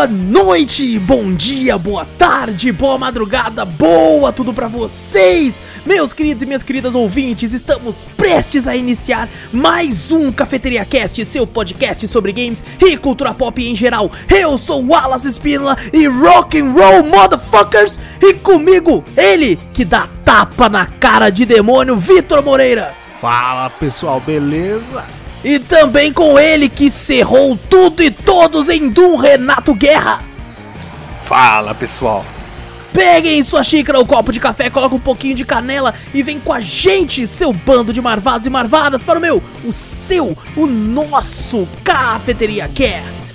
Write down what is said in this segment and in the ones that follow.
boa noite, bom dia, boa tarde, boa madrugada, boa tudo pra vocês, meus queridos e minhas queridas ouvintes. Estamos prestes a iniciar mais um Cafeteria Cast, seu podcast sobre games e cultura pop em geral. Eu sou Wallace Espínola e rock and roll motherfuckers, e comigo ele que dá tapa na cara de demônio, Vitor Moreira. Fala pessoal, beleza? E também com ele que cerrou tudo e todos em Doom, Renato Guerra. Fala pessoal. Peguem sua xícara ou copo de café, coloca um pouquinho de canela e vem com a gente, seu bando de marvados e marvadas, para o meu, o seu, o nosso Cafeteria Cast.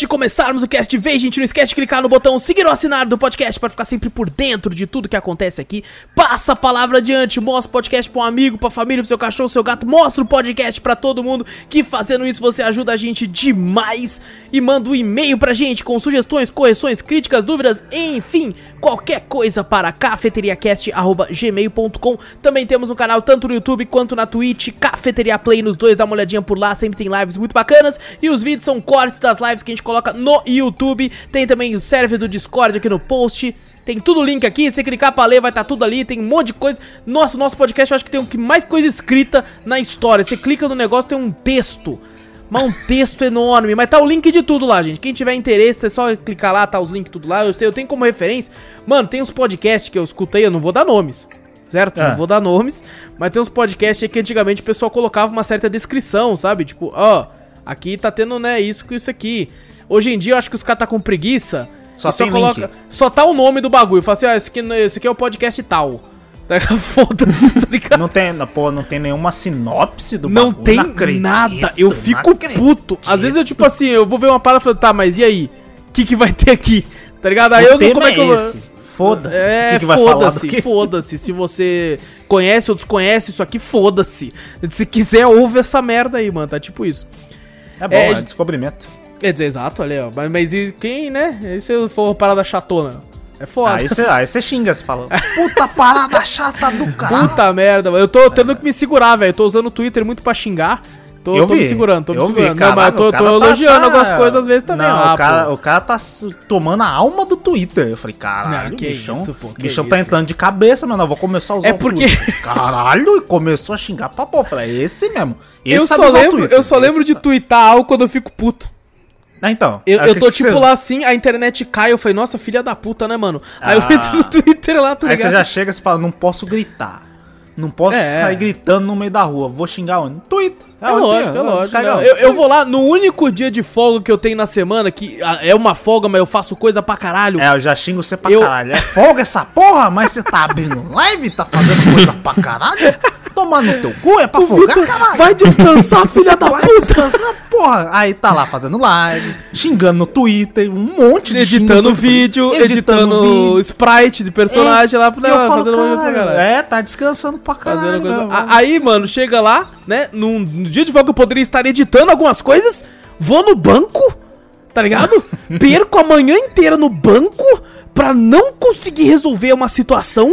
Antes de começarmos o cast vez, gente, não esquece de clicar no botão seguir ou assinar do podcast para ficar sempre por dentro de tudo que acontece aqui. Passa a palavra adiante, mostra o podcast pra um amigo, pra família, pro seu cachorro, seu gato, mostra o podcast pra todo mundo, que fazendo isso você ajuda a gente demais. E manda um e-mail pra gente com sugestões, correções, críticas, dúvidas, enfim, qualquer coisa para cafeteriacast.gmail.com. Também temos um canal tanto no YouTube quanto na Twitch, Cafeteria Play nos dois, dá uma olhadinha por lá, sempre tem lives muito bacanas. E os vídeos são cortes das lives que a gente coloca no YouTube. Tem também o server do Discord aqui no post. Tem tudo o link aqui, se clicar pra ler vai estar tá tudo ali, tem um monte de coisa. Nossa, o nosso podcast eu acho que tem um que mais coisa escrita na história. Você clica no negócio, tem um texto. Mas um texto enorme, mas tá o link de tudo lá, gente. Quem tiver interesse, é só clicar lá, tá os links tudo lá. Eu sei, eu tenho como referência. Mano, tem uns podcasts que eu escutei, eu não vou dar nomes. Certo? Não vou dar nomes, mas tem uns podcasts aí que antigamente o pessoal colocava uma certa descrição, sabe? Tipo, ó, aqui tá tendo, né, isso com isso aqui. Hoje em dia eu acho que os caras tá com preguiça. Só e tem link. Só tá o nome do bagulho. Fala assim, ó, esse aqui, esse aqui é o podcast tal. Tá? Foda-se, tá ligado? Não tem, pô, não tem nenhuma sinopse do Não bagulho, tem acredito, nada. Eu não fico puto. Às vezes eu, tipo assim, eu vou ver uma parada e falo, tá, mas e aí? O que, que vai ter aqui? Tá ligado? Aí O eu não. Como é que eu é esse. Foda-se. É, foda-se, foda-se. Se você conhece ou desconhece isso aqui, foda-se. Se quiser, ouve essa merda aí, mano. Tá tipo isso. É bom, É, é, descobrimento. Dizer, exato, olha aí, ó. Mas, mas e quem, né? E se for parada chatona? É foda. Aí você aí você xinga, você fala, puta parada chata do caralho. Puta merda, mano. Eu tô tendo que me segurar, velho. Eu tô usando o Twitter muito pra xingar. Tô, Eu tô me vi, segurando, tô me eu vi, segurando. caralho, não, mas eu tô, cara tô tá- elogiando tá- algumas coisas às vezes também Não, lá, o, cara, pô. o cara tá tomando a alma do Twitter. Eu falei, caralho, Não, que bichão, isso, pô, que bichão tá isso. entrando de cabeça, mano. Eu vou começar a usar É porque-. Caralho, e começou a xingar pra pô. Eu falei, é esse mesmo. Esse Eu só, lembro, eu só esse lembro de twittar algo quando eu fico puto. Ah, então. Eu, Aí eu tô tipo você- lá assim, a internet cai, eu falei, nossa, filha da puta, né, mano? Aí eu Ah. entro no Twitter lá, tá Aí você já chega e fala, não posso gritar. Não posso É. sair gritando no meio da rua. Vou xingar onde? Twitter. É lógico, é lógico. descarga não. onde? Eu, eu vou lá no único dia de folga que eu tenho na semana, que ah, é uma folga, mas eu faço coisa pra caralho. É, eu já xingo você pra Eu- caralho. É folga essa porra, mas você tá abrindo live, tá fazendo coisa pra caralho? Tomar no teu cu, é pra O folgar, Vitor caralho. vai descansar, filha da Vai puta! descansar, porra. Aí tá lá fazendo live, xingando no Twitter, um monte de Editando vídeo, editando, vídeo. sprite de personagem lá, E né, eu falo, fazendo coisa pra caralho. É, tá descansando pra caralho. Coisa. Aí, mano, chega lá, né? Num, no dia de folga eu poderia estar editando algumas coisas, vou no banco, tá ligado? Perco a manhã inteira no banco pra não conseguir resolver uma situação.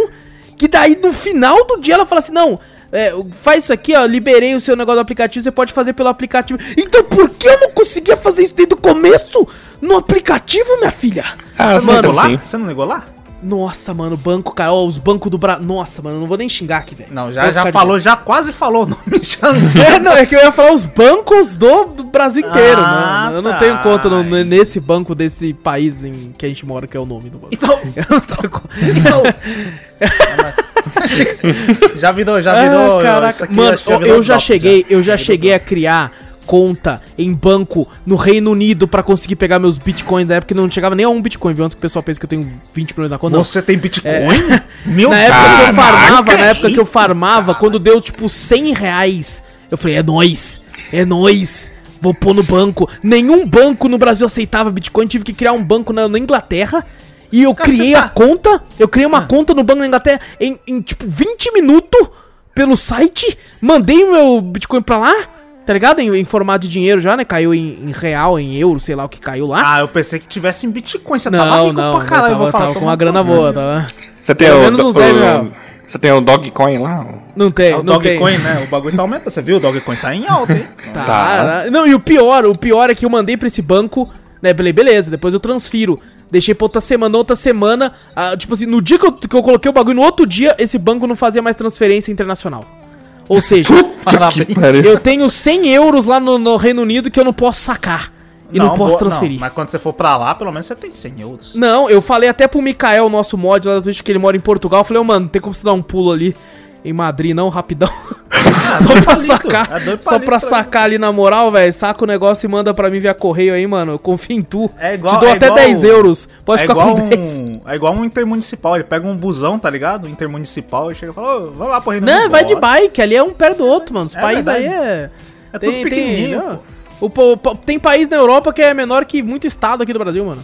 Que daí no final do dia ela fala assim: não. É, faz isso aqui, ó. Liberei o seu negócio do aplicativo. Você pode fazer pelo aplicativo. Então por que eu não conseguia fazer isso desde o começo? No aplicativo, minha filha? Ah, Você não mano, ligou lá? sim. Você não ligou lá? Nossa, mano, banco, cara. Ó, os bancos do Brasil. Nossa, mano, eu não vou nem xingar aqui, velho. Não, já, já de falou, já quase falou o nome. Já É, não, é que eu ia falar os bancos do, do Brasil inteiro, Ah, né? Eu não tá. tenho conta no- nesse banco desse país em que a gente mora, que é o nome do banco. Então, Eu não tenho então. já virou, já virou. Ah, caraca. Mano, eu, já cheguei, eu já cheguei a criar conta em banco no Reino Unido pra conseguir pegar meus bitcoins da época que não chegava nem a um bitcoin, viu? Antes que o pessoal pense que eu tenho 20 milhões na conta. não. Você tem Bitcoin? Meu Na época que eu farmava, na época que eu farmava, quando deu tipo 100 reais, Eu falei, é nóis, é nóis. Vou pôr no banco. Nenhum banco no Brasil aceitava Bitcoin. Tive que criar um banco na, na Inglaterra. E eu Cara, criei a tá- conta. Eu criei uma Ah. conta no banco na Inglaterra em, em, tipo 20 minutos pelo site. Mandei meu Bitcoin pra lá. Tá ligado? Em, em formato de dinheiro já, né? Caiu em, em real, em euro, sei lá o que caiu lá. Ah, eu pensei que tivesse em Bitcoin. Você não, tava rico não. pra caralho. eu tava, vou falar, tava com uma grana boa, tá? Você tem Pelo o, menos uns do- 10 o- real. Você tem o Dogcoin lá? Não tem, É o não tem. Dogecoin, né? O bagulho tá aumentando. Você viu? O Dogecoin tá em alta, hein? Tá. Tá. Não, e o pior, o pior é que eu mandei pra esse banco, né? Falei, beleza, depois eu transfiro. Deixei pra outra semana, na outra semana. ah, tipo assim, no dia que eu, que eu coloquei o bagulho, no outro dia, esse banco não fazia mais transferência internacional. Ou seja, eu tenho 100 euros lá no, no Reino Unido que eu não posso sacar. E não, posso boa- transferir. mas quando você for pra lá, pelo menos você tem 100 euros. Não, eu falei até pro Mikael, nosso mod lá da Twitch, que ele mora em Portugal. Eu falei, ô, mano, tem como você dar um pulo ali em Madrid, não, rapidão. só dois pra palitos, sacar. é só pra sacar ali na moral, velho. Saca o negócio e manda pra mim via correio aí, mano. Eu confio em tu. É igual- Te dou é até igual- 10 euros. Pode é ficar com 10. um, É igual um intermunicipal. Ele pega um busão, tá ligado? Intermunicipal e chega e fala, ô, vamos lá pro Reino Não, Unido, vai de bora. bike, ali é um perto do outro, mano. Os É países aí é. É tudo pequenininho, pô. O, po- tem país na Europa que é menor que muito estado aqui do Brasil, mano.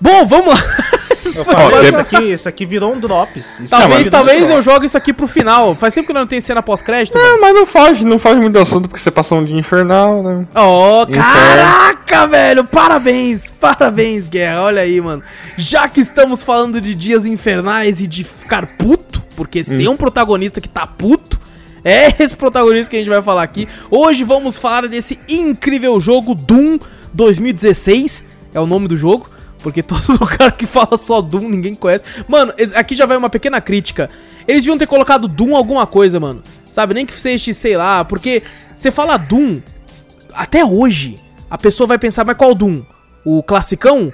Bom, vamos lá. Isso aqui, isso aqui virou um drops. Isso talvez aqui talvez eu jogue isso aqui pro final. Faz tempo que não tem cena pós-crédito. É, mas não foge, não foge muito do assunto porque você passou um dia infernal, né? Oh, caraca, velho! Parabéns, parabéns, Guerra. Olha aí, mano. Já que estamos falando de dias infernais e de ficar puto, porque se tem um protagonista que tá puto, é esse protagonista que a gente vai falar aqui. Hoje vamos falar desse incrível jogo Doom 2016. É o nome do jogo. Porque todo lugar que fala só Doom, ninguém conhece. Mano, aqui já vai uma pequena crítica. Eles deviam ter colocado Doom alguma coisa, mano. Sabe? Nem que seja, sei lá. Porque você fala Doom, até hoje, a pessoa vai pensar, mas qual Doom? O classicão?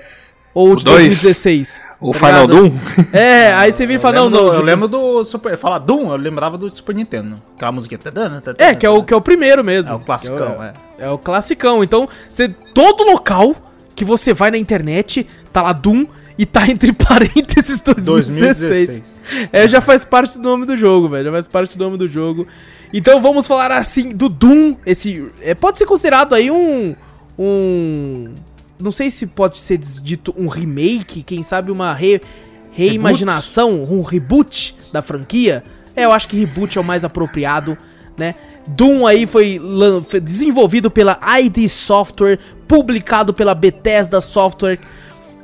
Ou o de dois. 2016? O Tá Final ligado? Doom? É, aí você vira e fala, não, não. do- Eu lembro do Super. Fala Doom, eu lembrava do Super Nintendo. Aquela musiquinha. tadana, tadana, É, que é o, que é o primeiro mesmo. É o classicão, é. é. É o classicão. Então, você, todo local que você vai na internet, tá lá Doom e tá entre parênteses 2016. 2016. É, já faz parte do nome do jogo, velho. Já faz parte do nome do jogo. Então vamos falar assim do Doom. Esse é, pode ser considerado aí um um não sei se pode ser dito um remake, quem sabe uma re, reimaginação, um reboot da franquia. É, eu acho que reboot é o mais apropriado, né? Doom aí foi, desenvolvido pela ID Software, publicado pela Bethesda Software,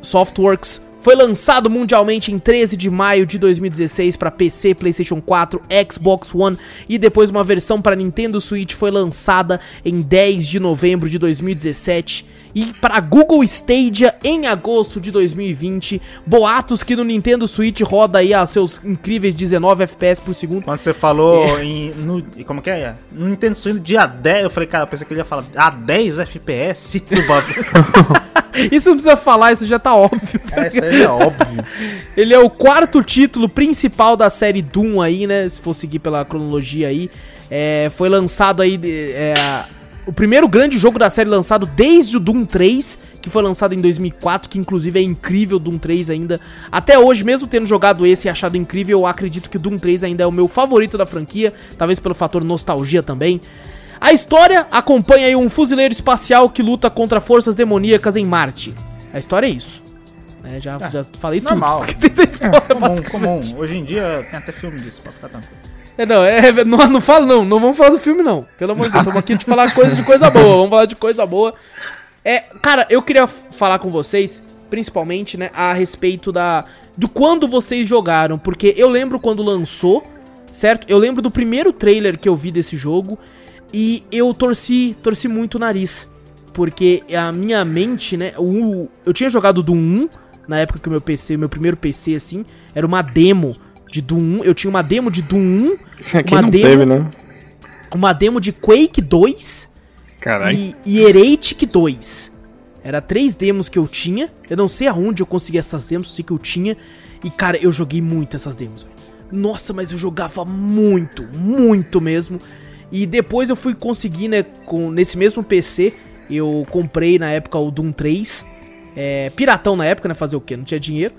Softworks. Foi lançado mundialmente em 13 de maio de 2016 para PC, PlayStation 4, Xbox One e depois uma versão para Nintendo Switch foi lançada em 10 de novembro de 2017 e para Google Stadia em agosto de 2020. Boatos que no Nintendo Switch roda aí a seus incríveis 19 FPS por segundo. Quando você falou em. No, como que é? No Nintendo Switch dia 10, eu falei, cara, eu pensei que ele ia falar a 10 FPS do bagulho. Isso não precisa falar, isso já tá óbvio. tá é, isso aí é óbvio. Ele é o quarto título principal da série Doom aí, né? Se for seguir pela cronologia aí. É, foi lançado aí. é, o primeiro grande jogo da série lançado desde o Doom 3, que foi lançado em 2004, que inclusive é incrível o Doom 3 ainda. Até hoje, mesmo tendo jogado esse e achado incrível, eu acredito que o Doom 3 ainda é o meu favorito da franquia, talvez pelo fator nostalgia também. A história acompanha aí um fuzileiro espacial que luta contra forças demoníacas em Marte. A história é isso. né? já, já falei normal. tudo. da história, Comum, comum. Hoje em dia tem até filme disso, pode ficar tranquilo. É, não, é, não, não falo não, não vamos falar do filme não. Pelo amor de Deus, estamos aqui de falar de coisa boa, vamos falar de coisa boa. É, cara, eu queria falar com vocês, principalmente, né, a respeito da de quando vocês jogaram, porque eu lembro quando lançou, certo? Eu lembro do primeiro trailer que eu vi desse jogo e eu torci, torci muito o nariz, porque a minha mente, né, o, eu tinha jogado do 1 na época que o meu PC, meu primeiro PC assim, era uma demo de Doom 1, eu tinha uma demo de Doom 1 Aqui uma não demo, teve, né? uma demo de Quake 2 Caralho. e, e Heretic 2. Era três demos que eu tinha. Eu não sei aonde eu consegui essas demos, sei que eu tinha. E cara, eu joguei muito essas demos. Nossa, mas eu jogava muito, muito mesmo. E depois eu fui conseguir, né, com, nesse mesmo PC, eu comprei na época o Doom 3. É, piratão na época, né, fazer o quê? Não tinha dinheiro.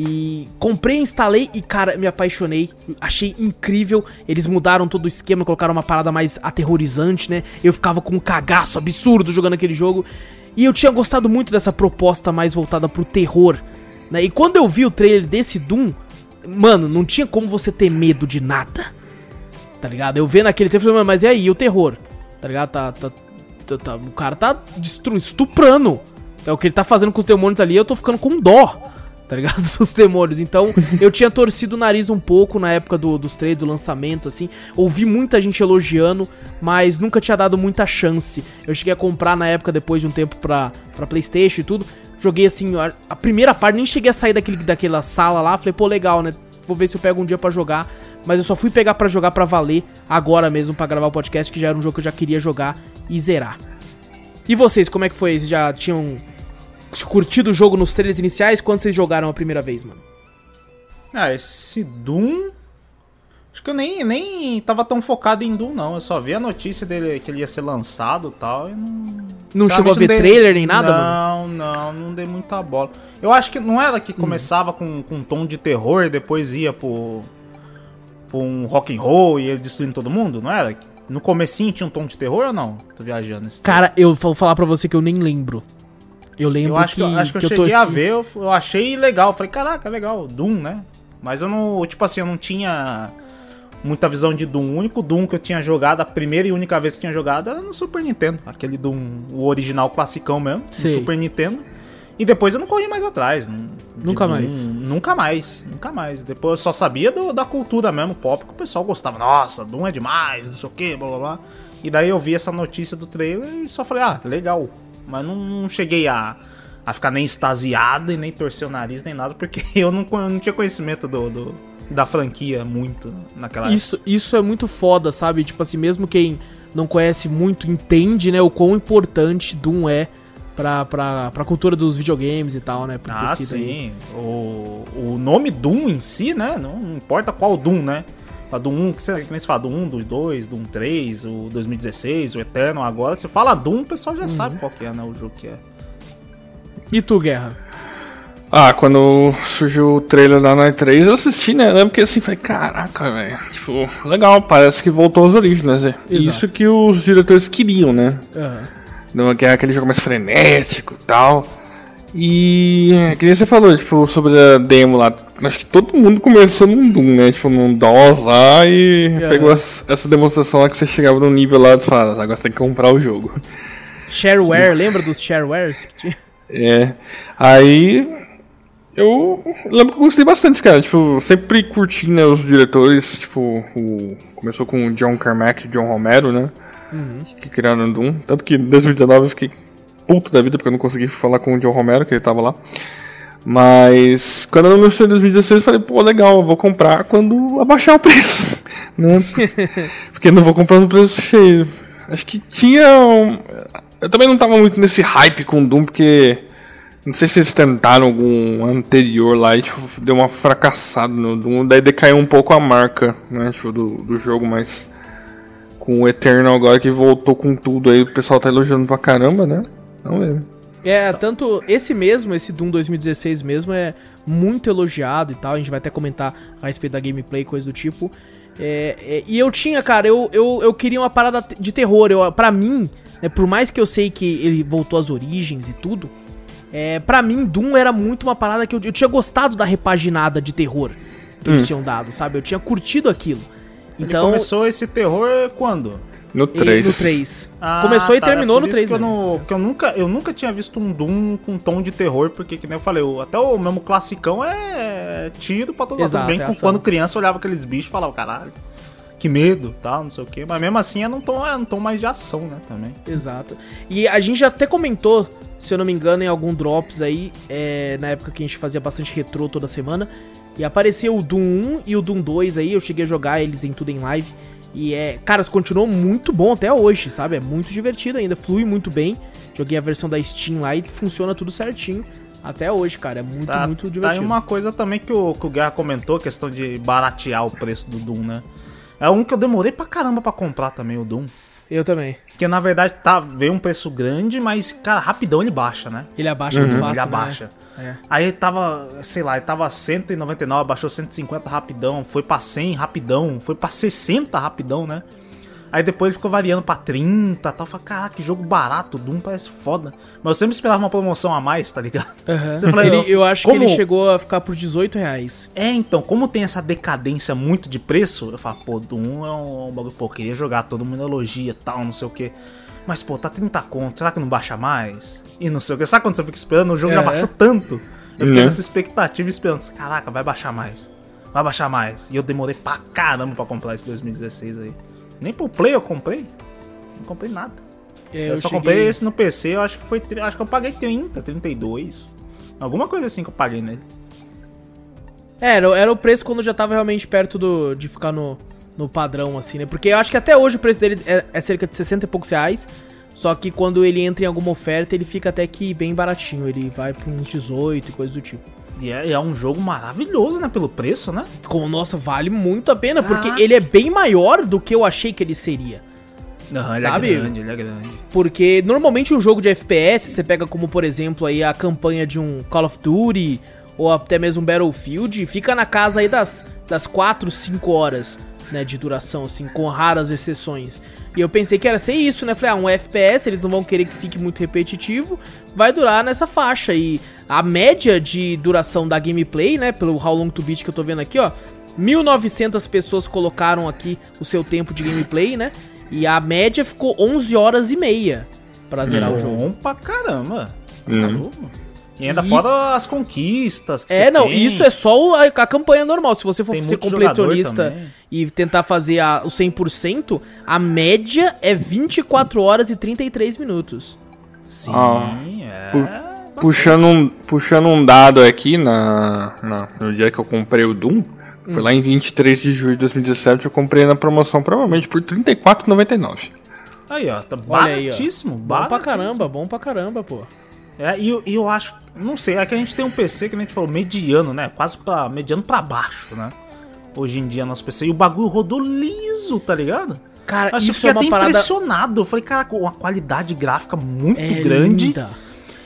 E comprei, instalei e, cara, me apaixonei. Achei incrível. Eles mudaram todo o esquema, colocaram uma parada mais aterrorizante, né? Eu ficava com um cagaço absurdo jogando aquele jogo. E eu tinha gostado muito dessa proposta mais voltada pro terror. Né? E quando eu vi o trailer desse Doom, mano, não tinha como você ter medo de nada. Tá ligado? Eu vendo aquele trailer, falei, mas e aí, e o terror? Tá ligado? Tá, tá, tá, tá o cara tá destru, estuprando. É o que ele tá fazendo com os demônios ali, eu tô ficando com dó tá ligado? Dos demônios. Então, eu tinha torcido o nariz um pouco na época do, dos trailers, do lançamento, assim. Ouvi muita gente elogiando, mas nunca tinha dado muita chance. Eu cheguei a comprar na época, depois de um tempo, pra, pra Playstation e tudo. Joguei, assim, a, a primeira parte, nem cheguei a sair daquele, daquela sala lá. Falei, pô, legal, né? Vou ver se eu pego um dia para jogar. Mas eu só fui pegar para jogar para valer agora mesmo, para gravar o podcast, que já era um jogo que eu já queria jogar e zerar. E vocês, como é que foi? Vocês já tinham curtido o jogo nos trailers iniciais quando vocês jogaram a primeira vez, mano? Ah, esse Doom. Acho que eu nem, nem tava tão focado em Doom, não. Eu só vi a notícia dele que ele ia ser lançado e tal. E não. Não chegou a ver dei... trailer nem nada, não, mano? Não, não, não dei muita bola. Eu acho que não era que hum. começava hum. com, com um tom de terror e depois ia pro. pro um rock and roll e ele destruindo todo mundo, não era? No comecinho tinha um tom de terror ou não? Tô viajando. Cara, eu vou falar pra você que eu nem lembro. Eu lembro eu acho que, que, acho que, que eu cheguei a ver, eu, eu, achei legal. Eu falei, caraca, legal, Doom, né? Mas eu não, tipo assim, eu não tinha muita visão de Doom. O único Doom que eu tinha jogado, a primeira e única vez que tinha jogado, era no Super Nintendo. Aquele Doom, o original classicão mesmo, no Super Nintendo. E depois eu não corri mais atrás. Nunca Doom, mais. Nunca mais, nunca mais. Depois eu só sabia do, da cultura mesmo, pop, que o pessoal gostava. Nossa, Doom é demais, não sei o que, blá blá blá. E daí eu vi essa notícia do trailer e só falei, ah, legal. Mas não, não cheguei a, a ficar nem extasiado e nem torcer o nariz, nem nada, porque eu não, eu não tinha conhecimento do, do, da franquia muito naquela isso, época. Isso é muito foda, sabe? Tipo assim, mesmo quem não conhece muito entende, né, o quão importante Doom é pra, pra, pra cultura dos videogames e tal, né? Ah, sim. O, o nome Doom em si, né? Não, não importa qual Doom, né? Do 1, que você, que fala, do 1, do 2, do 1 3, o 2016, o Eterno agora, você fala Doom, o pessoal já uhum. sabe qual que é, né, o jogo que é. E tu, Guerra? Ah, quando surgiu o trailer da Night 3, eu assisti, né? Lembro que assim, falei, caraca, velho. Tipo, legal, parece que voltou às origens, né? Isso que os diretores queriam, né? Uhum. Que é aquele jogo mais frenético e tal. E é, que nem você falou, tipo, sobre a demo lá. Acho que todo mundo começou num Doom, né? Tipo, num DOS lá e uhum. pegou essa demonstração lá que você chegava no nível lá e falava, agora você tem que comprar o jogo. Shareware, lembra dos sharewares que tinha? É. Aí eu lembro que eu gostei bastante, cara. Tipo, sempre curti né, os diretores. Tipo, o... começou com o John Carmack e John Romero, né? Uhum. Que criaram o Doom. Tanto que em 2019 eu fiquei puto da vida porque eu não consegui falar com o John Romero, que ele tava lá. Mas quando eu anunciou em 2016, eu falei, pô, legal, eu vou comprar quando abaixar o preço. né? Porque não vou comprar no preço cheio. Acho que tinha. Um... Eu também não tava muito nesse hype com Doom, porque. Não sei se eles tentaram algum anterior lá e tipo, deu uma fracassada no Doom. Daí decaiu um pouco a marca né, tipo, do, do jogo, mas. Com o Eternal agora que voltou com tudo aí, o pessoal tá elogiando pra caramba, né? Não mesmo. É, tanto esse mesmo, esse Doom 2016 mesmo, é muito elogiado e tal. A gente vai até comentar a respeito da gameplay, coisa do tipo. É, é, e eu tinha, cara, eu, eu, eu queria uma parada de terror. Eu, pra mim, né, por mais que eu sei que ele voltou às origens e tudo, é, pra mim, Doom era muito uma parada que eu, eu tinha gostado da repaginada de terror que hum. eles tinham dado, sabe? Eu tinha curtido aquilo. Então, ele começou esse terror quando? No 3. No 3. Ah, Começou tá, e terminou no 3. Que eu, não, que eu, nunca, eu nunca tinha visto um Doom com tom de terror, porque, que nem eu falei, até o mesmo classicão é tiro pra todo lado. Bem é quando criança olhava aqueles bichos e falava, caralho, que medo, tal, não sei o que. Mas mesmo assim é um tom, é um tom mais de ação, né, também. Exato. E a gente já até comentou, se eu não me engano, em algum Drops aí, é, na época que a gente fazia bastante retrô toda semana. E apareceu o Doom 1 e o Doom 2 aí, eu cheguei a jogar eles em tudo em live. E é, cara, continuou muito bom até hoje, sabe? É muito divertido ainda, flui muito bem. Joguei a versão da Steam lá e funciona tudo certinho. Até hoje, cara, é muito, tá, muito tá divertido. Tá uma coisa também que o, que o Guerra comentou, questão de baratear o preço do Doom, né? É um que eu demorei pra caramba pra comprar também, o Doom. Eu também. Porque na verdade tá, veio um preço grande, mas, cara, rapidão ele baixa, né? Ele abaixa muito fácil, ele né? abaixa. É. Aí ele tava, sei lá, ele tava 199, baixou 150 rapidão, foi pra 100 rapidão, foi pra 60 rapidão, né? Aí depois ele ficou variando pra 30 e tal. Eu falei, caraca, que jogo barato, Doom parece foda. Mas eu sempre esperava uma promoção a mais, tá ligado? Aham. Você fala, Ele- eu acho como- que ele chegou a ficar por 18 reais. É, então, como tem essa decadência muito de preço, eu falo, pô, Doom é um, um bagulho, pô, eu queria jogar, todo mundo elogia e tal, não sei o que. Mas, pô, tá 30 conto, será que não baixa mais? E não sei o que. Sabe quando você fica esperando? O jogo já É. baixou tanto. Eu fiquei Né? nessa expectativa esperando. Caraca, vai baixar mais. Vai baixar mais. E eu demorei pra caramba pra comprar esse 2016 aí. Nem pro Play eu comprei. Não comprei nada. É, Eu, só cheguei- comprei esse no PC, eu acho que foi. Acho que eu paguei 30, 32. Alguma coisa assim que eu paguei nele. É, era, era o preço quando já tava realmente perto do, de ficar no, no padrão, assim, né? Porque eu acho que até hoje o preço dele é, é cerca de 60 e poucos reais. Só que quando ele entra em alguma oferta, ele fica até que bem baratinho. Ele vai pra uns 18 e coisa do tipo. E é, é um jogo maravilhoso, né? Pelo preço, né? Com, nossa, vale muito a pena, porque Caraca. ele é bem maior do que eu achei que ele seria. Não, ele Sabe? é grande, ele é grande. Porque normalmente um jogo de FPS, você pega como, por exemplo, aí a campanha de um Call of Duty ou até mesmo um Battlefield, fica na casa aí das, das 4, 5 horas, né, de duração, assim, com raras exceções. E eu pensei que era ser isso, né? Falei, ah, um FPS, eles não vão querer que fique muito repetitivo, vai durar nessa faixa. E a média de duração da gameplay, né, pelo How Long to Beat que eu tô vendo aqui, ó, 1900 pessoas colocaram aqui o seu tempo de gameplay, né? E a média ficou 11 horas e meia pra zerar o jogo. Bom pra caramba. Hum. E ainda E- fora as conquistas que É, você não, tem. isso é só a, a campanha normal. Se você for Tem ser completionista e tentar fazer a- o 100%, a média é 24 horas e 33 minutos. Sim, Ah. é. Bastante. Puxando um, puxando um dado aqui na, na- no dia que eu comprei o Doom, Hum. foi lá em 23 de julho de 2017, eu comprei na promoção provavelmente por R$ 34,99. Aí, ó, tá Olha aí, ó. baratíssimo, Bom pra baratíssimo. caramba, bom pra caramba, pô. É, e, eu- eu acho, não sei, é que a gente tem um PC que a gente falou mediano, né? Quase pra, mediano pra baixo, né? Hoje em dia nosso PC. E o bagulho rodou liso, tá ligado? Cara, Acho que isso fiquei é uma até parada impressionado. Eu falei, caraca, uma qualidade gráfica muito é grande. linda.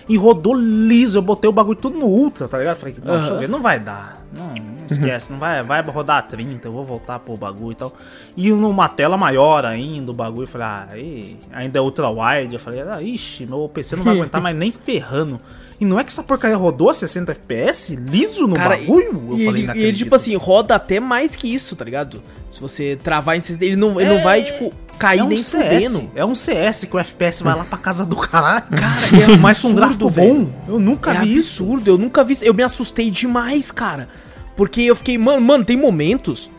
E rodou liso. Eu botei o bagulho tudo no ultra, tá ligado? Falei, não, deixa eu ver, não vai dar. Não, não esquece, não vai, vai rodar a 30, eu vou voltar pro bagulho e tal. E numa tela maior ainda, o bagulho, eu falei, ah, aí, ainda é ultra wide. Eu falei, ah, ixi, meu PC não vai aguentar mais nem ferrando. E não é que essa porcaria rodou a 60 FPS liso no Cara, bagulho? e, eu e falei, ele, e ele, acredito. tipo assim, roda até mais que isso, tá ligado? Se você travar em 60, ele não, ele não vai, tipo, cair é um nem CS, fudendo. é um CS que o FPS vai lá pra casa do caralho. Cara, é mas com um gráfico velho. bom. Eu nunca É vi isso. absurdo, eu nunca vi isso. Eu me assustei demais, cara. Porque eu fiquei, mano, mano, tem momentos.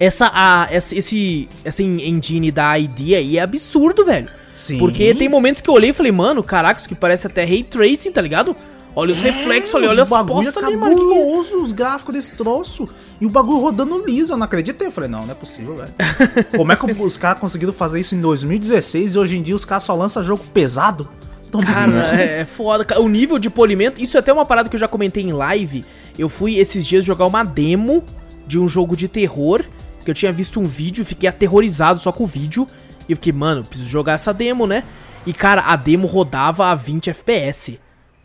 Essa, a, essa, esse, essa engine da ID aí é absurdo, velho. Sim. Porque tem momentos que eu olhei e falei, mano, caraca, isso que parece até ray tracing, tá ligado? Olha os reflexos ali, olha as postas é ali, mano. os gráficos desse troço. E o bagulho rodando liso, eu não acreditei. Eu falei, não, não é possível, velho. Como é que os caras conseguiram fazer isso em 2016 e hoje em dia os caras só lançam jogo pesado? Tão Cara, é, é foda. O nível de polimento, isso é até uma parada que eu já comentei em live. Eu fui esses dias jogar uma demo de um jogo de terror, que eu tinha visto um vídeo, fiquei aterrorizado só com o vídeo. E eu fiquei, mano, preciso jogar essa demo, né? E cara, a demo rodava a 20 FPS.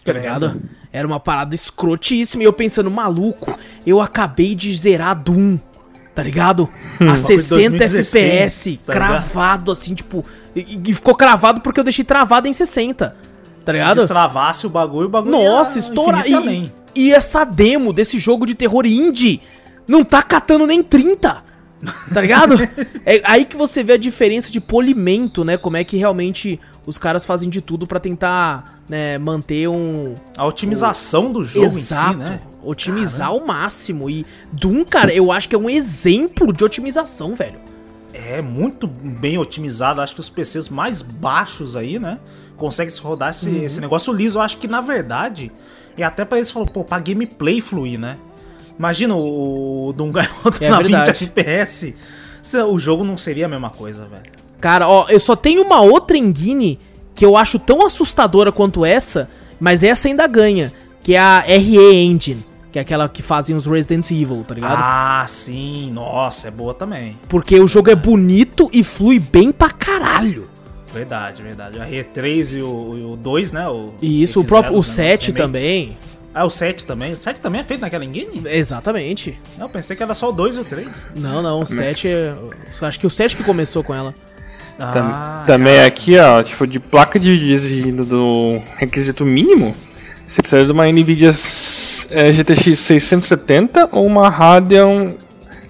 Tá ligado? Era uma parada escrotíssima. E eu pensando, maluco, eu acabei de zerar Doom. Tá ligado? A 60 2016, FPS, tá cravado assim, tipo. E, e ficou cravado porque eu deixei travado em 60. Tá Se ligado? destravasse o bagulho, o bagulho Nossa, estoura. E, e essa demo desse jogo de terror indie não tá catando nem 30. Tá ligado? é aí que você vê a diferença de polimento, né? Como é que realmente os caras fazem de tudo pra tentar, né, manter um A otimização do jogo exato, em si, né? otimizar ao máximo e Doom, cara, eu acho que é um exemplo de otimização, velho. É muito bem otimizado. Acho que os PCs mais baixos aí, né? Conseguem se rodar esse, Uhum. esse negócio liso. Eu acho que na verdade, e até pra eles falam, pô, pra gameplay fluir, né? Imagina o Doom É na 20 verdade. FPS. Se- O jogo não seria a mesma coisa, velho. Cara, ó, eu só tenho uma outra engine que eu acho tão assustadora quanto essa, mas essa ainda ganha, que é a RE Engine, que é aquela que fazem os Resident Evil, tá ligado? Ah, sim. Nossa, é boa também. Porque o jogo é bonito e flui bem pra caralho. Verdade, verdade. A R3 e o, e o 2, né? O, E isso, o próprio o fizeram, né, 7 os remakes. também. Ah, o 7 também? O 7 também é feito naquela engine? Exatamente. Eu pensei que era só o 2 e o 3. Não, não, o 7 é. Acho que o 7 que começou com ela. Ah, também aqui, ó, tipo, de placa de vídeo exigindo do requisito mínimo, você precisa de uma NVIDIA é, GTX 670 ou uma Radeon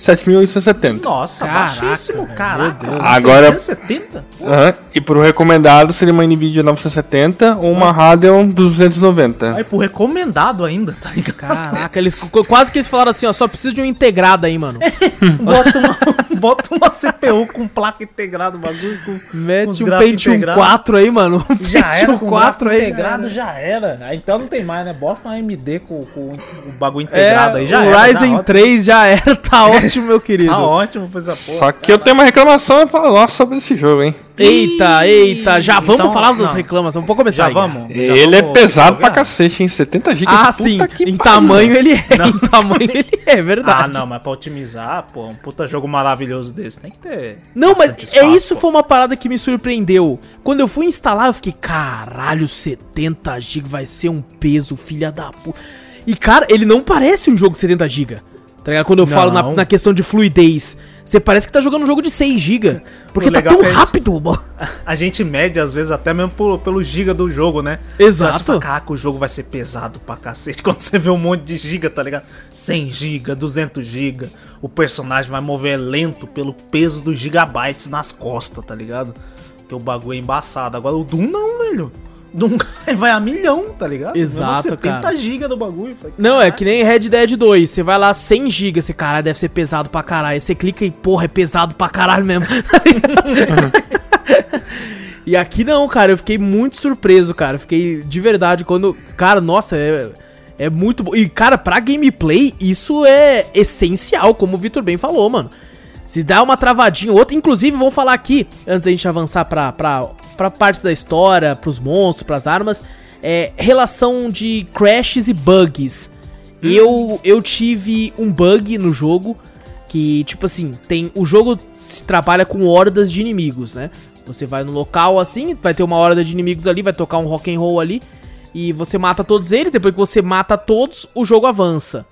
7870. Nossa, Caraca, baixíssimo, caraca. Deus. Agora- 670? Aham, E pro recomendado seria uma NVIDIA 970 ou uma Radeon 290. Aí, pro recomendado ainda, tá ligado? Caraca, eles qu- quase que eles falaram assim, ó, só precisa de um integrado aí, mano. Bota uma, bota uma CPU com placa integrada, bagulho com. Mete um Pentium integrados. 4 aí, mano. Um Já era, Pentium com 4 aí. integrado já era. Aí então não tem mais, né? Bota uma AMD com, com o bagulho É, integrado aí, já o era. Ryzen tá 3 já era, tá ótimo, meu querido. Tá ótimo pra essa porra. Só que eu tenho uma reclamação e falo nossa sobre esse jogo, hein? Eita, eita, já vamos Então, falar das não. reclamações, vamos começar Já aí. vamos? Já Ele é vamos pesado pra cacete, hein? 70 GB. Ah, sim, em tamanho ele é, em tamanho ele é, verdade. Ah, não, mas pra otimizar, pô, um puta jogo maravilhoso desse, tem que ter. Não, mas é espaço, isso pô. foi uma parada que me surpreendeu. Quando eu fui instalar, eu fiquei, caralho, 70 GB vai ser um peso, filha da puta. E cara, ele não parece um jogo de 70 GB. Tá ligado? Quando eu falo na, Não. na questão de fluidez. Você parece que tá jogando um jogo de 6 GB. Porque tá tão é que- rápido, mano. A gente mede, às vezes, até mesmo pelo, pelo giga do jogo, né? Exato. Você fala, Caraca, o jogo vai ser pesado pra cacete. Quando você vê um monte de giga, tá ligado? 100 giga, 200 giga. O personagem vai mover lento pelo peso dos gigabytes nas costas, tá ligado? Que o bagulho é embaçado. Agora o Doom não, velho. Vai a milhão, tá ligado? Exato, Mesmo 70 cara. giga do bagulho. Falei, Não, é que nem Red Dead 2. Você vai lá 100 GB, você, caralho, deve ser pesado pra caralho. Aí você clica e, porra, é pesado pra caralho mesmo. e aqui não, cara, eu fiquei muito surpreso, cara. Eu Fiquei de verdade quando. Cara, nossa, é, é muito bom. E, cara, pra gameplay, isso é essencial, como o Vitor bem falou, mano. Se dá uma travadinha ou outra, inclusive, vamos falar aqui, antes da gente avançar pra, pra, pra partes da história, pros monstros, pras armas, é relação de crashes e bugs. Eu, eu tive um bug no jogo que, tipo assim, tem. O jogo se trabalha com hordas de inimigos, né? Você vai no local assim, vai ter uma horda de inimigos ali, vai tocar um rock and roll ali, e você mata todos eles, depois que você mata todos, o jogo avança.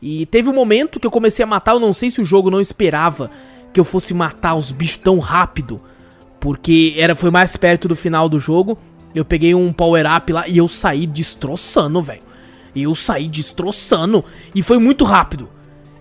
E teve um momento que eu comecei a matar, eu não sei se o jogo não esperava que eu fosse matar os bichos tão rápido, porque era foi mais perto do final do jogo. Eu peguei um power up lá e eu saí destroçando, velho. Eu saí destroçando e foi muito rápido.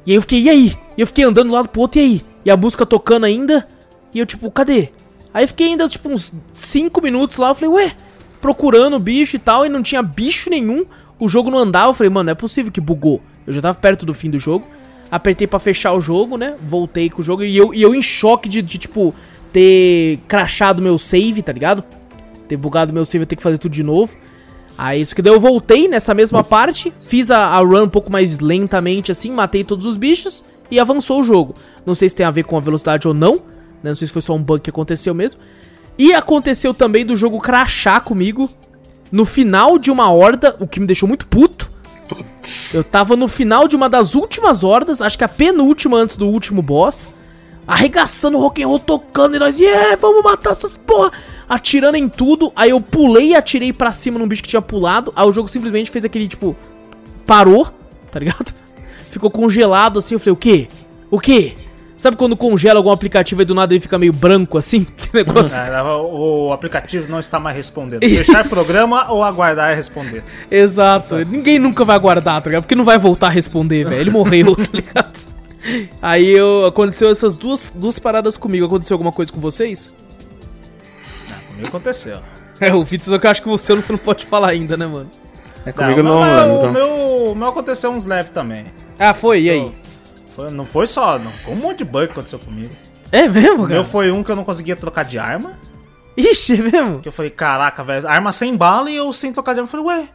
E aí eu fiquei, e aí? E eu fiquei andando do lado pro outro, e aí? E a música tocando ainda, e eu tipo, cadê? Aí fiquei ainda tipo uns 5 minutos lá, eu falei, ué, procurando o bicho e tal, e não tinha bicho nenhum, o jogo não andava, eu falei, mano, não é possível que bugou. Eu já tava perto do fim do jogo, apertei pra fechar o jogo, né, voltei com o jogo, e eu, e eu em choque de, de, tipo, ter crashado meu save, tá ligado? Ter bugado meu save, eu ter que fazer tudo de novo. Aí isso que daí eu voltei nessa mesma parte, fiz a, a run um pouco mais lentamente assim, matei todos os bichos e avançou o jogo. Não sei se tem a ver com a velocidade ou não, né? Não sei se foi só um bug que aconteceu mesmo. E aconteceu também do jogo crashar comigo no final de uma horda, o que me deixou muito puto. Eu tava no final de uma das últimas hordas, acho que a penúltima antes do último boss, arregaçando o rock and roll, tocando e nós, yeah, vamos matar essas porra, atirando em tudo. Aí eu pulei e atirei pra cima num bicho que tinha pulado. Aí o jogo simplesmente fez aquele tipo parou, tá ligado? Ficou congelado assim, eu falei, o quê? O quê? Sabe quando congela algum aplicativo e do nada ele fica meio branco assim? Que negócio. É, o, aplicativo não está mais respondendo. Fechar programa ou aguardar e responder. Exato. Ninguém nunca vai guardar, tá ligado? Porque não vai voltar a responder, velho. Ele morreu, tá ligado? Aí eu, aconteceu essas duas, duas paradas comigo. Aconteceu alguma coisa com vocês? Comigo aconteceu. É, o Vitor, só que eu acho que você, você não pode falar ainda, né, mano? É comigo não, mas lembro. o, meu, o meu aconteceu uns leves também. Ah, foi, e aí? Foi- não foi só, não foi um monte de bug que aconteceu comigo. É mesmo, O cara? meu foi um que eu não conseguia trocar de arma. Ixi, é mesmo? Que eu falei, caraca, velho, arma sem bala e eu sem trocar de arma. Eu falei, ué,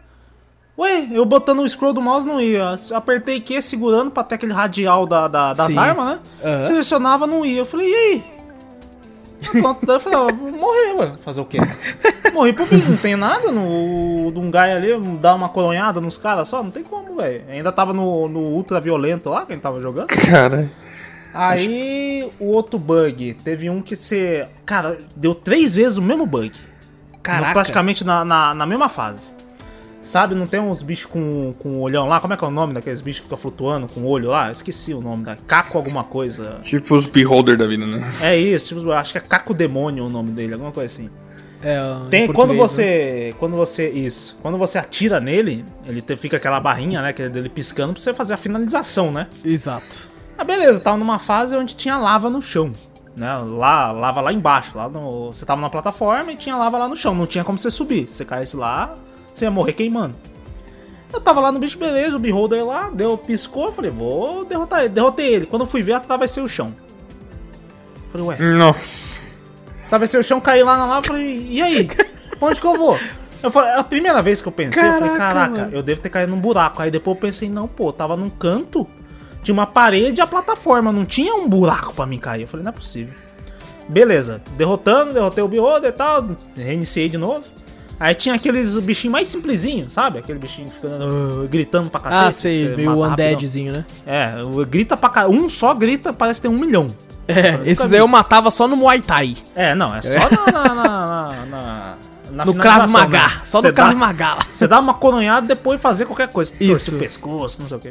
ué, eu botando o scroll do mouse não ia. Apertei Q segurando pra ter aquele radial da, da- das Sim. armas, né? Aham. Selecionava, não ia. Eu falei, e aí? Ah, Pronto, daí eu falei, ó, vou morrer, ué. Fazer o quê? Morri por mim, não tem nada no. De um guy ali, dar uma coronhada nos caras só, não tem como, velho. Ainda tava no, no ultra violento lá, que ele tava jogando. Cara, Aí o outro bug, teve um que você. Cara, deu três vezes o mesmo bug. Caraca. No- praticamente na, na, na mesma fase. Sabe, não tem uns bichos com, com olhão lá? Como é que é o nome daqueles bichos que ficam flutuando com olho lá? Eu esqueci o nome da. Caco alguma coisa. Tipo os beholder da vida, né? É isso, tipo, acho que é Caco Demônio o nome dele, alguma coisa assim. É, em Tem, quando português, né? você. Quando você. Isso. Quando você atira nele, ele te- fica aquela barrinha, né? Que é dele piscando pra você fazer a finalização, né? Exato. Ah, beleza, tava numa fase onde tinha lava no chão. Né? Lá, lava lá embaixo. Lá no, você tava na plataforma e tinha lava lá no chão. Não tinha como você subir. Se você caísse lá, você ia morrer queimando. Eu tava lá no bicho, beleza, o beholder lá, deu, piscou, eu falei, vou derrotar ele. Derrotei ele. Quando eu fui ver, atravessei o chão. Falei, ué, Nossa. atravessei o chão, caí lá na lava, falei, e aí? Onde que eu vou? Eu falei, a primeira vez que eu pensei, eu falei, Caraca, caraca, mano. eu devo ter caído num buraco. Aí depois eu pensei, não, pô, tava num canto, tinha uma parede e a plataforma, não tinha um buraco pra mim cair. Eu falei, não é possível. Beleza, derrotando, derrotei o Beholder e tal, reiniciei de novo. Aí tinha aqueles bichinhos mais simplesinhos, sabe? Aquele bichinho que fica ah, gritando pra cacete. Ah, sei, meio undeadzinho, né? É, grita pra caralho. Um só grita, parece ter um milhão. É, esses aí eu matava só no Muay Thai. É, não, é só na. na, na, na- na No Krav Maga. né? Só Cê no Maga. lá. Você dá uma coronhada e depois fazer qualquer coisa. Torce Isso. o pescoço, não sei o quê.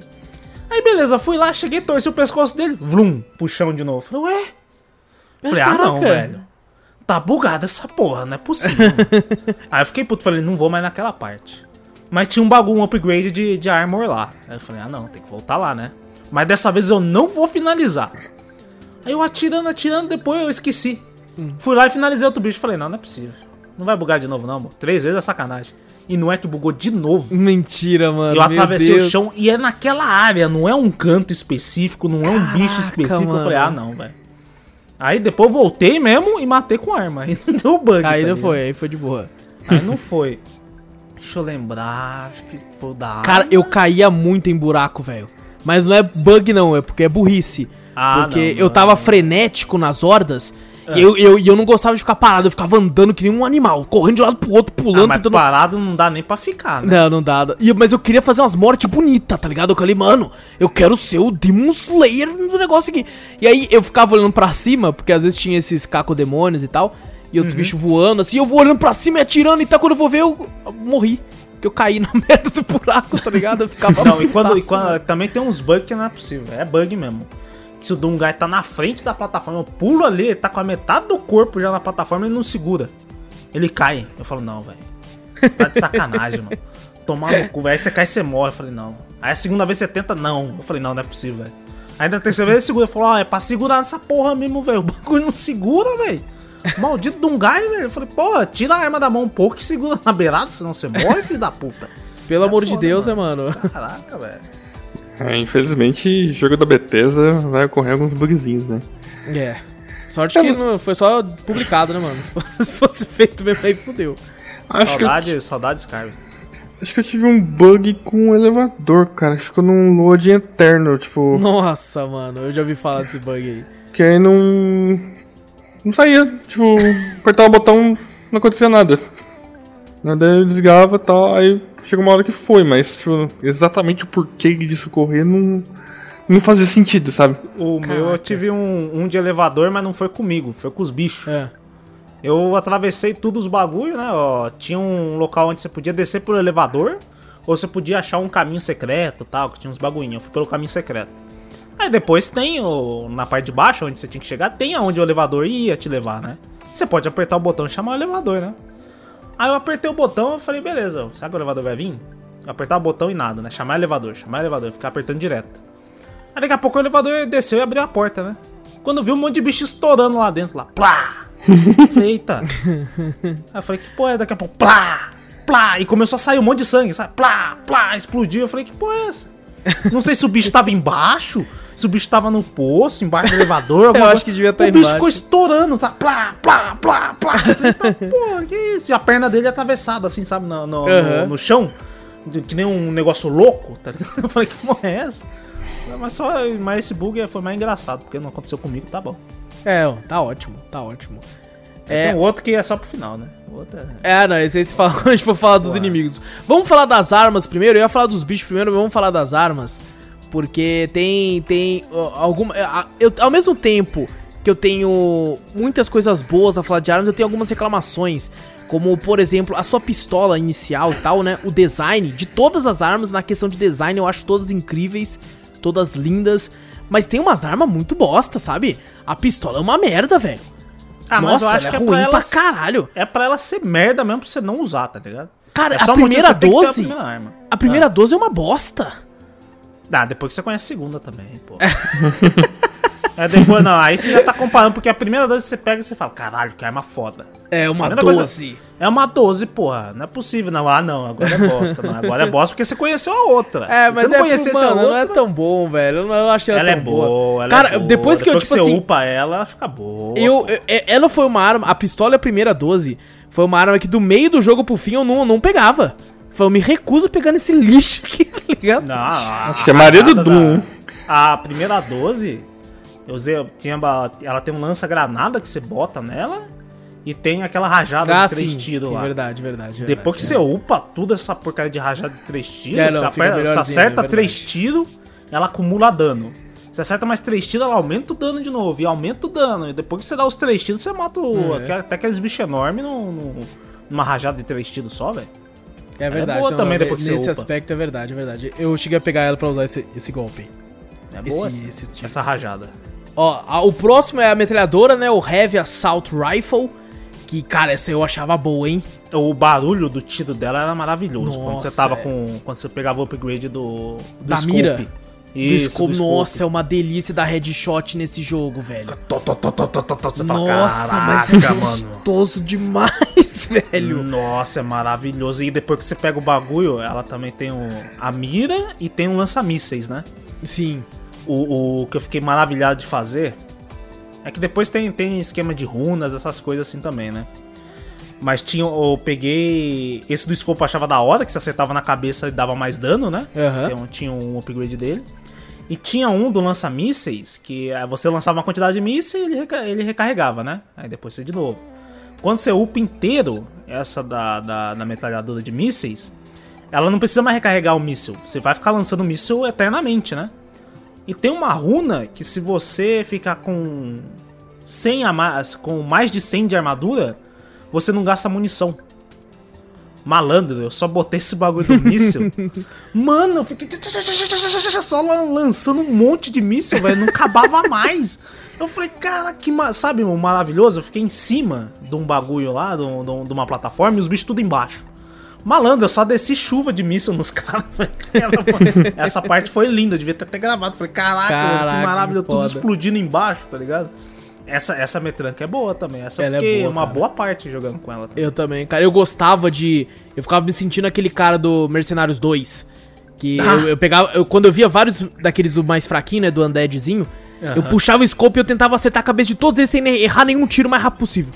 Aí beleza, fui lá, cheguei, torci o pescoço dele. Vlum, puxão de novo. Falei, ué? Falei, ah não, velho. Tá bugada essa porra, não é possível. Aí eu fiquei puto, falei, não vou mais naquela parte. Mas tinha um bagulho, um upgrade de, de armor lá. Aí eu falei, ah não, tem que voltar lá, né? Mas dessa vez eu não vou finalizar. Aí eu atirando, atirando, depois eu esqueci. Fui lá e finalizei outro bicho. Falei, não, não é possível. Não vai bugar de novo, não, amor. Três vezes é sacanagem. E não é que bugou de novo. Mentira, mano. Eu atravessei o chão e é naquela área, não é um canto específico, não é um bicho específico. Eu falei, mano. ah, não, velho. Aí depois eu voltei mesmo e matei com arma. Aí não deu bug. Aí tá não ligado? foi, aí foi de boa. Aí não foi. Deixa eu lembrar, acho que foi da Cara, eu caía muito em buraco, velho. Mas não é bug, não, é porque é burrice. Ah, porque não, eu não é, tava não. frenético nas hordas e eu, eu, eu não gostava de ficar parado. Eu ficava andando que nem um animal, correndo de um lado pro outro, Ah, pulando, mas tentando. parado não dá nem pra ficar, né? Não, não dá. E, mas eu queria fazer umas mortes bonitas, tá ligado? Eu falei, mano, eu quero ser o Demon Slayer do negócio aqui. E aí eu ficava olhando pra cima, porque às vezes tinha esses cacodemônios e tal, e Uhum. outros bichos voando, assim, eu vou olhando pra cima e atirando, e tá, quando eu vou ver, eu, eu morri. Porque eu caí na merda do buraco, tá ligado? Eu ficava Não, e quando, e quando- também tem uns bugs que não é possível. É bug mesmo. Se o Dungai tá na frente da plataforma, eu pulo ali, ele tá com a metade do corpo já na plataforma e não segura. Ele cai. Eu falo, não, velho. Você tá de sacanagem, mano. Tomar no cu, velho. Aí você cai e você morre. Eu falei, não. Aí a segunda vez você tenta, não. Eu falei, não, não é possível, velho. Aí na terceira vez ele segura. Ele falou, ó, é pra segurar nessa porra mesmo, velho. O bagulho não segura, velho. Maldito Dungai, velho. Eu falei, porra, tira a arma da mão um pouco e segura na beirada, senão você morre, filho da puta. Pelo amor de foda, Deus, mano. né, mano? Caraca, velho. É, infelizmente, jogo da Bethesda vai ocorrer alguns bugzinhos, né? É. Sorte que não foi só publicado, né, mano? Se fosse- Se fosse feito mesmo aí, fudeu. Acho eu, Saudade, saudades, Skyrim. acho que eu tive um bug com o elevador, cara. Ficou num load eterno, tipo. Nossa, mano, eu já ouvi falar desse bug aí. Que aí não. Não saía. Tipo, apertava o botão, não acontecia nada. Né, Daí eu desligava e tal, aí chegou uma hora que foi, mas tipo, exatamente o porquê disso ocorrer não. Não fazia sentido, sabe? O meu eu tive um, um de elevador, mas não foi comigo, foi com os bichos. É. Eu atravessei tudo os bagulho, né? Ó, tinha um local onde você podia descer por elevador, ou você podia achar um caminho secreto tal, que tinha uns bagulhinhos. Eu fui pelo caminho secreto. Aí depois tem o, na parte de baixo, onde você tinha que chegar, tem aonde o elevador ia te levar, né? Você pode apertar o botão e chamar o elevador, né? Aí eu apertei o botão e falei, beleza, será que o elevador vai vir? Apertar o botão e nada, né? Chamar o elevador, chamar o elevador, ficar apertando direto. Aí daqui a pouco o elevador desceu e abriu a porta, né? Quando viu um monte de bicho estourando lá dentro, lá, plá! Falei, eita. Aí eu falei, que porra é? Daqui a pouco, plá! Plá! E começou a sair um monte de sangue, sabe? Plá! Plá! Explodiu. Eu falei, que porra é essa? Não sei se o bicho tava embaixo, se o bicho tava no poço, embaixo do elevador. alguma acho coisa. que devia tá O bicho embaixo. ficou estourando, tá? Plá! Plá! Plá! Plá! Eu falei, "Eita porra, que isso? E a perna dele atravessada, assim, sabe? No, no, no- Aham. no chão. Que nem um negócio louco, tá ligado? Eu falei, que porra é essa? Mas só mas esse bug foi mais engraçado, porque não aconteceu comigo, tá bom. É, tá ótimo, tá ótimo. Tem É, um outro que é só pro final, né? É... é, não, esse aí se fala quando a gente for falar dos inimigos. Vamos falar das armas primeiro, eu ia falar dos bichos primeiro, mas vamos falar das armas. Porque tem. tem alguma. a- Eu, ao mesmo tempo que eu tenho muitas coisas boas a falar de armas, eu tenho algumas reclamações. Como, por exemplo, a sua pistola inicial e tal, né? O design de todas as armas, na questão de design, eu acho todas incríveis, todas lindas. Mas tem umas armas muito bosta, sabe? A pistola é uma merda, velho. Ah, Nossa, ela é ruim pra caralho. É pra ela ser merda mesmo pra você não usar, tá ligado? Cara, é a primeira você tem que ter 12 A primeira arma. A primeira 12 é uma bosta. Ah, depois que você conhece a segunda também, pô. é depois, não, aí você já tá comparando, porque a primeira 12 você pega e você fala, caralho, que arma foda. É uma Primeira coisa- 12. É uma 12, porra. Não é possível, não. Ah, não, agora é bosta. Não, agora é bosta porque você conheceu a outra. É, mas você é não conhecesse mano, a não é outra, tão bom, velho. Eu não eu achei ela, ela é tão boa. ela Cara, é boa. depois que eu, tipo você assim, upa ela, ela fica boa. eu, eu- ela foi uma arma, a pistola e a primeira 12 foi uma arma que do meio do jogo pro fim eu não, não pegava. Foi, eu me recuso pegando esse lixo aqui, tá ligado? Não, a, que é a Maria do Doom. A primeira 12, eu usei, tinha, ela tem um lança-granada que você bota nela e tem aquela rajada Ah, de três sim, tiros sim, lá. verdade, verdade, Depois que você upa tudo essa porcaria de rajada de três tiros, É, não, você, aperta- você acerta é verdade. três tiros, ela acumula dano. Você acerta mais três tiros, ela aumenta o dano de novo. E aumenta o dano. E depois que você dá os três tiros, você mata o, É. até aqueles bichos enormes no, no- numa rajada de três tiros só, velho. É verdade. boa não, também não, depois que você Nesse aspecto é verdade, é verdade. Eu cheguei a pegar ela pra usar esse, esse golpe. É boa Esse- essa, esse tipo. essa rajada. Ó, a- o próximo é a metralhadora, né? O Heavy Assault Rifle. Que, cara, essa eu achava boa, hein? O barulho do tiro dela era maravilhoso. quando Nossa, você tava é. com. Quando você pegava o upgrade do. do Da scope. mira. Isso, do scope. do Nossa, é uma delícia dar headshot nesse jogo, velho. Tó, Você fala, Nossa, mas é "Caraca, mano. gostoso demais, velho. Nossa, é maravilhoso. E depois que você pega o bagulho, ela também tem o, a mira e tem um lança-mísseis, né? Sim. O, o que eu fiquei maravilhado de fazer é que depois tem, tem esquema de runas, essas coisas assim também, né? Mas tinha, eu peguei. Esse do eu achava da hora, que você acertava na cabeça e dava mais dano, né? Aham. Então, tinha um upgrade dele. E tinha um do lança-mísseis, que eh, você lançava uma quantidade de mísseis e ele, reca- ele recarregava, né? Aí depois você de novo. Quando você upa inteiro, essa da, da, da metralhadora de mísseis, ela não precisa mais recarregar o míssil. Você vai ficar lançando míssil eternamente, né? E tem uma runa que se você ficar com 100 a mais, com mais de 100 de armadura, você não gasta munição. Malandro, eu só botei esse bagulho do míssil. Mano, eu fiquei só lan- lançando um monte de míssil, velho. Não acabava mais. Eu falei, cara, que ma- sabe, o maravilhoso? Eu fiquei em cima de um bagulho lá, de uma plataforma, e os bichos tudo embaixo. Malandro, eu só desci chuva de míssil nos caras. Essa parte foi linda, eu devia ter até gravado. Falei, caraca, Caraca, que maravilhoso, que tudo explodindo embaixo, tá ligado? Essa, essa metranca é boa também. Essa Ela é eu fiquei boa, uma cara. boa parte jogando com ela. também. Eu também, cara. Eu gostava de. Eu ficava me sentindo aquele cara do Mercenários 2. Que Ah. eu, eu pegava. eu- quando eu via vários daqueles mais fraquinhos, né? Do Undeadzinho, eu puxava o scope e eu tentava acertar a cabeça de todos eles sem errar nenhum tiro o mais rápido possível.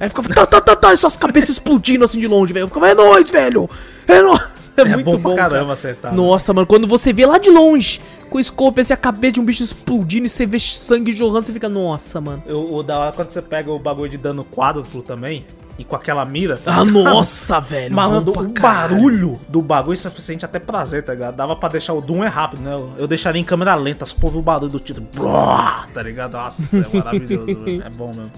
Aí ficava, tá, tá, tá, tá, e suas cabeças explodindo assim de longe, velho. Eu ficava, é nóis, velho! É nóis! É, É muito bom bom, pra caramba cara. acertar. né? Nossa, mano, quando você vê lá de longe, com o scope, assim, a cabeça de um bicho explodindo e você vê sangue jorrando, você fica, nossa, mano. O, o da hora é quando você pega o bagulho de dano quádruplo também, e com aquela mira. tá Ah, ligado? nossa, velho. Malandro, o barulho do bagulho você sente até prazer, tá ligado? Dava pra deixar o Doom é rápido, né? Eu- Eu deixaria em câmera lenta, só pra ouvir o barulho do tiro. Tá ligado? Nossa, é maravilhoso, velho. É bom mesmo.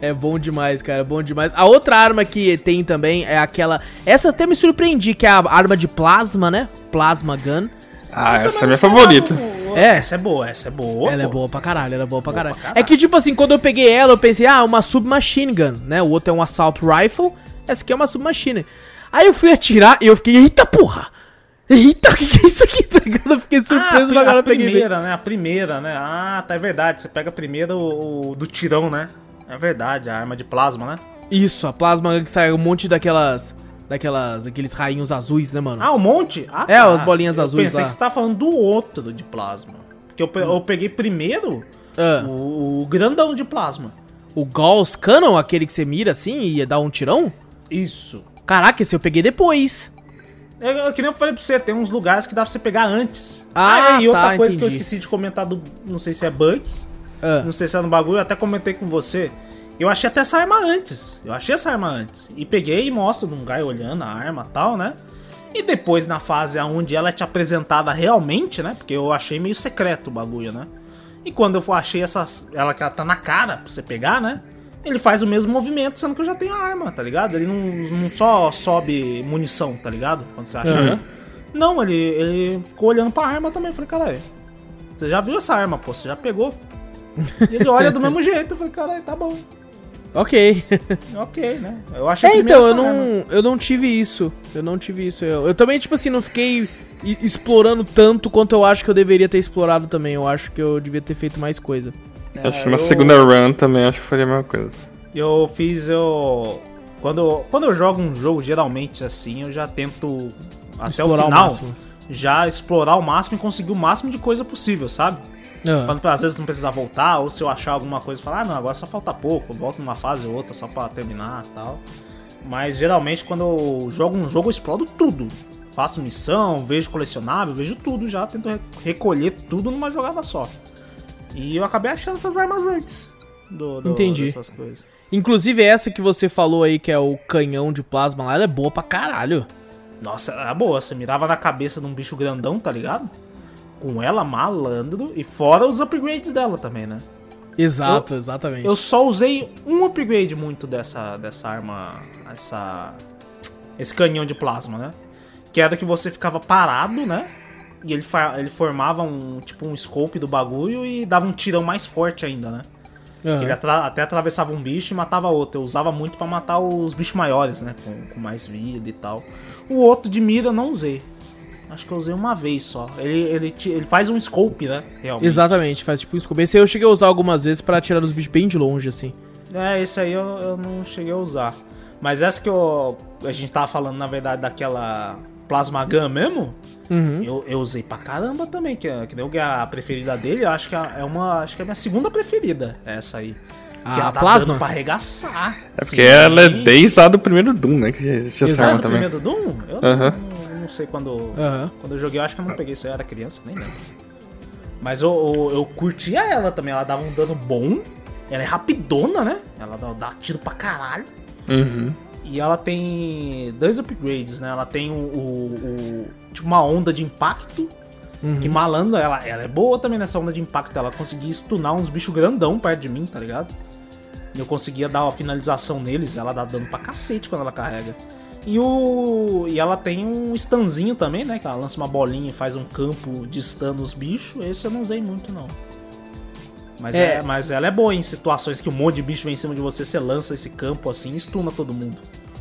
É bom demais, cara, é bom demais. A outra arma que tem também é aquela. Essa até me surpreendi, que é a arma de plasma, né? Plasma Gun. Ah, essa é minha não favorita. É. Essa é boa, essa é boa. ela é pô. boa pra caralho, ela é boa pra Boa caralho. pra caralho. É que, tipo assim, quando eu peguei ela, eu pensei, ah, uma submachine gun, né? O outro é um assault rifle, essa aqui é uma submachine. Aí eu fui atirar e eu fiquei, eita porra! Eita, o que, que é isso aqui? Tá? Eu fiquei Ah, surpreso a, pra pri- agora a eu peguei. primeira, né? A primeira, né? Ah, tá, é verdade. Você pega a primeira o, o do tirão, né? É verdade, a arma de plasma, né? Isso, a plasma que sai um monte daquelas. Daquelas. Aqueles rainhos azuis, né, mano? Ah, um monte? Ah, É, as bolinhas eu azuis pensei lá. que você tava falando do outro de plasma. Porque eu, pe- eu peguei primeiro Ah, o, o grandão de plasma. o Gauss Cannon, aquele que você mira assim e dar um tirão? Isso. Caraca, esse eu peguei depois. Eu, eu, que nem eu falei pra você, tem uns lugares que dá pra você pegar antes. Ah, e outra tá, coisa que eu entendi. esqueci de comentar do. Não sei se é bug, Ah, não sei se é no bagulho, eu até comentei com você. Eu achei até essa arma antes. Eu achei essa arma antes. E peguei e mostro num guy olhando a arma e tal, né? E depois na fase onde ela é te apresentada realmente, né? Porque eu achei meio secreto o bagulho, né? E quando eu achei essa, ela que ela tá na cara pra você pegar, né? Ele faz o mesmo movimento, sendo que eu já tenho a arma, tá ligado? Ele não, não só sobe munição, tá ligado? Quando você acha. Uhum. Não, ele, ele ficou olhando pra arma também. Eu falei, caralho, você já viu essa arma, pô? Você já pegou? E ele olha do mesmo jeito. Eu falei, caralho, tá bom. Ok. Ok, né? Eu achei É, primeiro então, eu não, eu não tive isso. Eu não tive isso. Eu, eu também, tipo assim, não fiquei explorando tanto quanto eu acho que eu deveria ter explorado também. Eu acho que eu devia ter feito mais coisa. acho que uma É, eu- segunda run também acho que faria a mesma coisa. Eu fiz, eu. Quando, quando eu jogo um jogo, geralmente assim, eu já tento até Explorar o o final máximo. já explorar o máximo e conseguir o máximo de coisa possível, sabe? Pra, pra, às vezes não precisar voltar, ou se eu achar alguma coisa, falar, ah, não, agora só falta pouco, eu volto numa fase ou outra só pra terminar e tal. Mas geralmente quando eu jogo um jogo, eu exploro tudo. Faço missão, vejo colecionável, vejo tudo já, tento re- recolher tudo numa jogada só. E eu acabei achando essas armas antes. Do, do- Entendi. dessas coisas. Inclusive essa que você falou aí, que é o canhão de plasma lá, ela é boa pra caralho. Nossa, era boa. Você mirava na cabeça de um bicho grandão, tá ligado? Com ela malandro. E fora os upgrades dela também, né? Exato, exatamente. Eu só usei um upgrade muito dessa, dessa arma. Essa. Esse canhão de plasma, né? Que era que você ficava parado, né? E ele, ele formava um tipo um scope do bagulho e dava um tirão mais forte ainda, né? Que ele atra- até atravessava um bicho e matava outro. Eu usava muito pra matar os bichos maiores, né? Com, com mais vida e tal. O outro de mira eu não usei. Acho que eu usei uma vez só. Ele, ele, ele faz um scope, né? Realmente. Exatamente, faz tipo um scope. Esse aí eu cheguei a usar algumas vezes pra tirar os bichos bem de longe, assim. É, esse aí eu, eu não cheguei a usar. Mas essa que eu, a gente tava falando, na verdade, daquela Plasma Gun mesmo, Uhum. eu, eu usei pra caramba também, que, é- que nem eu ganhei a preferida dele, eu acho que é uma. Acho que é a minha segunda preferida, essa aí. A que ela dá Plasma? pra arregaçar. É porque ela é desde lá do primeiro Doom, né? Que já existe essa arma do também. primeiro Doom? Eu Aham. não, não sei quando. Aham. Quando eu joguei, eu acho que eu não peguei isso eu era criança, nem lembro. Mas eu, eu, eu curtia ela também, ela dava um dano bom. Ela é rapidona, né? Ela dá, dá tiro pra caralho. Uhum. E ela tem dois upgrades, né? Ela tem o, o- o- tipo uma onda de impacto. Que malandro, ela, ela é boa também nessa onda de impacto. Ela conseguia stunar uns bichos grandão perto de mim, tá ligado? E eu conseguia dar uma finalização neles. Ela dá dano pra cacete quando ela carrega. E o. E ela tem um stunzinho também, né? Que ela lança uma bolinha e faz um campo de stun nos bichos. Esse eu não usei muito, não. Mas, É. é, mas ela é boa em situações que um monte de bicho vem em cima de você, você lança esse campo assim e stuna todo mundo.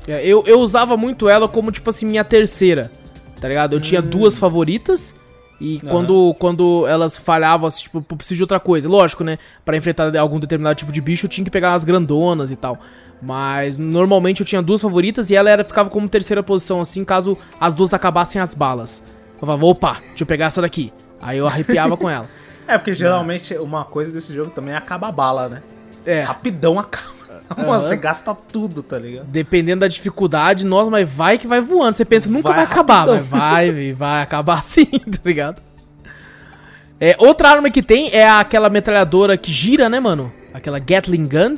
É, eu, eu usava muito ela como, tipo assim, minha terceira, tá ligado? Eu tinha duas favoritas e Aham. quando, quando elas falhavam, assim, tipo, eu preciso de outra coisa. Lógico, né? Pra enfrentar algum determinado tipo de bicho, eu tinha que pegar umas grandonas e tal. Mas normalmente eu tinha duas favoritas e ela era, ficava como terceira posição, assim, caso as duas acabassem as balas. Eu falava, opa, deixa eu pegar essa daqui. Aí eu arrepiava com ela. É, porque geralmente uma coisa desse jogo também é acaba a bala, né? É, Rapidão acaba. Mano, você gasta tudo, tá ligado? dependendo da dificuldade, nossa, mas vai que vai voando. Você pensa, nunca vai, Vai acabar, mas vai, vai, vai acabar sim, tá ligado? É, outra arma que tem é aquela metralhadora que gira, né, mano? Aquela Gatling Gun.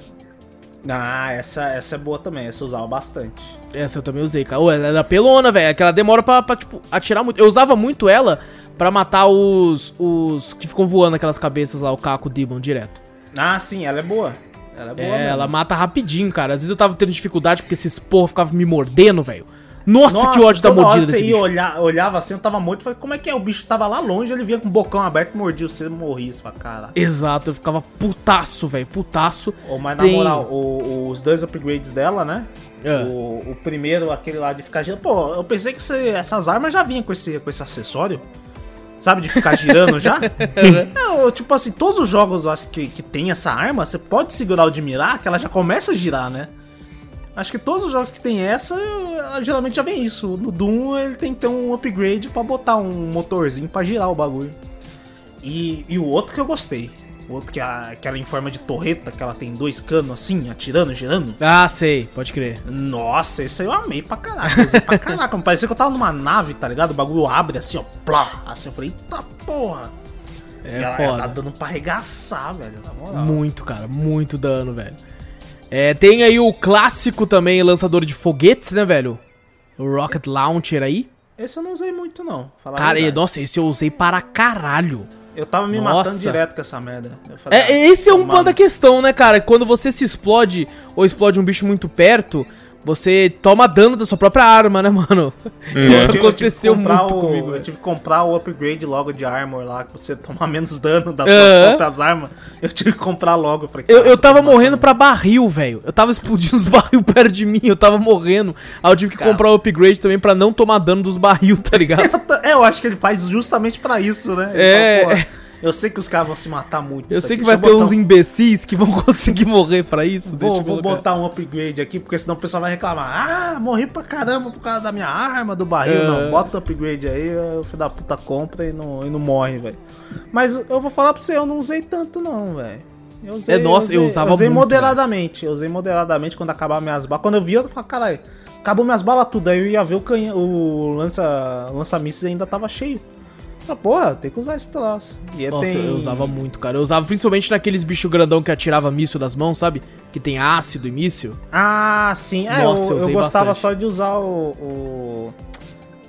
Ah, essa, essa é boa também, essa eu usava bastante. Essa eu também usei, cara. Ô, ela era pelona, velho. Aquela demora pra, pra, tipo, atirar muito. Eu usava muito ela pra matar os, os que ficam voando aquelas cabeças lá, o Caco Demon, direto. Ah, sim, ela é boa. Ela é boa. É, mesmo. ela mata rapidinho, cara. Às vezes eu tava tendo dificuldade porque esses porra ficavam me mordendo, velho. Nossa, que ódio da hora mordida você desse ia bicho. olhar, olhava assim, eu tava morto, falei, como é que é? O bicho tava lá longe, ele vinha com o bocão aberto, mordia você, morria, fala, caralho. Exato, eu ficava putaço, velho, putaço. Ô, mas na Tem- moral, o- os dois upgrades dela, né? É. O, o primeiro, aquele lá de ficar girando. Pô, eu pensei que esse- essas armas já vinham com esse, com esse acessório. Sabe, de ficar girando já? é, tipo assim, todos os jogos eu acho que, que tem essa arma, você pode segurar o de mirar, que ela já começa a girar, né? Acho que todos os jogos que tem essa, geralmente já vem isso. No Doom ele tem que ter um upgrade pra botar um motorzinho pra girar o bagulho. E, e o outro que eu gostei. O outro que é aquela em forma de torreta, que ela tem dois canos assim, atirando, girando. Ah, sei, pode crer. Nossa, esse aí eu amei pra caraca. Eu usei pra caraca. Parecia que eu tava numa nave, tá ligado? O bagulho abre assim, ó. Plá. Assim eu falei, eita porra. É E ela, ela tá foda. dando pra arregaçar, velho. Na moral. Muito, cara, muito dano, velho. É, tem aí o clássico também, lançador de foguetes, né, velho? O Rocket Launcher aí. Esse eu não usei muito, não. Cara, e, nossa, esse eu usei para caralho. Eu tava me Nossa. matando direto com essa merda. Falei, É, ah, esse é um ponto da questão, né, cara? Quando você se explode ou explode um bicho muito perto, você toma dano da sua própria arma, né, mano? Eu Isso tive- aconteceu muito o- comigo. Eu tive que comprar o upgrade logo de armor lá, pra você tomar menos dano das suas próprias armas. Eu tive que comprar logo. falei, Eu, eu tava morrendo pra barril, velho. Eu tava explodindo os barril perto de mim, eu tava morrendo. Aí eu tive que Cara. comprar o upgrade também pra não tomar dano dos barril, tá ligado? É, eu acho que ele faz justamente pra isso, né? Ele É. fala, "Pô, eu sei que os caras vão se matar muito. Eu sei aqui, que vai ter eu uns um- imbecis que vão conseguir morrer pra isso. Vou, deixa eu vou botar um upgrade aqui, porque senão o pessoal vai reclamar. Ah, morri pra caramba por causa da minha arma, do barril. É. Não, bota o upgrade aí, o filho da puta compra e não, e não morre, velho. Mas eu vou falar pra você, eu não usei tanto não, velho. Eu usei- É, nossa, eu usei- usava usei muito, moderadamente. Eu usei moderadamente quando acabar minhas balas. Quando eu vi, eu falei, caralho, acabou minhas balas tudo. Aí eu ia ver o canhão, o lança, lança-mísseis ainda tava cheio. Ah, porra, tem que usar esse troço. E aí Nossa, tem- eu usava muito, cara. Eu usava principalmente naqueles bichos grandão que atirava míssil das mãos, sabe? Que tem ácido e míssil. Ah, sim. É, Nossa, eu eu, eu gostava bastante. só de usar o, o,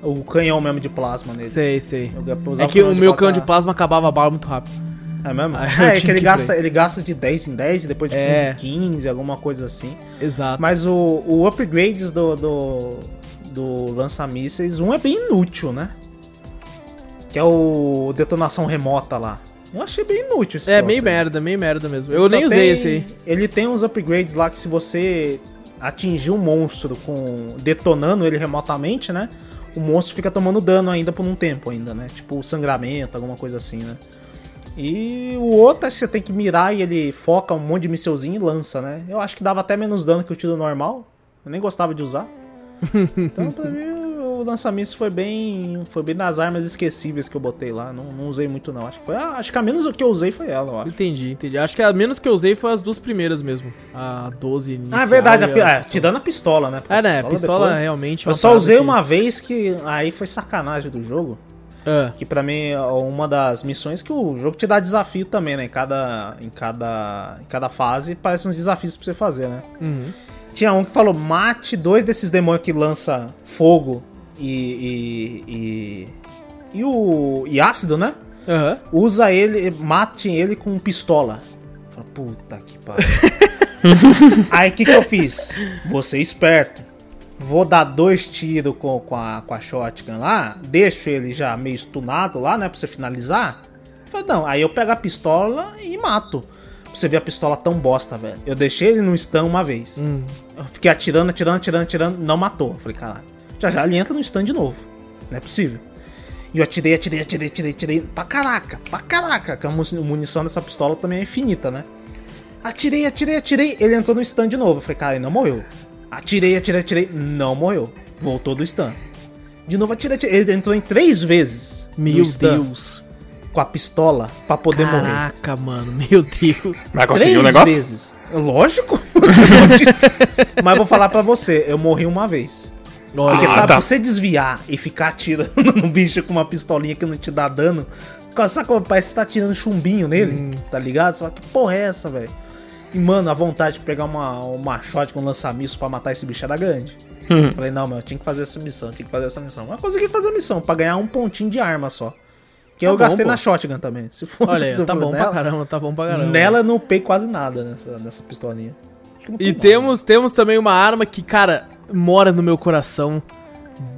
o canhão mesmo de plasma nele. Sei, sei. É que o meu canhão de plasma acabava a bala muito rápido. É mesmo? É, é que ele gasta, ele gasta de 10 em 10 e depois de 15 É. em 15, alguma coisa assim. Exato. Mas o, o upgrades do, do, do lança-mísseis, um é bem inútil, né? Que é o detonação remota lá. Eu achei bem inútil esse É, meio merda, meio merda mesmo. Eu Só nem usei tem- esse aí. Ele tem uns upgrades lá que se você atingir um monstro com detonando ele remotamente, né? O monstro fica tomando dano ainda por um tempo ainda, né? Tipo sangramento, alguma coisa assim, né? E o outro é que você tem que mirar e ele foca um monte de missilzinho e lança, né? Eu acho que dava até menos dano que o tiro normal. Eu nem gostava de usar. Então, pra mim, o lança-mísseis foi bem. Foi bem das armas esquecíveis que eu botei lá. Não, não usei muito, não. Acho que, foi, a- acho que a menos o que eu usei foi ela, eu acho. Entendi, entendi. Acho que a menos que eu usei foi as duas primeiras mesmo. A 12 inicial Ah, é verdade, a, pi- é, pistola. tirando a pistola, né? Porque É, né? A pistola depois- realmente é Eu só usei que- uma vez que aí foi sacanagem do jogo. Ah, Que pra mim é uma das missões que o jogo te dá desafio também, né? Em cada, em cada, em cada fase parece uns desafios pra você fazer, né? uhum. Tinha um que falou: mate dois desses demônios que lança fogo e. e, e, e o. e ácido, né? Aham. Usa ele, mate ele com pistola. Falei, Puta que pariu. Aí o que, que eu fiz? Vou ser esperto. Vou dar dois tiros com, com, a, com a shotgun lá. Deixo ele já meio stunado lá, né? Pra você finalizar. Falei, não, aí eu pego a pistola e mato. Pra você ver a pistola tão bosta, velho. Eu deixei ele no stun uma vez. Hum. Eu fiquei atirando, atirando, atirando, atirando. Não matou. Eu falei, caralho. Já já ele entra no stun de novo. Não é possível. E eu atirei, atirei, atirei, atirei, atirei. Pra caraca, pra caraca. Que a mu- munição dessa pistola também é infinita, né? Atirei, atirei, atirei. Ele entrou no stun de novo. Eu falei, cara, ele não morreu. Atirei, atirei, atirei. Não morreu. Voltou do stun. De novo, atirei, atirei. Ele entrou em três vezes. Meu Deus. Com a pistola pra poder morrer. Caraca, mano. Meu Deus. Vai conseguir Três o negócio? vezes. Lógico. Mas vou falar pra você, eu morri uma vez. Olha, Porque Ah, sabe, tá. você desviar e ficar atirando no bicho com uma pistolinha que não te dá dano, sabe como parece que você tá tirando chumbinho nele, Hum. tá ligado? Você fala, que porra é essa, velho? E, mano, a vontade de pegar uma, uma shot com lança-míssil pra matar esse bicho era grande. Hum. Falei, não, meu, eu tinha que fazer essa missão, tinha que fazer essa missão. Mas consegui fazer a missão, pra ganhar um pontinho de arma só. Que Tá eu bom, gastei pô. na shotgun também. Se for, Olha se tá for bom nela, pra caramba, tá bom pra caramba. Nela eu não upei quase nada nessa, nessa pistolinha. E nada. temos, temos também uma arma que, cara, mora no meu coração.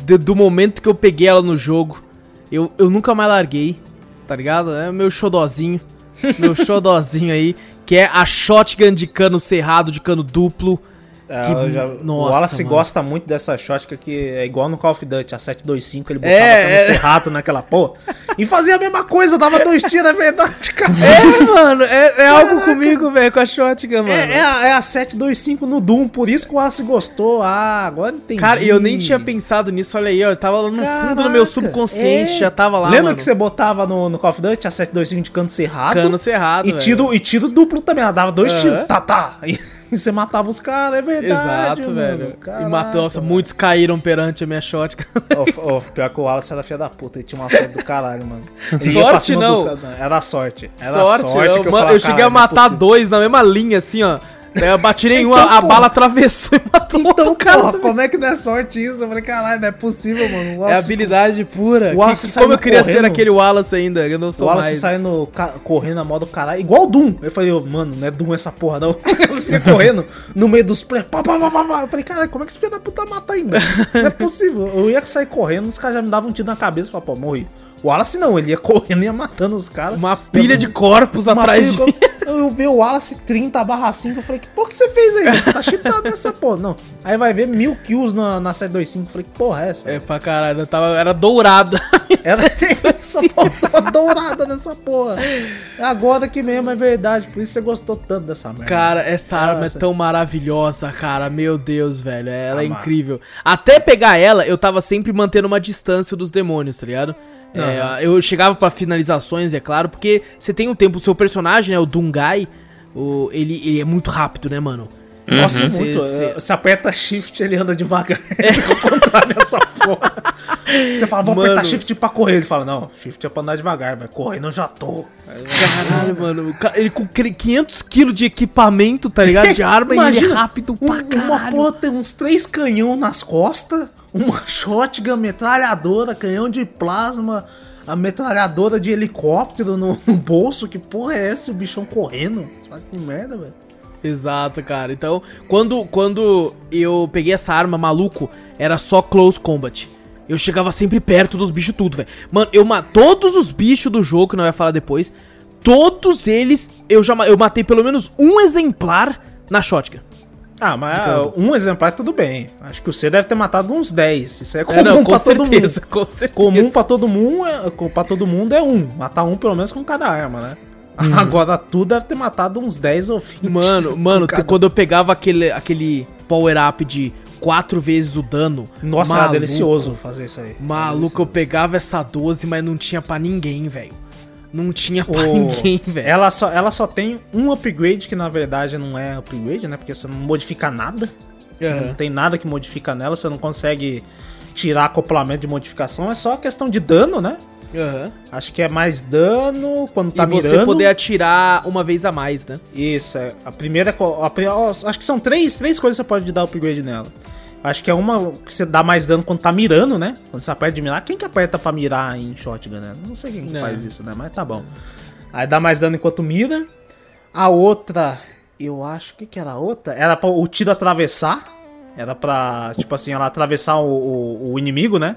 De- do momento que eu peguei ela no jogo. Eu, eu nunca mais larguei, tá ligado? É o meu xodozinho. Meu xodozinho aí. Que é a shotgun de cano cerrado, de cano duplo. É, Que- já- nossa, o Wallace mano. gosta muito dessa shotgun que é igual no Call of Duty, a 725, ele botava É, é, é. cerrado naquela porra. E fazia a mesma coisa, dava dois tiros, é verdade, cara. É, mano, é, é algo comigo, velho, com a shotgun, mano. É, é a, é a 725 no Doom, por isso que o Wallace gostou. Ah, agora entendi. Cara, e eu nem tinha pensado nisso, olha aí, ó. Eu tava lá no fundo do meu Caraca, subconsciente, é. já tava lá, Lembra mano. que você botava no, no Call of Duty a 725 de cano cerrado? Cano cerrado, E tiro, e tiro duplo também, ela dava dois Aham. tiros, tá, tá. E, e você matava os caras, é verdade, Exato, mano. velho. e Caraca, matou, nossa, mano. muitos caíram perante a minha shotgun. Ô, ô, pior que o Wallace era filha da puta, ele tinha uma sorte do caralho, mano. Ele Sorte não. dos Era sorte. Era sorte, sorte, não. que eu Mano, falava, eu cheguei a "Caralho, não é matar possível." dois na mesma linha, assim, ó. Daí eu bati nenhuma, Então, a pô. bala atravessou e matou Então, outro cara. porra, como é que não é sorte isso? Eu falei, caralho, não é possível, mano. O É Wallace- habilidade pura. O Wallace que- como eu queria ser correndo. aquele Wallace ainda, eu não O sou Wallace mais. saindo correndo a modo caralho, igual o Doom. Eu falei, ô, mano, não é Doom essa porra, não. Você correndo no meio dos pré. Pá, pá, pá, pá. Eu falei, caralho, como é que esse filho da puta mata ainda? Não é possível. Eu ia sair correndo, os caras já me davam um tiro na cabeça e falavam, pô, morri. O Wallace não, ele ia correndo e ia matando os caras. Uma pilha de corpos Uma atrás de. Eu, vi o Wallace 30 barra 5, eu falei, que porra que você fez aí? Você tá cheatado nessa porra. Não. Aí vai ver mil kills na, na 725. Eu falei, que porra é essa? É pra caralho, eu tava, era dourada. Era só faltou dourada nessa porra. É agora que mesmo é verdade. Por isso você gostou tanto dessa merda. Cara, essa arma é Nossa. tão maravilhosa, cara. Meu Deus, velho. Ela é mano. incrível. Até pegar ela, eu tava sempre mantendo uma distância dos demônios, tá ligado? É, eu chegava pra finalizações, é claro, porque você tem um tempo, o seu personagem, né, o Dungai, o, ele, ele é muito rápido, né, mano? Nossa, Uhum. muito. Cê- cê- Você aperta shift, ele anda devagar. Fica ao contrário dessa porra. Você fala, vou Mano. apertar shift pra correr. Ele fala, não, shift é pra andar devagar, mas correndo eu já tô. Caralho, mano. Ele com 500 kg de equipamento, tá ligado? De arma e ele é rápido um- pra Uma caralho. porra tem uns três canhão nas costas, uma shotgun, metralhadora, canhão de plasma, a metralhadora de helicóptero no, no bolso. Que porra é essa? O bichão correndo? Você fala, Que merda, velho. Exato, cara. Então, quando, quando eu peguei essa arma, maluco, era só close combat. Eu chegava sempre perto dos bichos tudo, velho. Mano, eu todos os bichos do jogo, que não vai falar depois, todos eles eu já eu matei pelo menos um exemplar na shotgun. Ah, mas um exemplar tudo bem. Acho que você deve ter matado uns 10. Isso é comum É, não, com pra todo certeza, mundo. com certeza. Comum pra todo mundo é, pra todo mundo é um. Matar um pelo menos com cada arma, né? Agora tu deve ter matado uns 10 ou 20. Uhum. Mano, mano, cada- quando eu pegava aquele, aquele power up de quatro vezes o dano. Nossa, era maluco, delicioso fazer isso aí. Maluco, eu pegava essa 12, mas não tinha pra ninguém, velho. Não tinha pra O- ninguém, velho. Ela só, ela só tem um upgrade que na verdade não é upgrade, né? Porque você não modifica nada. Aham. Não tem nada que modifica nela, você não consegue tirar acoplamento de modificação, é só questão de dano, né? Aham. Acho que é mais dano quando tá e você mirando. poder atirar uma vez a mais, né? Isso, é. A primeira. a acho que são três, três coisas que você pode dar upgrade nela. Acho que é uma que você dá mais dano quando tá mirando, né? Quando você aperta de mirar. Quem que aperta pra mirar em shotgun, né? Não sei quem que É. faz isso, né? Mas tá bom. Aí dá mais dano enquanto mira. A outra. Eu acho. O que que era a outra? Era pra o tiro atravessar. Era pra, tipo assim, ela atravessar o, o- o inimigo, né?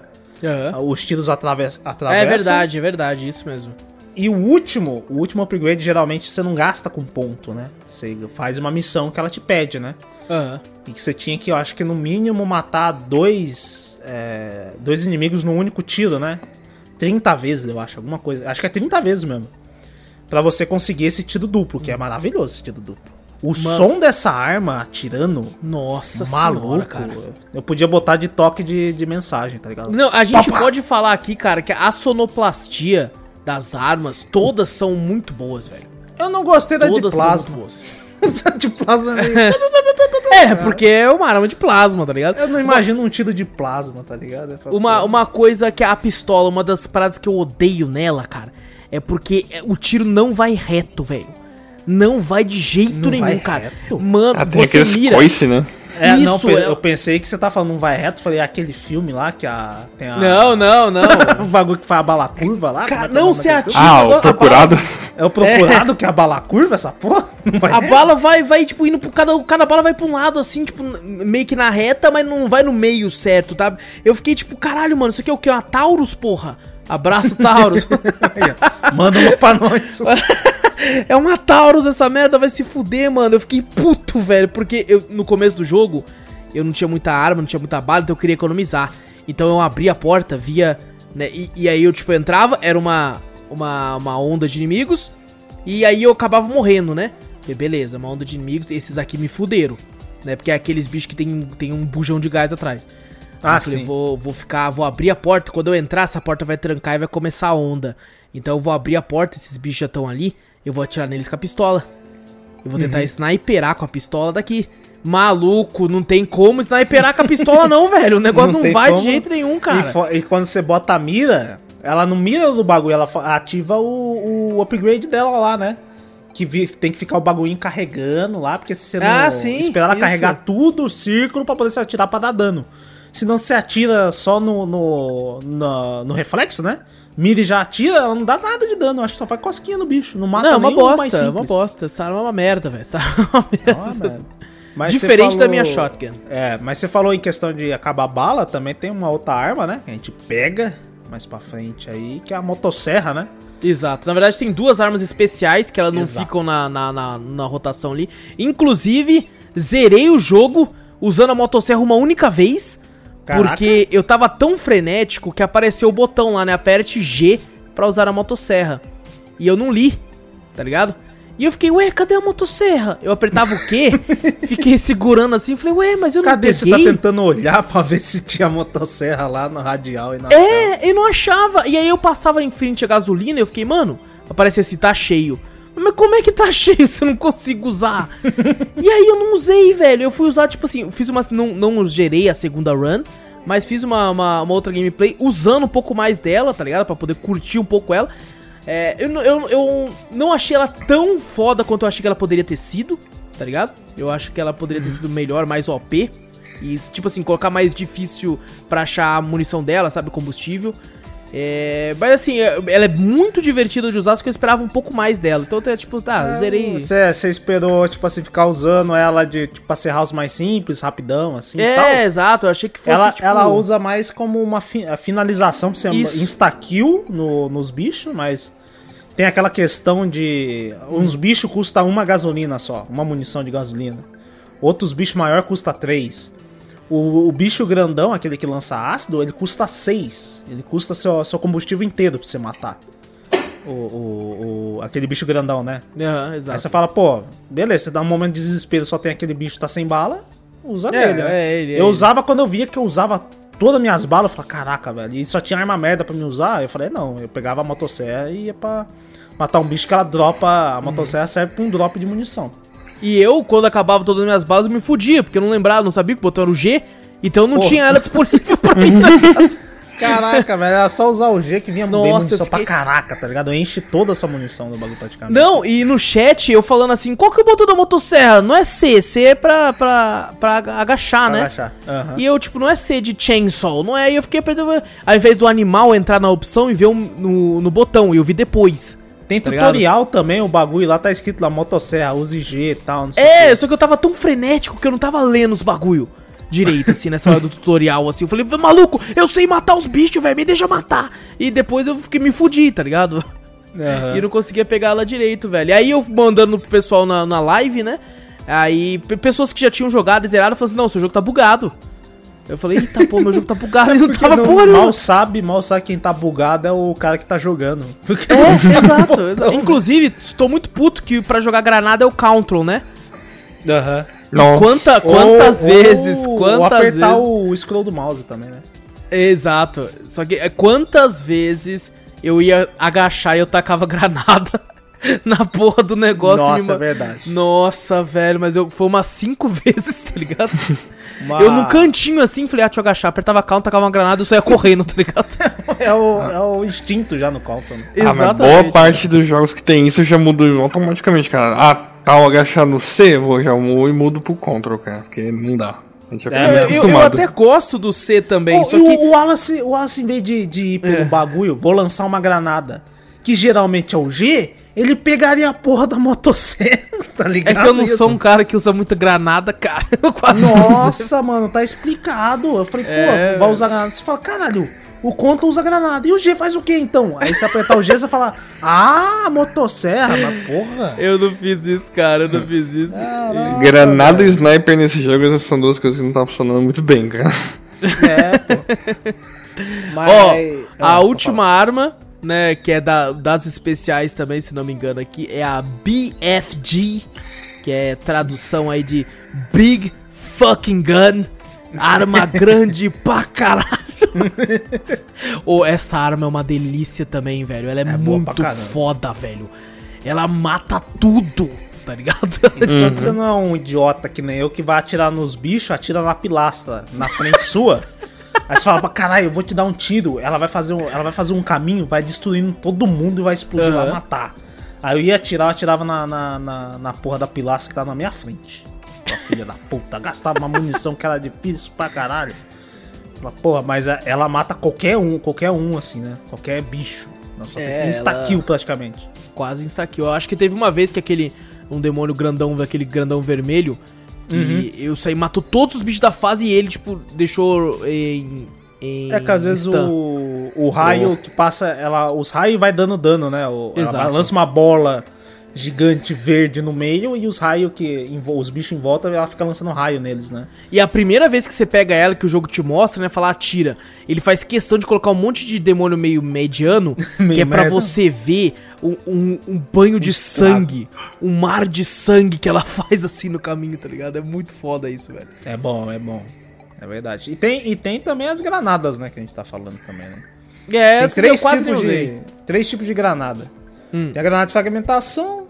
Os tiros atraves, atravessam. É verdade, é verdade, isso mesmo. E o último, o último upgrade, geralmente você não gasta com ponto, né? Você faz uma missão que ela te pede, né? Aham. E que você tinha que, eu acho que no mínimo, matar dois, é, dois inimigos num único tiro, né? 30 vezes, eu acho, alguma coisa. Acho que é 30 vezes mesmo. Pra você conseguir esse tiro duplo, que é maravilhoso esse tiro duplo. O som dessa arma atirando, Nossa maluco, senhora, cara. eu podia botar de toque de, de mensagem, tá ligado? Não, a gente Pá, pode falar aqui, cara, que a sonoplastia das armas, todas são muito boas, velho. Eu não gostei da de Todas são plasma. de plasma é meio... É, porque é uma arma de plasma, tá ligado? Eu não imagino um tiro de plasma, tá ligado? Falo, Uma, pô, uma coisa que a pistola, uma das paradas que eu odeio nela, cara, é porque é- o tiro não vai reto, velho. Não vai de jeito Não nenhum, cara. reto? Mano, Ah, tem você aqueles mira. coice, né? É, não, Isso, pe- é- eu pensei que você tá falando não vai reto, falei aquele filme lá que a tem a Não, não, não. o bagulho que faz a bala curva lá. Cara, é que é não, daquele atira. Ah, o procurado. É o procurado que é a bala curva essa porra? Não vai A reto? bala vai, vai, tipo, indo pro. Cada, cada bala vai pra um lado, assim, tipo, meio que na reta, mas não vai no meio certo, tá? Eu fiquei tipo, caralho, mano, isso aqui é o quê? Uma Taurus, porra? Abraço, Taurus. Manda uma pra nós. é uma Taurus essa merda, vai se fuder, mano. Eu fiquei puto, velho, porque eu, no começo do jogo eu não tinha muita arma, não tinha muita bala, então eu queria economizar. Então eu abri a porta, via. Né, e, e aí eu, tipo, entrava, era uma, uma, uma onda de inimigos, e aí eu acabava morrendo, né? Falei, beleza, uma onda de inimigos, esses aqui me fuderam, né? Porque é aqueles bichos que tem, tem um bujão de gás atrás. Ah, eu falei, sim. vou, vou ficar, vou abrir a porta. Quando eu entrar, essa porta vai trancar e vai começar a onda. Então eu vou abrir a porta, esses bichos já estão ali. Eu vou atirar neles com a pistola. Eu vou tentar Uhum. sniperar com a pistola daqui. Maluco, não tem como sniperar com a pistola, não, velho. O negócio não, tem vai como. de jeito nenhum, cara. E, e quando você bota a mira, ela não mira do bagulho, ela ativa o, o upgrade dela lá, né? que, vi- tem que ficar o bagulhinho carregando lá, porque se você não Ah, sim, esperar ela isso. carregar tudo o círculo pra poder se atirar pra dar dano. Se não se atira só no, no, na- no reflexo, né? Mira e já atira, ela não dá nada de dano. Acho que só faz cosquinha no bicho. Não mata Não, é uma bosta, é uma bosta. Essa arma é uma merda, velho. Essa arma é uma merda. Mas você Diferente da falou- minha shotgun. É, mas você falou em questão de acabar bala, também tem uma outra arma, né? Que a gente pega mais pra frente aí, que é a motosserra, né? Exato. Na verdade, tem duas armas especiais que elas não Exato. ficam na, na, na, na rotação ali. Inclusive, zerei o jogo usando a motosserra uma única vez. Caraca. Porque eu tava tão frenético que apareceu o botão lá, né? Aperte G pra usar a motosserra. E eu não li, tá ligado? E eu fiquei, ué, cadê a motosserra? Eu apertava o quê? Fiquei segurando assim, falei, ué, mas eu Cadê? não Você peguei. tá tentando olhar pra ver se tinha motosserra lá no radial e na É, eu não achava. E aí eu passava em frente a gasolina e eu fiquei, mano, aparecia assim, tá cheio. Mas como é que tá cheio se eu não consigo usar? e aí eu não usei, velho. Eu fui usar, tipo assim, fiz uma. Não, não gerei a segunda run, mas fiz uma, uma, uma outra gameplay usando um pouco mais dela, tá ligado? Pra poder curtir um pouco ela. É, eu, eu, eu não achei ela tão foda quanto eu achei que ela poderia ter sido, tá ligado? Eu acho que ela poderia ter sido melhor, mais OP. E, tipo assim, colocar mais difícil pra achar a munição dela, sabe? Combustível. É, mas assim, é- ela é muito divertida de usar, só que eu esperava um pouco mais dela. Então, é, tipo, tá, zerei. Você, você esperou, tipo assim, ficar usando ela de, tipo, pra ser house mais simples, rapidão, assim e tal? É, exato, eu achei que fosse, Ela, tipo... ela usa mais como uma fi- a finalização pra você insta-kill no, nos bichos, mas tem aquela questão de. Uns bichos custam uma gasolina só, uma munição de gasolina. Outros bichos maior custa três. O, o bicho grandão, aquele que lança ácido, ele custa seis. Ele custa seu, seu combustível inteiro pra você matar. O, o, o- aquele bicho grandão, né? Aí exato. você fala, pô, beleza, você dá um momento de desespero, só tem aquele bicho que tá sem bala, usa É, nele, né? é ele, é eu ele. usava quando eu via que eu usava todas as minhas balas, eu falava, caraca, velho, e só tinha arma merda pra me usar, eu falei, não, eu pegava a motosserra e ia pra matar um bicho que ela dropa, a motosserra serve pra um drop de munição. E eu, quando acabava todas as minhas balas, eu me fudia, porque eu não lembrava, não sabia que o botão era o G, então eu não Porra. tinha ela disponível pra mim, tá ligado? Caraca, velho, era só usar o G que vinha Nossa, munição fiquei- pra caraca, tá ligado? Enche toda a sua munição do bagulho praticamente. Não, e no chat eu falando assim, qual que é o botão da motosserra? Não é C, C é pra, pra, pra agachar, Pra né? agachar. Aham. E eu, tipo, não é C de chainsaw, não é? E eu fiquei apertando. Ao invés do animal entrar na opção e ver um- no, no botão, e eu vi depois. Tem tá tutorial também, o bagulho lá tá escrito lá, motosserra, use G e tal, não sei o É, só que eu tava tão frenético que eu não tava lendo os bagulho direito, assim, nessa hora do tutorial, assim. Eu falei, maluco, eu sei matar os bichos, velho, me deixa matar. E depois eu fiquei me fudi, tá ligado? Aham. E não conseguia pegar ela direito, velho. E aí eu mandando pro pessoal na, na live, né? Aí pe- pessoas que já tinham jogado e zerado falaram assim, não, seu jogo tá bugado. Eu falei, eita, pô, meu jogo tá bugado e não Porque tava não- porra mal sabe, mal sabe quem tá bugado é o cara que tá jogando. Porque É, não exato, botão, exato. né? Inclusive, estou muito puto que pra jogar granada é o Control, né? Aham. Nossa. Quanta, quantas Ou- vezes, ou- quantas ou apertar vezes... o scroll do mouse também, né? Exato. Só que é, quantas vezes eu ia agachar e eu tacava granada na porra do negócio. me Nossa, ma- é verdade. Nossa, velho, mas eu foi umas cinco vezes, tá ligado? Uma- Eu num cantinho assim, falei, ah, deixa eu agachar, apertava count, tacava uma granada e eu saía correndo, tá ligado? É o, é o instinto já no Compton. né? Ah, mas boa parte dos jogos que tem isso já mudou automaticamente, cara. Ah, tá o agachar no C, vou já vou e mudo pro Ctrl, cara. Porque não dá. É, Eu, eu- até gosto do C também, Ô, só e que. o, o Wallace, o Wallace, em vez de, de ir pelo É. bagulho, vou lançar uma granada, que geralmente é o G, ele pegaria a porra da motosserra, tá É ligado? que eu não sou um cara que usa muita granada, cara. Eu quase- Nossa, mano, tá explicado. Eu falei, pô, É, vai usar granada. Você fala, caralho, o Contra usa granada. E o G faz o que então? Aí você apertar o G, você fala, ah, motosserra, mas porra. Eu não fiz isso, cara, eu não fiz isso. Granada e sniper nesse jogo são duas coisas que não estavam funcionando muito bem, cara. É, pô. Mas, Ó, a última arma, né, que é da- das especiais também, se não me engano aqui, é a BFG, que é tradução aí de Big Fucking Gun. Arma grande pra caralho. Ô, essa arma é uma delícia também, velho. Ela é, boa pra muito foda, velho. Ela mata tudo, tá ligado? Quando você não é um idiota que nem eu que vai atirar nos bichos, atira na pilastra, na frente sua. Aí você fala, pra caralho, eu vou te dar um tiro. Ela vai fazer um, ela vai fazer um caminho, vai destruindo todo mundo e vai explodir, vai Aham. matar. Aí eu ia atirar, eu atirava na, na, na, na porra da pilastra que tá na minha frente. Tua filha da puta, gastava uma munição que era difícil pra caralho. Porra, mas ela mata qualquer um, qualquer um, assim, né? Qualquer bicho. Nossa, É, insta-kill praticamente. Quase insta-kill. Eu acho que teve uma vez que aquele. Um demônio grandão, aquele grandão vermelho. Que Uhum. eu saí, matou todos os bichos da fase e ele, tipo, deixou em. em É que às vezes stun. o, o raio que passa, ela, os raios vai dando dano, né? O, ela Exato. vai- lança uma bola gigante verde no meio e os raios que os bichos em volta, ela fica lançando raio neles, né? E a primeira vez que você pega ela, que o jogo te mostra, né? Falar atira. Ele faz questão de colocar um monte de demônio meio mediano, que Meio é pra merda. você ver um, um- um banho de sangue, um mar de sangue que ela faz assim no caminho, tá ligado? É muito foda isso, velho. É bom, é bom. É verdade. E tem, e tem também as granadas, né? Que a gente tá falando também, né? É, Tem três tipos, de, três tipos de granada. Hum. Tem a granada de fragmentação.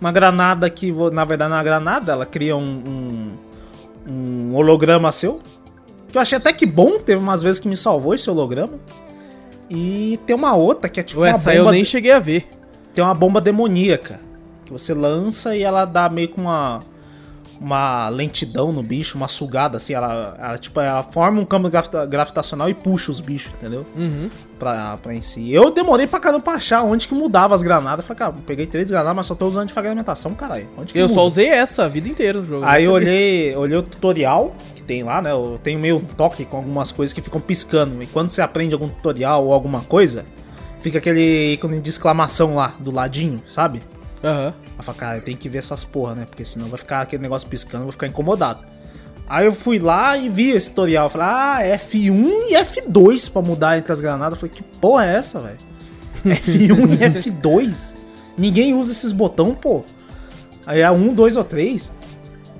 Uma granada que, na verdade, não é uma granada, ela cria um, um, um holograma seu. Que eu achei até que bom, teve umas vezes que me salvou esse holograma. E tem uma outra que é tipo Ué, uma essa bomba. eu nem cheguei a ver. Tem uma bomba demoníaca. Que você lança e ela dá meio com uma. Uma lentidão no bicho, uma sugada assim. Ela, ela, tipo, ela forma um campo gravita- gravitacional e puxa os bichos, entendeu? Uhum. pra, pra em si. Eu demorei pra caramba pra achar onde que mudava as granadas. Falei, cara, peguei três granadas, mas só tô usando de fragmentação, caralho. Onde que Eu muda? só usei essa a vida inteira no jogo. Aí eu olhei, olhei o tutorial que tem lá, né? Eu tenho meio toque com algumas coisas que ficam piscando. E quando você aprende algum tutorial ou alguma coisa, fica aquele ícone de exclamação lá, do ladinho, sabe? Aham. Aí eu falei, cara, tem que ver essas porra, né? Porque senão vai ficar aquele negócio piscando, vou ficar incomodado. Aí eu fui lá e vi esse tutorial. Falei, ah, F1 e F2 pra mudar entre as granadas. Eu falei, que porra é essa, velho? F1 e F2? Ninguém usa esses botão, pô. Aí é 1, 2 ou 3.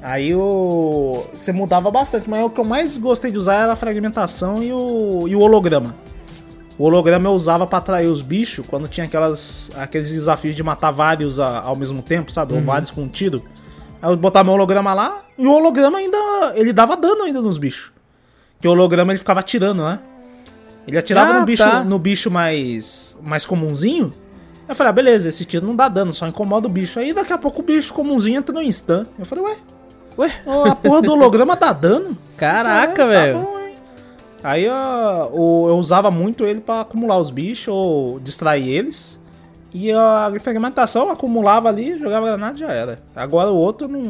Aí eu... você mudava bastante, mas o que eu mais gostei de usar era a fragmentação e o, e o holograma. O holograma eu usava pra atrair os bichos quando tinha aquelas, aqueles desafios de matar vários a- ao mesmo tempo, sabe? Ou vários com um tiro. Aí eu botava meu holograma lá e o holograma ainda. Ele dava dano ainda nos bichos. Que o holograma ele ficava atirando, né? Ele atirava Ah, no bicho, tá. no bicho mais, mais comunzinho. Eu falei, ah, beleza, esse tiro não dá dano, só incomoda o bicho. Aí daqui a pouco o bicho comunzinho entra no instant. Eu falei, ué, Ué, a porra do holograma dá dano? caraca, É, velho. Tá bom, hein? Aí o- eu usava muito ele pra acumular os bichos ou distrair eles. E a fragmentação acumulava ali, jogava granada e já era. Agora o outro eu não.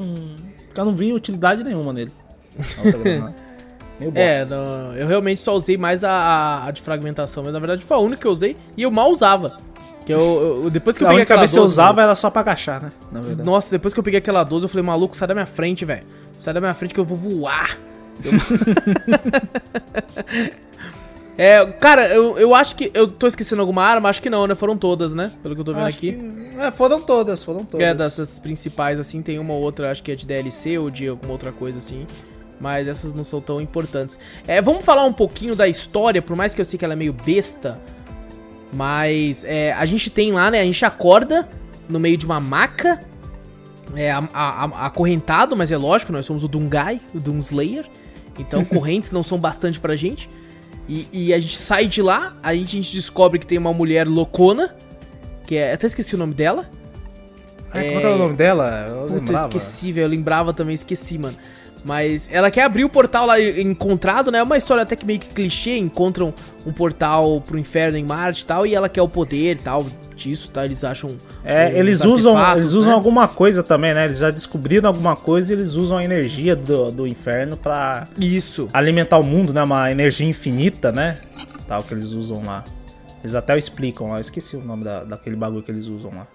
Eu não vi utilidade nenhuma nele. A. É, não, eu realmente só usei mais a, a- a de fragmentação, mas na verdade foi a única que eu usei e eu mal usava. Que eu, eu- depois que eu a peguei única aquela vez que eu 12, usava era só pra agachar, né? Nossa, depois que eu peguei aquela 12, eu falei, maluco, sai da minha frente, velho. Sai da minha frente que eu vou voar. É, cara, eu, eu acho que. Eu tô esquecendo alguma arma? Acho que não, né? Foram todas, né? Pelo que eu tô vendo Acho aqui. que- É, foram todas, foram todas. É, dessas principais, assim, tem uma ou outra, acho que é de DLC ou de alguma outra coisa, assim. Mas essas não são tão importantes. É, vamos falar um pouquinho da história, por mais que eu sei que ela é meio besta. Mas é, a gente tem lá, né? A gente acorda no meio de uma maca. É, a- a- a- acorrentado, mas é lógico, nós somos o Dungai, o Doomslayer. Então correntes não são bastante pra gente. E, e a gente sai de lá, a gente, a gente descobre que tem uma mulher loucona. Que é. Até esqueci o nome dela. Ai, como é que era o nome dela? Eu Puta, eu lembrava. esqueci, velho. Eu lembrava também, esqueci, mano. Mas ela quer abrir o portal lá encontrado, né? É uma história até que meio que clichê. Encontram um portal pro inferno em Marte e tal. E ela quer o poder e tal disso, tá? Eles acham. É, uns eles usam, eles usam né? alguma coisa também, né? Eles já descobriram alguma coisa e eles usam a energia do, do inferno pra Isso. alimentar o mundo, né? Uma energia infinita, né? Tal que eles usam lá. Eles até explicam lá, eu esqueci o nome da, daquele bagulho que eles usam lá.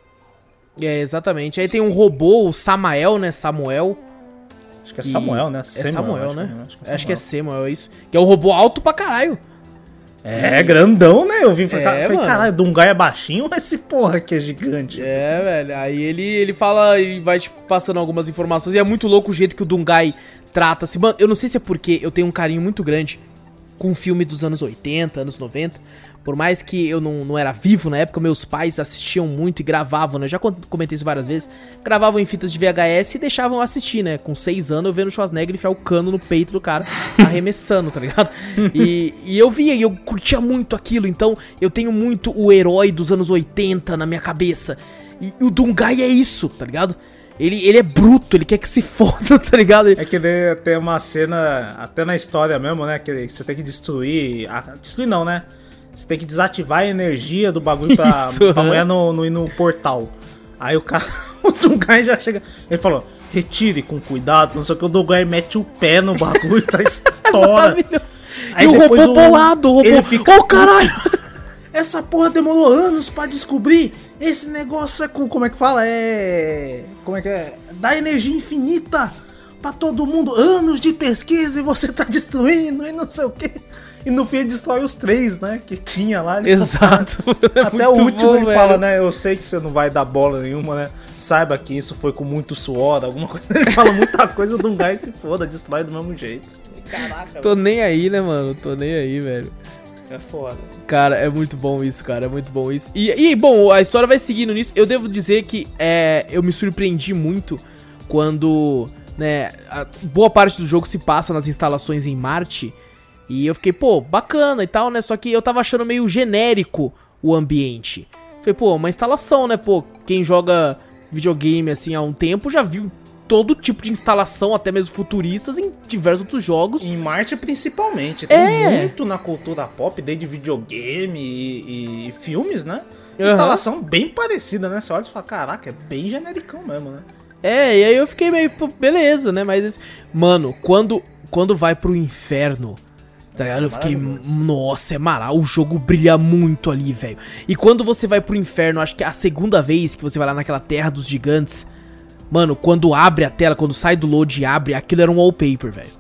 É, exatamente. Aí tem um robô, o Samael, né? Samuel. Acho que é Samuel, né? É Samuel, Samuel, acho né? que- Acho, Acho que é é Samuel, é isso. Que é um robô alto pra caralho. É, grandão, né? Eu vi, falei, É, falei caralho, Dungai é baixinho, mas esse porra aqui é gigante. É, velho. Aí ele, ele fala e vai, tipo, passando algumas informações. E é muito louco o jeito que o Dungai trata-se. Mano, eu não sei se é porque eu tenho um carinho muito grande com filme dos anos 80, anos 90. Por mais que eu não, não era vivo na época, meus pais assistiam muito e gravavam, né? Eu já comentei isso várias vezes. Gravavam em fitas de VHS e deixavam assistir, né? Com seis anos eu vendo o Schwarzenegger enfiar o cano no peito do cara, arremessando, tá ligado? E, e eu via e eu curtia muito aquilo. Então eu tenho muito o herói dos anos 80 na minha cabeça. E o Dungai é isso, tá ligado? Ele, ele é bruto, ele quer que se foda, tá ligado? É que ele tem uma cena, até na história mesmo, né? Que você tem que destruir. Destruir não, né? Você tem que desativar a energia do bagulho pra, Isso, pra mulher no, no, ir no portal. Aí o cara, o Dungai já chega. Ele falou: retire com cuidado, não sei o que. O Dungai mete o pé no bagulho, tá estoura. Aí e o robô o- bolado, o robô. ele fica- Ô, caralho! Essa porra demorou anos pra descobrir. Esse negócio é com. Como é que fala? É. Como é que é? Dá energia infinita pra todo mundo. Anos de pesquisa e você tá destruindo e não sei o que. E no fim ele destrói os três, né? Que tinha lá. Ele Exato. É Até o último bom, ele velho. fala, né? Eu sei que você não vai dar bola nenhuma, né? Saiba que isso foi com muito suor, alguma coisa. Ele fala muita coisa de um gás e se foda, destrói do mesmo jeito. Caraca, Tô nem aí, né, mano? Tô nem aí, velho. é foda. Cara, é muito bom isso, cara. É muito bom isso. E, e, bom, a história vai seguindo nisso. Eu devo dizer que é, eu me surpreendi muito quando, né, a boa parte do jogo se passa nas instalações em Marte. E eu fiquei, pô, bacana e tal, né? Só que eu tava achando meio genérico o ambiente. Falei, pô, uma instalação, né? Pô, quem joga videogame assim há um tempo já viu todo tipo de instalação, até mesmo futuristas, em diversos outros jogos. Em Marte, principalmente. Tem É. muito na cultura pop, desde videogame e, e filmes, né? Aham. Instalação bem parecida, né? Você olha e fala, caraca, é bem genericão mesmo, né? É, e aí eu fiquei meio, pô, beleza, né? Mas, mano, quando, quando vai pro inferno, tá ligado? Eu fiquei, nossa, é mara, o jogo brilha muito ali, velho. E quando você vai pro inferno, acho que é a segunda vez que você vai lá naquela terra dos gigantes, mano, quando abre a tela, quando sai do load e abre, aquilo era um wallpaper, velho.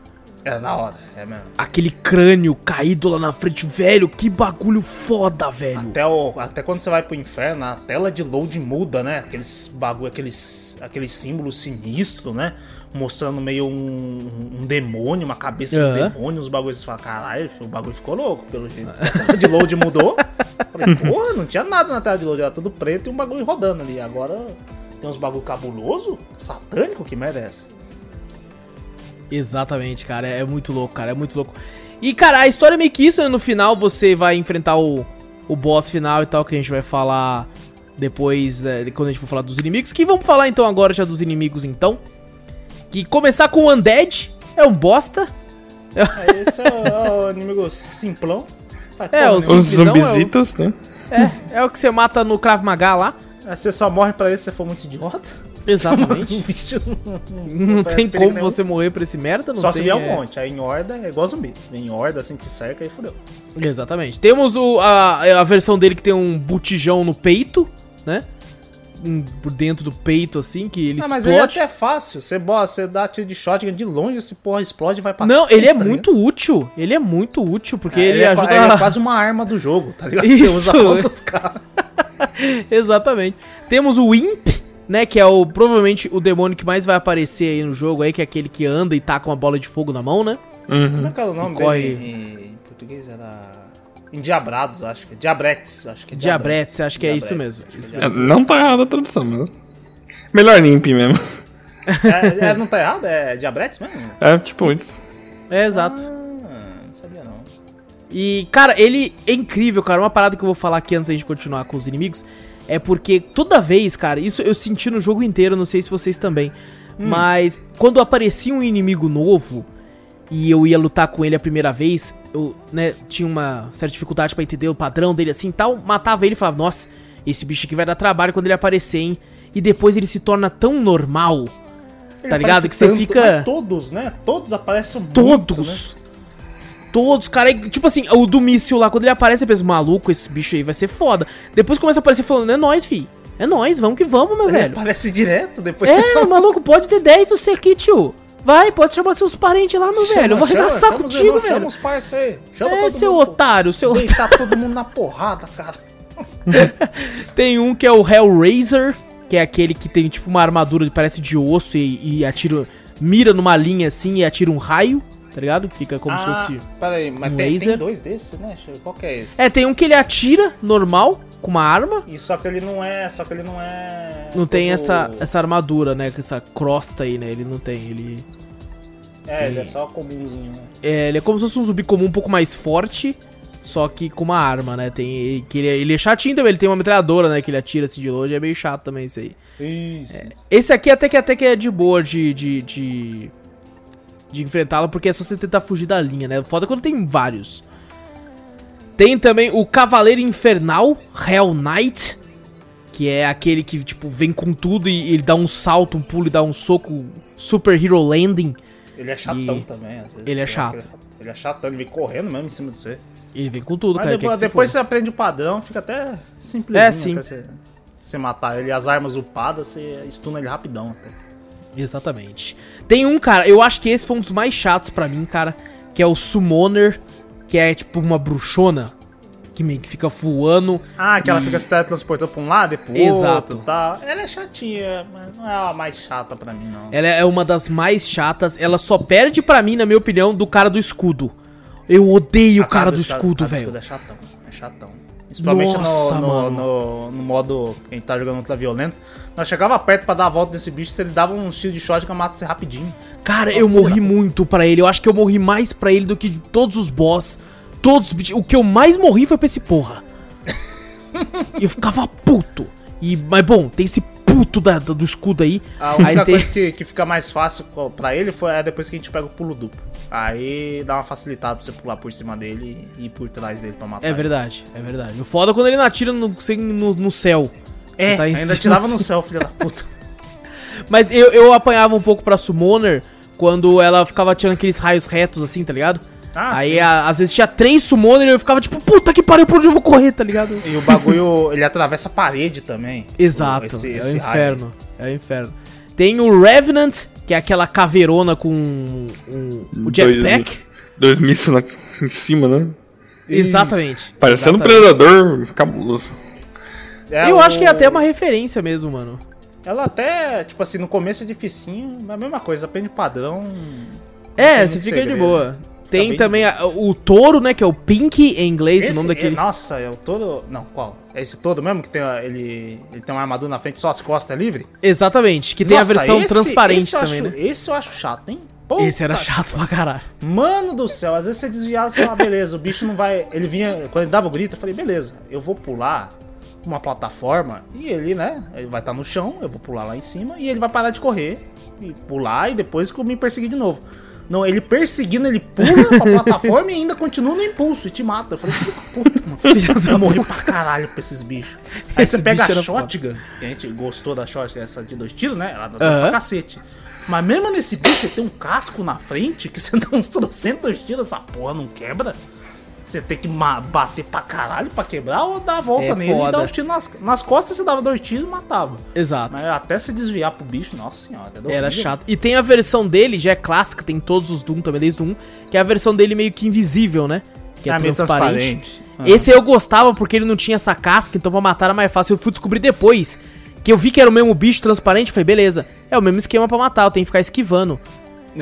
É da hora, é mesmo. Aquele crânio caído lá na frente, velho, que bagulho foda, velho. Até, o, até quando você vai pro inferno, a tela de load muda, né? Aqueles bagulho, aqueles, aqueles símbolos sinistros, né? Mostrando meio um, um demônio, uma cabeça de Aham. demônio, os bagulhos. Você fala, caralho, o bagulho ficou louco, pelo jeito. A tela de load mudou. Falei, porra, não tinha nada na tela de load, era tudo preto e um bagulho rodando ali. Agora tem uns bagulho cabuloso, satânico, que merda é? Exatamente, cara. É muito louco, cara. É muito louco. E, cara, a história é meio que isso, né? No final você vai enfrentar o, o boss final e tal, que a gente vai falar depois, é, quando a gente for falar dos inimigos. Que vamos falar então agora já dos inimigos, então. Que começar com o Undead é um bosta. Aí esse é o, é o inimigo simplão. Faz É, os- nenhuma. Os Simplesão é o- zumbizitos, né? É, é o que você mata no Krav Maga lá. Você só morre pra ele se você for muito idiota. Exatamente. Bicho não, não faz tem como nenhum. você morrer pra esse merda, não Só tem, se vier um é- monte. Aí em horda é igual zumbi. Em horda, assim, te cerca e fodeu. Exatamente. Temos o, a, a versão dele que tem um botijão no peito, né? Um, por dentro do peito, assim, que ele Ah, mas aí é explode. até fácil. Você, bo- você dá tiro de shotgun de longe, esse porra explode e vai pra Não, ele é pista, né? muito útil. Ele é muito útil, porque É, ele, é, qua- ajuda ele a... é quase uma arma do jogo, tá ligado? Isso. Você usa contra os caras. Exatamente. Temos o Imp, né? Que é o provavelmente o demônio que mais vai aparecer aí no jogo aí, que é aquele que anda e tá com uma bola de fogo na mão, né? Como Uhum. é que era o nome corre- dele em, em português? Era... Endiabrados, acho que. Diabretes, acho que é Diabretes, acho que é isso Diabretes, mesmo. acho que é Isso É, Diabretes. não tá errada a tradução, mas. Melhor Nimp mesmo. É, é, não tá errado? É Diabretes mesmo? É tipo isso. É, exato. Ah, não sabia não. E, cara, ele é incrível, cara. Uma parada que eu vou falar aqui antes da gente continuar com os inimigos é porque toda vez, cara, isso eu senti no jogo inteiro, não sei se vocês também. Mas quando aparecia um inimigo novo e eu ia lutar com ele a primeira vez, eu, né, tinha uma certa dificuldade pra entender o padrão dele assim e tal, matava ele e falava, nossa, esse bicho aqui vai dar trabalho quando ele aparecer, hein? E depois ele se torna tão normal, Ele Tá ligado? Que você tanto, fica- Todos, né? Todos aparecem muito, Todos. né? Todos, cara. e, Tipo assim, o do míssil lá, quando ele aparece, eu penso, maluco, esse bicho aí vai ser foda. Depois começa a aparecer falando, é nóis, fi. É nóis, vamos que vamos, meu Ele velho. aparece direto, depois É, maluco, pode ter 10 você aqui, tio. Vai, pode chamar seus parentes lá, meu velho. Eu vou arregaçar chama contigo, irmãos, Chama velho. os parceiros aí. Chama É, seu mundo, otário, seu otário. Deitar todo mundo na porrada, cara. Tem um que é o Hellraiser, que é aquele que tem tipo uma armadura que parece de osso e, e atira. Mira numa linha assim e atira um raio, tá ligado? Fica como se fosse. peraí, mas um tem, laser. tem dois desses, né? Qual que é esse? É, tem um que ele atira normal, com uma arma. E só que ele não é. Só que ele não é. Não tem todo- essa, essa armadura, né? Com essa crosta aí, né? Ele não tem. Ele. É, ele é só comumzinho, né? É, ele é como se fosse um zumbi comum um pouco mais forte. só que com uma arma, né? Tem, que ele, é- ele é chatinho também, ele tem uma metralhadora, né? Que ele atira assim de longe, é meio chato também isso aí. Isso. Esse aqui até que, até que é de boa de, de, de, de enfrentá-lo, porque é só você tentar fugir da linha, né? Foda quando tem vários. Tem também o Cavaleiro Infernal, Hell Knight, que é aquele que, tipo, vem com tudo e ele dá um salto, um pulo e dá um soco Super Hero Landing. Ele é chatão E- também, às vezes. ele é chato. Ele é chatão, ele vem correndo mesmo em cima de você. Ele vem com tudo, Mas cara. depois, que se depois você aprende o padrão, fica até simplesinho É, sim. até você, você matar ele. As armas upadas, você stuna ele rapidão até. Exatamente. Tem um, cara, eu acho que esse foi um dos mais chatos pra mim, cara, que é o Summoner, que é tipo uma bruxona, que meio que fica voando. Ah, que ela E- fica se teletransportando pra um lado e pro Exato. outro tal. Ela é chatinha, mas não é a mais chata pra mim, não. Ela é uma das mais chatas, ela só perde pra mim, na minha opinião, do cara do escudo. Eu odeio o cara do esca- escudo, do velho. é chatão, é chatão. Principalmente Nossa, no, no, no, no modo que a gente tá jogando ultra violento. Nós chegava perto pra dar a volta desse bicho, se ele dava um tiro de shotgun, mata você rapidinho. Cara, eu morri muito pra ele. Eu acho que eu morri mais pra ele do que de todos os boss. Todos os bichos. O que eu mais morri foi pra esse porra. Eu ficava puto. E, mas bom, tem esse puto da- do escudo aí. A única tem... coisa que, que fica mais fácil pra ele foi é depois que a gente pega o pulo duplo. Aí dá uma facilitada pra você pular por cima dele e ir por trás dele pra matar. É ele. verdade, é verdade. O foda é quando ele não atira no, no, no céu. É, tá ainda cima, tirava no assim. céu, filho da puta. Mas eu, eu apanhava um pouco pra Summoner quando ela ficava tirando aqueles raios retos assim, tá ligado? Ah, Aí sim. a- às vezes tinha três Summoner e eu ficava tipo, puta que pariu, pra onde eu vou correr, tá ligado? E o bagulho, ele atravessa a parede também. Exato, Esse- é esse o raio. inferno. É o inferno. Tem o Revenant, que é aquela caveirona com um, o jetpack. Dois, dois mísseis em cima, né? Exatamente. Parecendo um exatamente. predador cabuloso. É, Eu o- acho que é até uma referência mesmo, mano. Ela até, tipo assim, no começo é dificinho, mas a mesma coisa, aprende o padrão. É, você fica de segredo. boa. Tem bem também a- o touro, né, que é o Pink em inglês, Esse, o nome daquele... é, nossa, é o todo. Não, qual? É esse todo mesmo que tem ele, ele tem uma armadura na frente, só as costas é livre? Exatamente, que tem Nossa, a versão esse- transparente esse também, acho- né? Esse eu acho chato, hein? Puta Esse era chato pra caralho. Mano do céu, às vezes você desviava, você falava, beleza, o bicho não vai. Ele vinha, quando ele dava o grito, eu falei, beleza, eu vou pular uma plataforma e ele, né? Ele vai estar no chão, eu vou pular lá em cima e ele vai parar de correr e pular e depois me perseguir de novo. Não, ele perseguindo, ele pula pra plataforma e ainda continua no impulso e te mata. Eu falei, filho da puta, mano. Eu morri pra caralho pra esses bichos. Aí Esse você pega a era foda. shotgun, que a gente gostou da shotgun, essa de dois tiros, né? Ela dá Aham. pra cacete. Mas mesmo nesse bicho tem um casco na frente que você dá uns trocentos tiros, essa porra não quebra. Você tem que bater pra caralho pra quebrar ou dar a volta É nele e foda. dar uns tiros nas, nas costas, você dava dois tiros e matava. Exato. Mas até se desviar pro bicho, nossa senhora, deu Era horrível. chato. E tem a versão dele, já é clássica, tem todos os Doom também, desde o 1, que é a versão dele meio que invisível, né? Que é, meio transparente. transparente. Ah. Esse eu gostava porque ele não tinha essa casca, então pra matar era mais fácil. Eu fui descobrir depois que eu vi que era o mesmo bicho transparente, falei, beleza, é o mesmo esquema pra matar, eu tenho que ficar esquivando.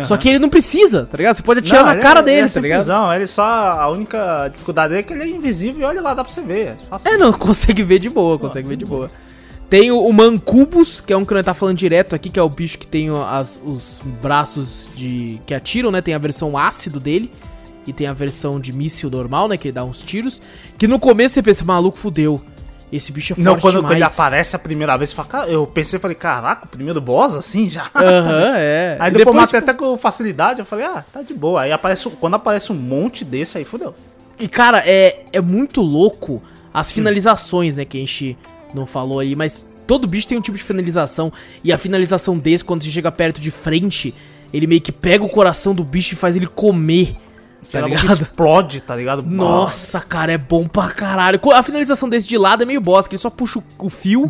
Só Aham. que ele não precisa, tá ligado? Você pode atirar Não, na cara é- dele, ele é tá ligado? Ele só. A única dificuldade dele é que ele é invisível e olha lá, dá pra você ver. É, fácil. É, não, consegue ver de boa, consegue ver de boa. Tem o, o Mancubus, que é um que nós tá falando direto aqui, que é o bicho que tem as, os braços de que atiram, né? Tem a versão ácido dele e tem a versão de míssil normal, né? Que ele dá uns tiros. Que no começo você pensa, maluco, fudeu. Esse bicho é forte Não, quando, quando ele aparece a primeira vez, eu pensei, falei, caraca, o primeiro boss assim já. Aham, é. Aí depois, depois, matei até com facilidade, eu falei, ah, tá de boa. Aí aparece, quando aparece um monte desse aí, fudeu. E cara, é, é muito louco as finalizações, né? Que a gente não falou aí, mas todo bicho tem um tipo de finalização. E a finalização desse, quando você chega perto de frente, ele meio que pega o coração do bicho e faz ele comer. Tá explode, tá ligado? Nossa, cara, é bom pra caralho. A finalização desse de lado é meio boss, que ele só puxa o, fio.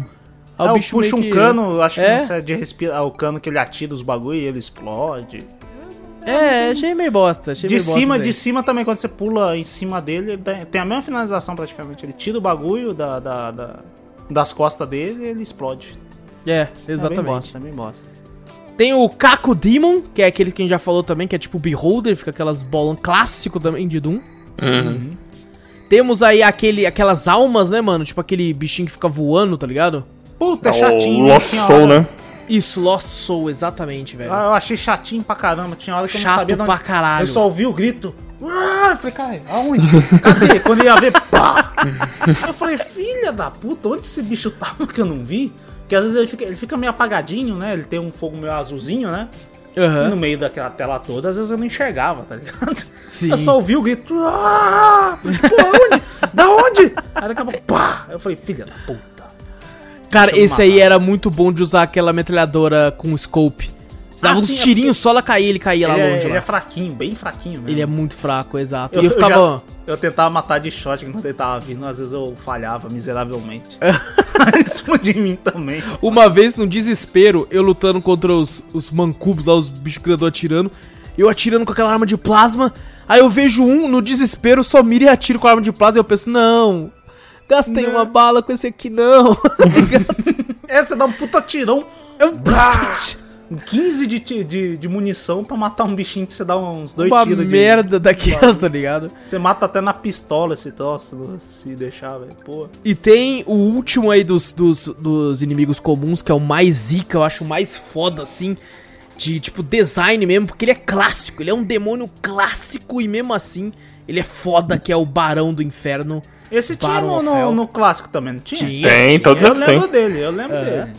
aí Aí o bicho puxa um que- cano, acho É? que isso é de respirar, o cano que ele atira os bagulho e ele explode. É, achei meio bosta. Achei De meio bosta cima, aí. de cima também, quando você pula em cima dele, ele tem- a mesma finalização praticamente. Ele tira o bagulho da, da- da- das costas dele e ele explode. É, É bem exatamente. bosta, é bem bosta. Tem o Kaku Demon, que é aquele que a gente já falou também, que é tipo Beholder, fica aquelas bolão clássico também de Doom. Uhum. Temos aí aquele, aquelas almas, né, mano? Tipo aquele bichinho que fica voando, tá ligado? Puta, é o chatinho. Lost Soul, né? Isso, Lost Soul, exatamente, velho. Ah, eu achei chatinho pra caramba. Tinha hora que eu não Chato sabia. de pra onde- caralho. Eu só ouvi o grito. Ah, eu falei, cara, aonde? Cadê? Quando eu ia ver, pá! Eu falei, filha da puta, onde esse bicho tava que eu não vi? Porque às vezes ele fica, ele fica meio apagadinho, né? Ele tem um fogo meio azulzinho, né? E Aham. no meio daquela tela toda, às vezes eu não enxergava, tá ligado? Sim. Eu só ouvi o grito. Ah! Falei, Pô, onde? Da onde? Aí daqui a pouco, pá! Eu falei, filha da puta. Cara, esse aí era muito bom de usar aquela metralhadora com scope. Você dava Ah, uns sim, é tirinhos, só ela caía, ele caía lá Ele, é, longe. ele lá. é fraquinho, bem fraquinho mesmo. Ele é muito fraco, exato. Eu, e eu ficava. eu, já- eu tentava matar de shot quando ele tava vindo, às vezes eu falhava miseravelmente. Isso de mim também. Uma vez, no desespero, eu lutando contra os, os mancubos lá, os bichos grandão atirando, eu atirando com aquela arma de plasma, aí eu vejo um, no desespero, só mira e atiro com a arma de plasma, e eu penso, não, gastei Não. uma bala com esse aqui, não. É, você dá um puta tirão. Eu- Brá! 15 de, de, de munição pra matar um bichinho que você dá uns dois uma tiros de. merda daquela, tá ligado? Você mata até na pistola esse troço, se deixar, velho. Pô. E tem o último aí dos, dos, dos inimigos comuns, que é o mais zica, eu acho o mais foda, assim, de, tipo, design mesmo, porque ele é clássico, ele é um demônio clássico e mesmo assim, ele é foda, que é o Barão do Inferno. Esse tinha Baron no, of no, Hell. no clássico também, não tinha? Tinha, Tem, tinha. todos Eu eles lembro têm. dele, eu lembro dele.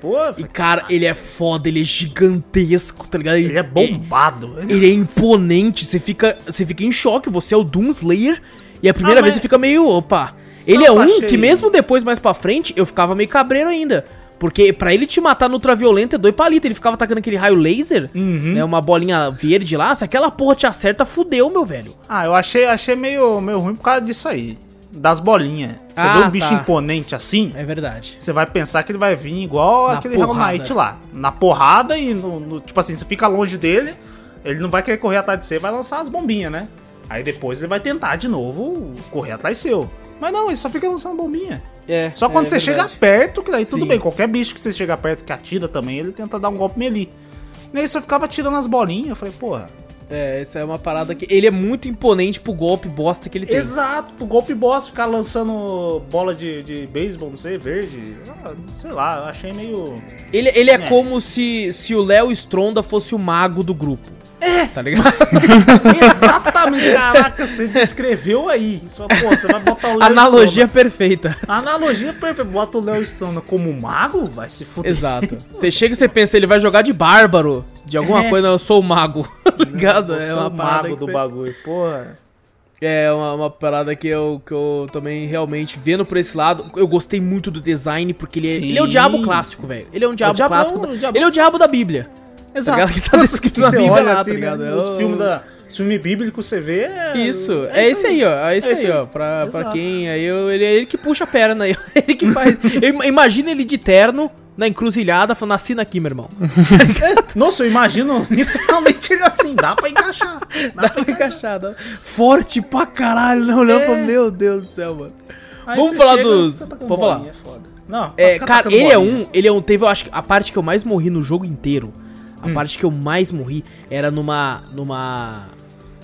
Pô, E, cara, ele é foda, ele é gigantesco, tá ligado? ele é bombado. Ele, ele é imponente, você fica, você fica em choque, você é o Doom Slayer, e a primeira Ah, vez mas- você fica meio, opa. Só Ele é um achei- que mesmo depois, mais pra frente, eu ficava meio cabreiro ainda. Porque pra ele te matar no ultraviolento é dois palitos, ele ficava atacando aquele raio laser, Uhum. né, uma bolinha verde lá, se aquela porra te acerta, fudeu, meu velho. Ah, eu achei, achei meio, meio ruim por causa disso aí. Das bolinhas. Você Ah, vê um bicho tá. imponente assim, É verdade. você vai pensar que ele vai vir igual Na aquele porrada. Knight lá. Na porrada e no, no- Tipo assim, você fica longe dele, ele não vai querer correr atrás de você, vai lançar as bombinhas, né? Aí depois ele vai tentar de novo correr atrás seu. Mas não, ele só fica lançando bombinha. É, Só quando é você verdade. chega perto, que daí tudo Sim. bem. Qualquer bicho que você chega perto que atira também, ele tenta dar um golpe melee. E aí você ficava tirando as bolinhas. Eu falei, porra. É, essa é uma parada que. Ele é muito imponente pro golpe bosta que ele tem. Exato, pro golpe boss ficar lançando bola de, de beisebol, não sei, verde. Ah, sei lá, eu achei meio. Ele, ele é, É. como se, se o Léo Stronda fosse o mago do grupo. É! Tá ligado? Exatamente, caraca, você descreveu aí. Você, fala, pô, você vai botar o Léo Analogia perfeita. Stronda. Analogia perfeita. Bota o Léo Stronda como mago, vai se fuder. Exato. Você chega e você pensa, ele vai jogar de bárbaro, de alguma É. coisa, eu sou o mago. Tá ligado? Você É uma o parada mago do você- bagulho, porra. É uma, uma parada que eu, que eu também realmente vendo por esse lado, eu gostei muito do design, porque ele é, ele é o diabo clássico, velho. Ele é um diabo diabo é clássico. um- da- o diabo- Ele é o diabo da Bíblia. Exato. ligado? Que tá descrito na Você Bíblia olha lá, assim, tá ligado? né, É Os filmes da. Os filmes bíblicos você vê. É, Isso, é, esse aí, ó. É esse É aí, esse ó. aí. Pra, pra quem. Aí eu, ele é ele que puxa a perna aí. Ele que faz. Imagina ele de terno, na encruzilhada, falando, assina aqui, meu irmão. Nossa, eu imagino literalmente ele assim, dá pra encaixar. Dá, Dá pra encaixar, dá. Forte pra caralho, né? Olhando É. pra meu Deus do céu, mano. Aí Vamos falar chega, dos- tacando pode falar. é foda. Não, É, cara, ele é um. Ele é um. Teve, eu acho que a parte que eu mais morri no jogo inteiro. A Hum. parte que eu mais morri era numa. numa.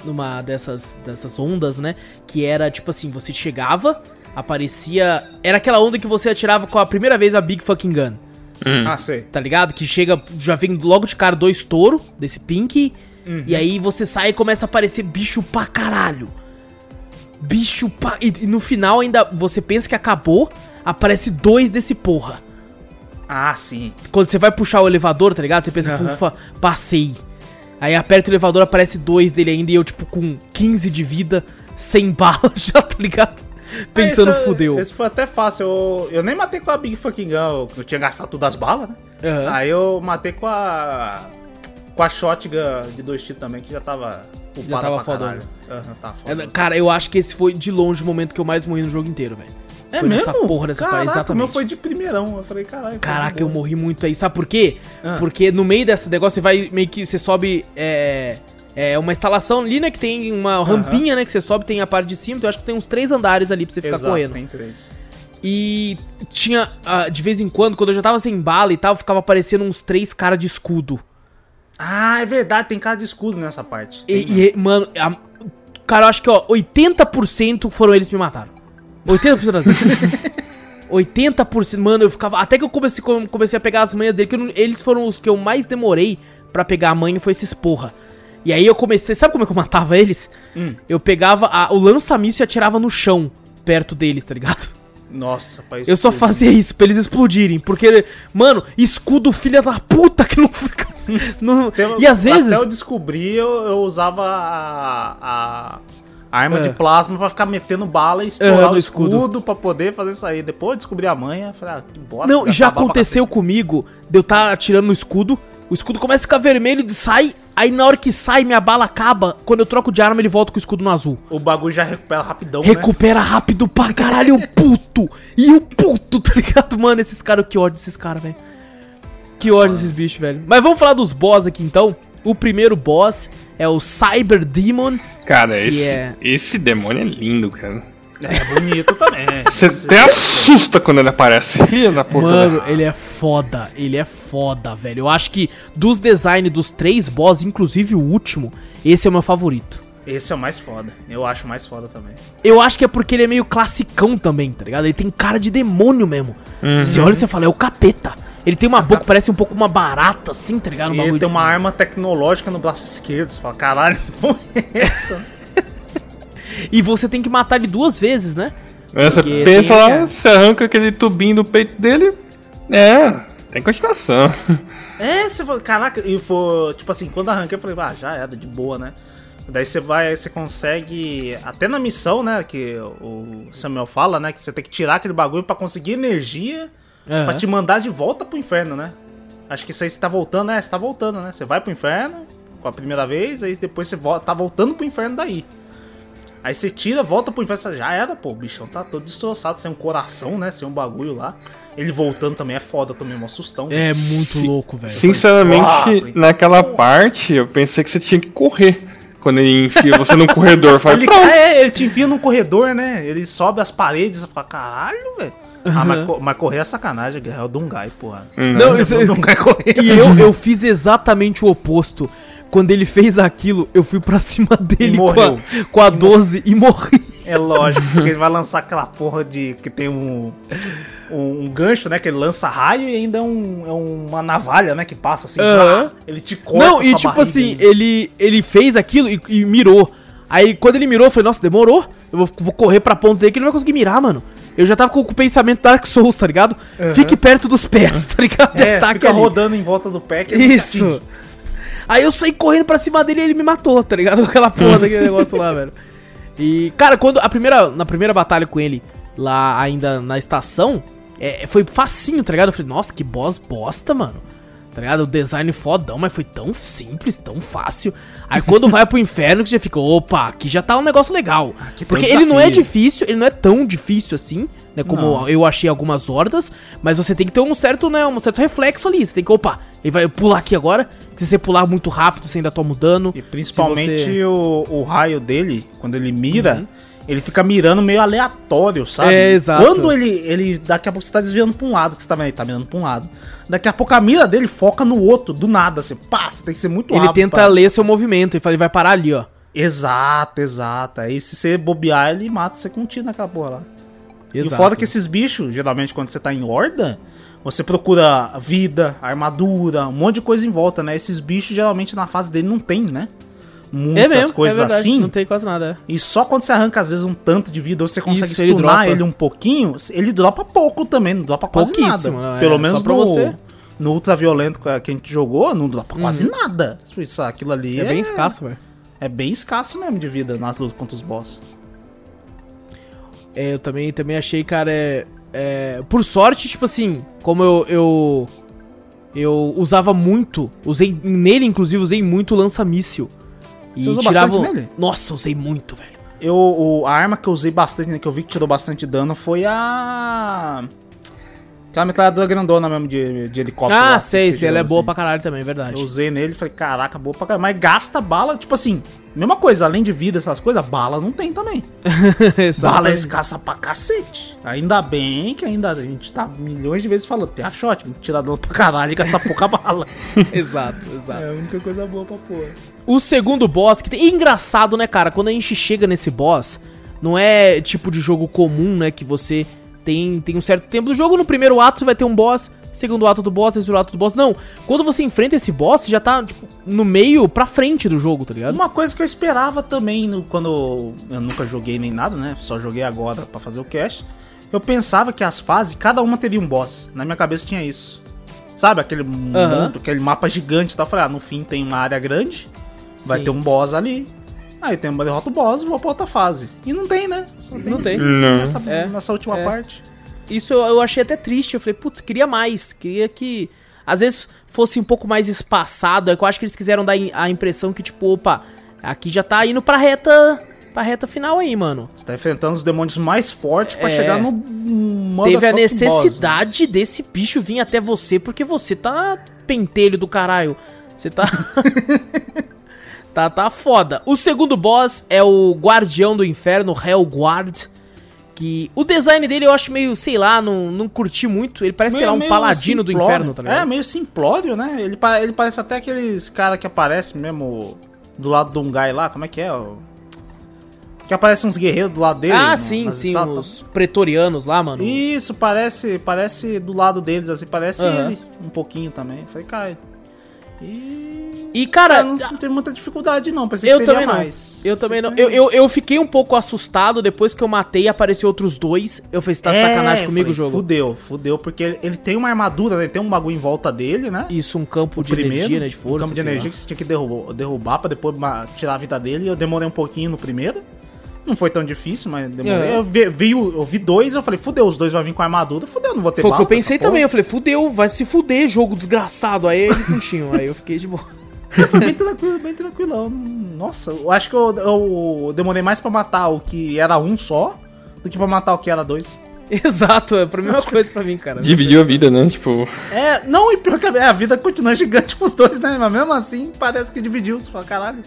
numa dessas. dessas ondas, né? Que era tipo assim, você chegava, aparecia. Era aquela onda que você atirava com a primeira vez a Big Fucking Gun. Ah, sei. Tá ligado? Que chega, já vem logo de cara dois touro desse pink. Uhum. E aí você sai e começa a aparecer bicho pra caralho. Bicho pra. E, e no final ainda você pensa que acabou, aparece dois desse porra. Ah, sim. Quando você vai puxar o elevador, tá ligado? Você pensa, Aham. ufa, passei. Aí aperta o elevador, aparece dois dele ainda e eu, tipo, com 15 de vida, sem bala já, tá ligado? Pensando, Esse- fudeu. Esse foi até fácil. Eu, eu nem matei com a Big Fucking Gun. Eu, eu tinha gastado todas as balas, né? Aham. Aí eu matei com a. Com a Shotgun de dois tiros também, que já tava upada tava. Aham, tá É, foda. Cara, eu acho que esse foi de longe o momento que eu mais morri no jogo inteiro, velho. É foi mesmo? nessa porra dessa Caraca, parada, exatamente. o meu foi de primeirão. Eu falei, caralho. Caraca, eu morri muito aí. Sabe por quê? Ah. Porque no meio desse negócio você vai meio que. Você sobe. É. É uma instalação ali, né? Que tem uma rampinha, né? Que você sobe, tem a parte de cima. Então eu acho que tem uns três andares ali pra você ficar Exato, correndo. tem três. E tinha, ah, de vez em quando, quando eu já tava sem bala e tal, ficava aparecendo uns três caras de escudo. Ah, é verdade, tem cara de escudo nessa parte. Tem, E, e, mano, a- cara, eu acho que, ó, 80% foram eles que me mataram. 80% das vezes. 80%, mano, eu ficava. Até que eu comecei, come- comecei a pegar as manhas dele, que não- eles foram os que eu mais demorei pra pegar a manha, foi esses porra. E aí eu comecei. Sabe como é que eu matava eles? Hum. eu pegava a- o lança-míssil e atirava no chão, perto deles, tá ligado? Nossa, pai. Eu só fazia isso pra eles explodirem, porque, mano, escudo filha da puta que não fica. não- e às vezes. Até eu descobri, eu, eu usava a, a arma É. de plasma pra ficar metendo bala e estourar no o escudo, escudo. pra poder fazer isso aí. Depois eu descobri a manha, falei, ah, que bosta. Não, já aconteceu comigo de eu estar atirando no escudo, o escudo começa a ficar vermelho e sai, aí na hora que sai, minha bala acaba, quando eu troco de arma, ele volta com o escudo no azul. O bagulho já recupera rapidão, né? Recupera rápido pra caralho, o puto! E o puto, tá ligado? Mano, esses caras, que ódio desses caras, velho. Que ódio desses bichos, velho. Mas vamos falar dos boss aqui então. O primeiro boss é o Cyber Demon. Cara, esse, é- esse demônio é lindo, cara. É bonito também. Você até assusta quando ele aparece. Filha da. Mano, ele é foda. Ele é foda, velho. Eu acho que dos designs dos três boss, inclusive o último, esse é o meu favorito. Esse é o mais foda. Eu acho mais foda também. Eu acho que é porque ele é meio classicão também, tá ligado? Ele tem cara de demônio mesmo. Você olha e você fala, é o capeta. Ele tem uma boca que parece um pouco uma barata, assim, tá ligado? Um E ele tem de- uma arma tecnológica no braço esquerdo. Você fala, caralho, não é essa? E você tem que matar ele duas vezes, né? Aí Você Porque pensa lá, você arranca aquele tubinho do peito dele. É, tem continuação. É, você fala, caraca, e foi, tipo assim, quando arranquei, eu falei, ah, já era, de boa, né? Daí você vai, você consegue, até na missão, né, que o Samuel fala, né, que você tem que tirar aquele bagulho pra conseguir energia Aham. pra te mandar de volta pro inferno, né? Acho que isso aí você tá voltando, é, você tá voltando, né? Você vai pro inferno com a primeira vez, aí depois você volta, tá voltando pro inferno daí. Aí você tira, volta pro inferno, já era, pô, o bichão tá todo destroçado, sem um coração, né, sem um bagulho lá. Ele voltando também é foda, também, um assustão. É muito louco, velho. Sinceramente, "Ah", falei, naquela parte, eu pensei que você tinha que correr. Quando ele enfia você no corredor. Fala, Ele, é, ele te enfia num corredor, né? Ele sobe as paredes e fala, caralho, velho. Ah, mas, co- mas correr é sacanagem, é o Dungai, porra. Não, isso, O Dungai correr. E eu, eu fiz exatamente o oposto. Quando ele fez aquilo, eu fui pra cima dele com a, com a 12 e morri. É lógico, porque ele vai lançar aquela porra de. que tem um. Um, um gancho, né? Que ele lança raio e ainda é, um, é uma navalha, né? Que passa assim. Vrá, ele te corta. Não, e sua tipo assim, ele, ele fez aquilo e, e mirou. Aí quando ele mirou, eu falei, nossa, demorou. Eu vou, vou correr pra ponta dele que ele não vai conseguir mirar, mano. Eu já tava com o pensamento Dark Souls, tá ligado? Fique perto dos pés, tá ligado? É, ataque fica ali. rodando em volta do pé que Isso. Aí eu saí correndo pra cima dele e ele me matou, tá ligado? Com aquela porra daquele negócio lá, velho. E, cara, quando a primeira, na primeira batalha com ele, lá ainda na estação, é, foi facinho, tá ligado? Eu falei, nossa, que boss bosta, mano. Tá ligado? O design fodão, mas foi tão simples, tão fácil. Aí quando vai pro inferno, que você fica, opa, aqui já tá um negócio legal. Aqui tem Porque um ele não é difícil, ele não é tão difícil assim, né? Como Não. eu achei algumas hordas, mas você tem que ter um certo, né, um certo reflexo ali. Você tem que, opa, ele vai pular aqui agora. Se você pular muito rápido, você ainda toma dano. E principalmente você- o, o raio dele, quando ele mira, ele fica mirando meio aleatório, sabe? É, exato. Quando ele, ele. Daqui a pouco você tá desviando pra um lado, que você tá vendo, ele tá mirando pra um lado. Daqui a pouco a mira dele foca no outro, do nada, assim, pá, você tem que ser muito Ele rápido. tenta pra- ler seu movimento e fala, ele vai parar ali, ó. Exato, exato. Aí se você bobear, ele mata você com um tiro naquela porra lá. E Exato. foda é que esses bichos, geralmente quando você tá em horda, você procura vida, armadura, um monte de coisa em volta, né? Esses bichos geralmente na fase dele não tem, né? Muitas É mesmo, coisas é verdade, assim. Não tem quase nada. é. E só quando você arranca, às vezes, um tanto de vida, ou você consegue Isso, ele stunar dropa. ele, um pouquinho, ele dropa pouco também, não dropa quase nada. Não, é, Pelo só menos pra no, você. no ultraviolento que a gente jogou, não dropa quase nada. Isso, aquilo ali É bem escasso, velho. É bem escasso mesmo de vida nas lutas contra os boss. É, eu também, também achei, cara, é, é, Por sorte, tipo assim, como eu, eu. Eu usava muito, usei nele, inclusive, usei muito lança-míssil. E Você usou tirava. bastante nele? Nossa, usei muito, velho. Eu, o- a arma que eu usei bastante, né, que eu vi que tirou bastante dano, foi a. Aquela metralhadora grandona mesmo de, de helicóptero. Ah, lá, sei, sei, ela é gelo, boa assim. pra caralho também, é verdade. Eu usei nele e falei, caraca, boa pra caralho. Mas gasta bala, tipo assim, mesma coisa, além de vida, essas coisas, bala não tem também. Bala é escassa pra cacete. Ainda bem que ainda a gente tá milhões de vezes falando, tem a shot, tirar dano pra caralho e gastar pouca bala. exato, exato. É a única coisa boa pra pôr. O segundo boss, que tem. Engraçado, né, cara? Quando a gente chega nesse boss, não é tipo de jogo comum, né? Que você tem, tem um certo tempo do jogo. No primeiro ato você vai ter um boss. segundo ato do boss, terceiro ato do boss. Não, quando você enfrenta esse boss, você já tá, tipo, no meio pra frente do jogo, tá ligado? Uma coisa que eu esperava também no- quando eu nunca joguei nem nada, né? Só joguei agora pra fazer o cast. Eu pensava que as fases, cada uma teria um boss. Na minha cabeça tinha isso. Sabe, aquele mundo, aquele mapa gigante e tal. Eu falei, ah, no fim tem uma área grande, vai Sim. ter um boss ali. Aí tem uma derrota o boss e vou pra outra fase. E não tem, né? Só Não esse- tem. Não. Nessa, É, nessa última é. parte. Isso eu, eu achei até triste. Eu falei, putz, queria mais. Queria que, às vezes, fosse um pouco mais espaçado. É que eu acho que eles quiseram dar a impressão que, tipo, opa, aqui já tá indo pra reta, pra reta final aí, mano. Você tá enfrentando os demônios mais fortes pra É. chegar no Teve a motherfucking boss, né? necessidade desse bicho vir até você porque você tá pentelho do caralho. Você tá. tá, tá foda. O segundo boss é o Guardião do Inferno, Hellguard. Que o design dele eu acho meio, sei lá, não, não curti muito. Ele parece, sei lá, um Meio- paladino do simplório. inferno, tá ligado? É, meio simplório, né? Ele, ele parece até aqueles cara que aparece mesmo do lado de um guy lá, como é que é? Que aparecem uns guerreiros do lado dele. ah, no- sim, sim, estátuas. os pretorianos lá, mano. Isso, parece, parece do lado deles, assim, parece Aham. ele um pouquinho também. Falei, cara. E. E, cara, Cara, não, não teve muita dificuldade, não. Pensei Eu que teria também não. mais. Eu também não. Eu, eu, eu fiquei um pouco assustado depois que eu matei e apareceu outros dois. Eu falei, você tá de É, sacanagem comigo o jogo? Fudeu, fudeu, porque ele, ele tem uma armadura, né? Ele tem um bagulho em volta dele, né? Isso, um campo de primeiro, energia, né? De força. um campo de sei lá. energia que você tinha que derrubar, derrubar pra depois tirar a vida dele. Eu demorei um pouquinho no primeiro. Não foi tão difícil, mas demorei. É. Eu, vi, vi o- eu vi dois, eu falei, fudeu, os dois vão vir com armadura. Fudeu, não vou ter Foi o que eu pensei porra. também. Eu falei, fudeu, vai se fuder, jogo desgraçado. Aí eles não tinham. Aí eu fiquei de boa. Foi bem tranquilo, bem tranquilão. Nossa, eu acho que eu, eu demorei mais pra matar o que era um só do que pra matar o que era dois. Exato, é a mesma coisa pra mim, cara. Dividiu a vida, né? Tipo, É, não, e pior que a, a vida continua gigante pros dois, né? Mas mesmo assim, parece que dividiu. Você fala, caralho.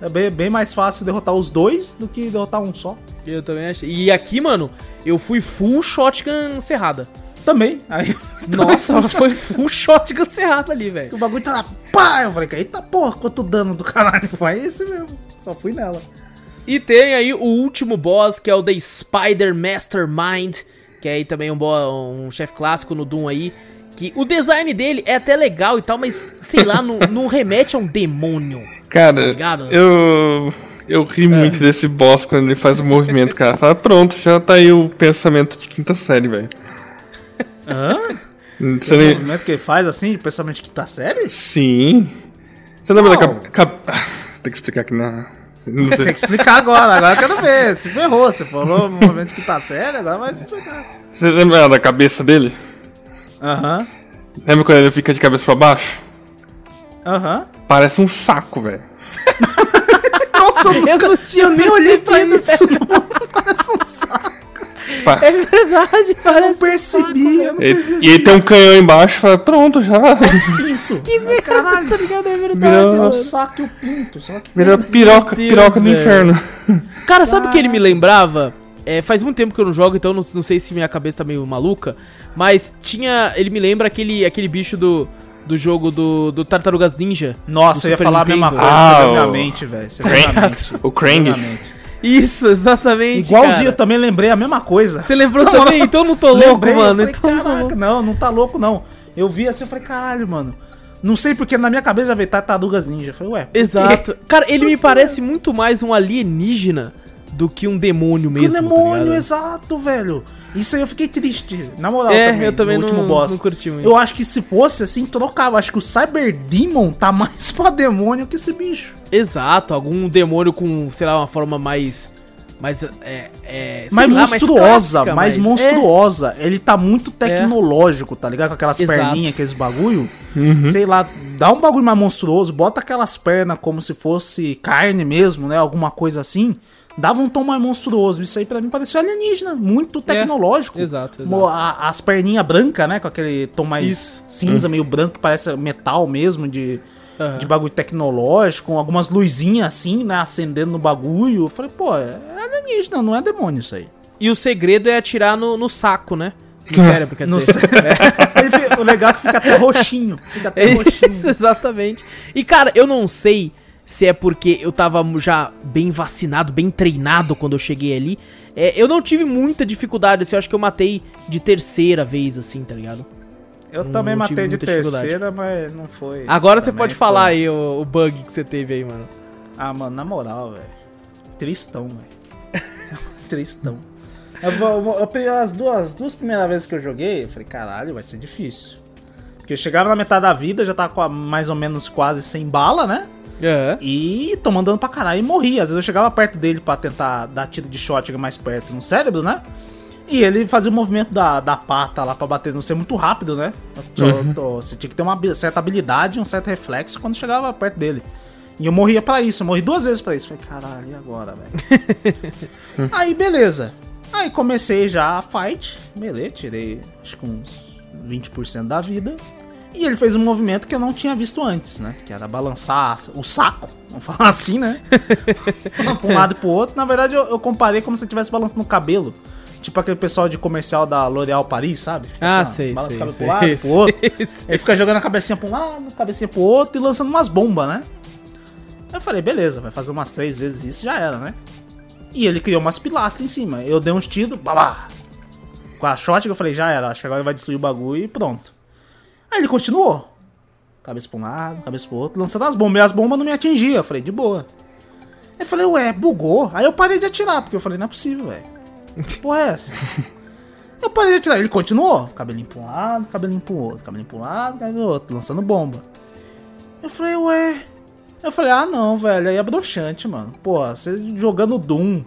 É bem, bem mais fácil derrotar os dois do que derrotar um só. Eu também achei. E aqui, mano, eu fui full shotgun cerrada. Também. Aí Nossa, foi full shotgun cerrada ali, velho. o bagulho tá lá, pá! Eu falei, eita porra, quanto dano do caralho. Foi esse mesmo. Só fui nela. E tem aí o último boss, que é o The Spider Mastermind, que é aí também um, um chefe clássico no Doom aí. Que o design dele é até legal e tal, mas sei lá, não, não remete a um demônio. cara, ligado? eu. Eu ri muito desse boss quando ele faz o movimento, cara. Fala, pronto, já tá aí o pensamento de quinta série, velho. Hã? Você O nem... movimento que ele faz assim, de pensamento de quinta série? Sim. Você lembra da cap... cap- Ah, Tem que explicar aqui na. Não Tem que explicar agora, agora eu quero ver. Se ferrou, você falou no momento de quinta série, agora vai se explicar. Você lembra da cabeça dele? Aham, Lembra quando ele fica de cabeça pra baixo? aham. Parece um saco, velho. Nossa, Eu não tinha eu nem olhei pra isso, não. Parece um saco. Pa- É verdade, Eu parece. não percebi, eu não percebi. E ele tem um canhão embaixo fala, pronto, já. pinto. Que merda, Caralho. tá ligado? É verdade, Virou- É o saco e o pinto. Só que Vira piroca, Deus, piroca do inferno. Cara, sabe o que ele me lembrava? É, faz muito tempo que eu não jogo, então não, não sei se minha cabeça tá meio maluca. Mas tinha. Ele me lembra aquele, aquele bicho do, do jogo do, do Tartarugas Ninja. Nossa, eu ia falar a mesma Nintendo. coisa. Ah, você veio o- na minha mente, velho. O Krang. Mente. Isso, exatamente. Igualzinho, eu também lembrei a mesma coisa. Você lembrou também? Então eu não tô louco, Lembrei, eu mano. falei, Então não caraca, louco. não, não tá louco, não. Eu vi assim, eu falei, caralho, mano. Não sei porque na minha cabeça já veio Tartarugas Ninja. Eu falei, ué? Exato. Cara, ele me parece muito mais um alienígena do que um demônio Que mesmo. tá demônio, ligado? exato, velho. Isso aí eu fiquei triste. Na moral, É, também, eu também no não- último boss. não curti muito. Eu acho que se fosse assim, trocava. Acho que o Cyber Demon tá mais pra demônio que esse bicho. Exato, algum demônio com, sei lá, uma forma mais. Mais. É, é, sei mais lá, monstruosa, clássica, mais mas- monstruosa. Ele tá muito tecnológico, tá ligado? Com aquelas Exato. perninhas, aqueles bagulho. Sei lá, dá um bagulho mais monstruoso, bota aquelas pernas como se fosse carne mesmo, né? Alguma coisa assim. Dava um tom mais monstruoso. Isso aí pra mim pareceu alienígena, muito tecnológico. É, exato, Mo- a- as perninhas brancas, né? Com aquele tom mais Isso. cinza, meio branco, que parece metal mesmo, de, Aham. de bagulho tecnológico, com algumas luzinhas assim, né? Acendendo no bagulho. Eu falei, pô, é alienígena, não é demônio isso aí. E o segredo é atirar no, no saco, né? No cérebro, quer No dizer. Ele fi- o legal é que fica até roxinho. Fica até É roxinho. isso, exatamente. E, cara, eu não sei se é porque eu tava já bem vacinado, bem treinado quando eu cheguei ali. É, eu não tive muita dificuldade, assim, eu acho que eu matei de terceira vez, assim, tá ligado? Eu Não também tive matei de terceira, mas não foi. Agora você pode foi. falar aí o, o bug que você teve aí, mano. Ah, mano, na moral, velho. Tristão, velho. Tristão. Eu, eu, eu, as duas, duas primeiras vezes que eu joguei, eu falei, caralho, vai ser difícil. Porque eu chegava na metade da vida, já tava com a- mais ou menos quase sem bala, né? Aham. E tomando dano pra caralho e morria. Às vezes eu chegava perto dele pra tentar dar tiro de shot mais perto no cérebro, né? E ele fazia o movimento da, da pata lá pra bater no ser muito rápido, né? Tô- tô- você tinha que ter uma certa habilidade, um certo reflexo quando chegava perto dele. E eu morria pra isso, eu morri duas vezes pra isso. Falei, caralho, e agora, velho? Aí, beleza. Aí comecei já a fight, beleza, tirei acho que uns 20% da vida. E ele fez um movimento que eu não tinha visto antes, né? Que era balançar o saco, vamos falar assim, né? pra um lado e pro outro. Na verdade, eu, eu comparei como se eu estivesse balançando o cabelo. Tipo aquele pessoal de comercial da L'Oréal Paris, sabe? Fica Ah, assim, ó, sei, balança o sei, cabelo sei, pro lado, pro sei, outro. sei. Ele fica jogando a cabecinha pra um lado, cabecinha pro outro e lançando umas bombas, né? Eu falei, beleza, vai fazer umas três vezes isso, já era, né? E ele criou umas pilastras em cima. Eu dei uns tiros, babá. Com a shot eu falei, já era, acho que agora ele vai destruir o bagulho e pronto. Aí ele continuou. Cabeça pra um lado, cabeça pro outro, lançando as bombas. E as bombas não me atingiam. Eu falei, de boa. Eu falei, ué, bugou. Aí eu parei de atirar, porque eu falei, não é possível, velho. Que porra é essa? Eu parei de atirar. Ele continuou. Cabelinho pra um lado, cabelinho pro outro, cabelinho pra um lado, cabelinho pro outro, lançando bomba. Eu falei, ué. Eu falei, ah não, velho, aí é broxante, mano. Pô, você jogando Doom,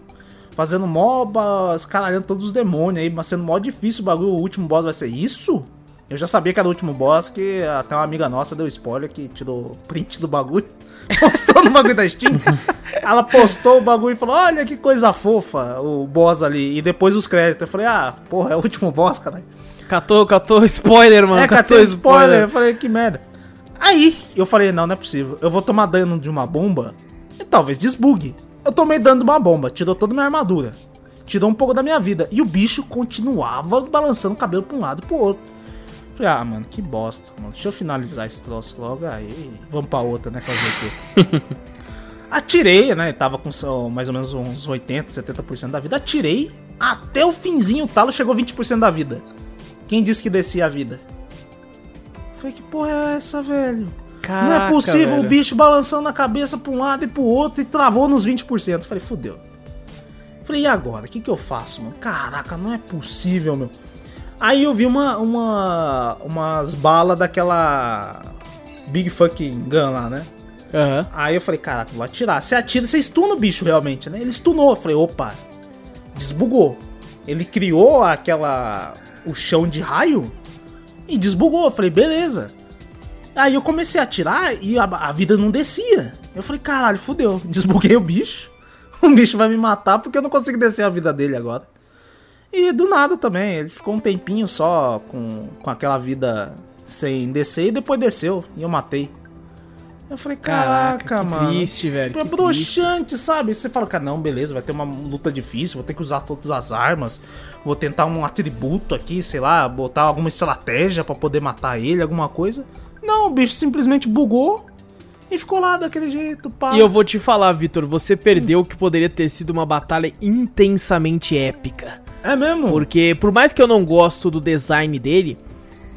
fazendo moba, escaralhando todos os demônios aí, mas sendo mó difícil o bagulho, o último boss vai ser isso? Eu já sabia que era o último boss, que até uma amiga nossa deu spoiler que tirou print do bagulho. Postou no bagulho da Steam. Ela postou o bagulho e falou: Olha que coisa fofa, o boss ali. E depois os créditos. Eu falei: Ah, porra, é o último boss, caralho. Catou, catou spoiler, mano. É, catei spoiler. Eu falei, que merda. Aí, eu falei, não, não é possível. Eu vou tomar dano de uma bomba e talvez desbugue. Eu tomei dano de uma bomba, tirou toda a minha armadura. Tirou um pouco da minha vida. E o bicho continuava balançando o cabelo pra um lado e pro outro. Falei, ah, mano, que bosta, mano. Deixa eu finalizar esse troço logo. Aí, vamos pra outra, né? Fazer o quê? Atirei, né? Tava com mais ou menos uns 80, 70% da vida. Atirei. Até o finzinho, o talo chegou 20% da vida. Quem disse que descia a vida? Falei, que porra é essa, velho? Caraca, Não é possível velho. o bicho balançando a cabeça pra um lado e pro outro e travou nos 20%. Falei, fudeu. Falei, e agora? O que, que eu faço, mano? Caraca, não é possível, meu. Aí eu vi uma, uma umas balas daquela Big Fucking Gun lá, né? Aham. Aí eu falei, caraca, vou atirar. Você atira, você stuna o bicho realmente, né? Ele stunou. Eu falei, opa, desbugou. Ele criou aquela. o chão de raio e desbugou. Eu falei, beleza. Aí eu comecei a atirar e a, a vida não descia. Eu falei, caralho, fudeu. Desbuguei o bicho. O bicho vai me matar porque eu não consigo descer a vida dele agora. E do nada também. Ele ficou um tempinho só com, com aquela vida sem descer e depois desceu. E eu matei. Eu falei, caraca, Caraca, que mano. triste, velho, É que triste. broxante, sabe? Você fala, cara, não, beleza, vai ter uma luta difícil, vou ter que usar todas as armas, vou tentar um atributo aqui, sei lá, botar alguma estratégia pra poder matar ele, alguma coisa. Não, o bicho simplesmente bugou e ficou lá daquele jeito, pá. E eu vou te falar, Vitor, você perdeu o que poderia ter sido uma batalha intensamente épica. É mesmo? Porque, por mais que eu não gosto do design dele,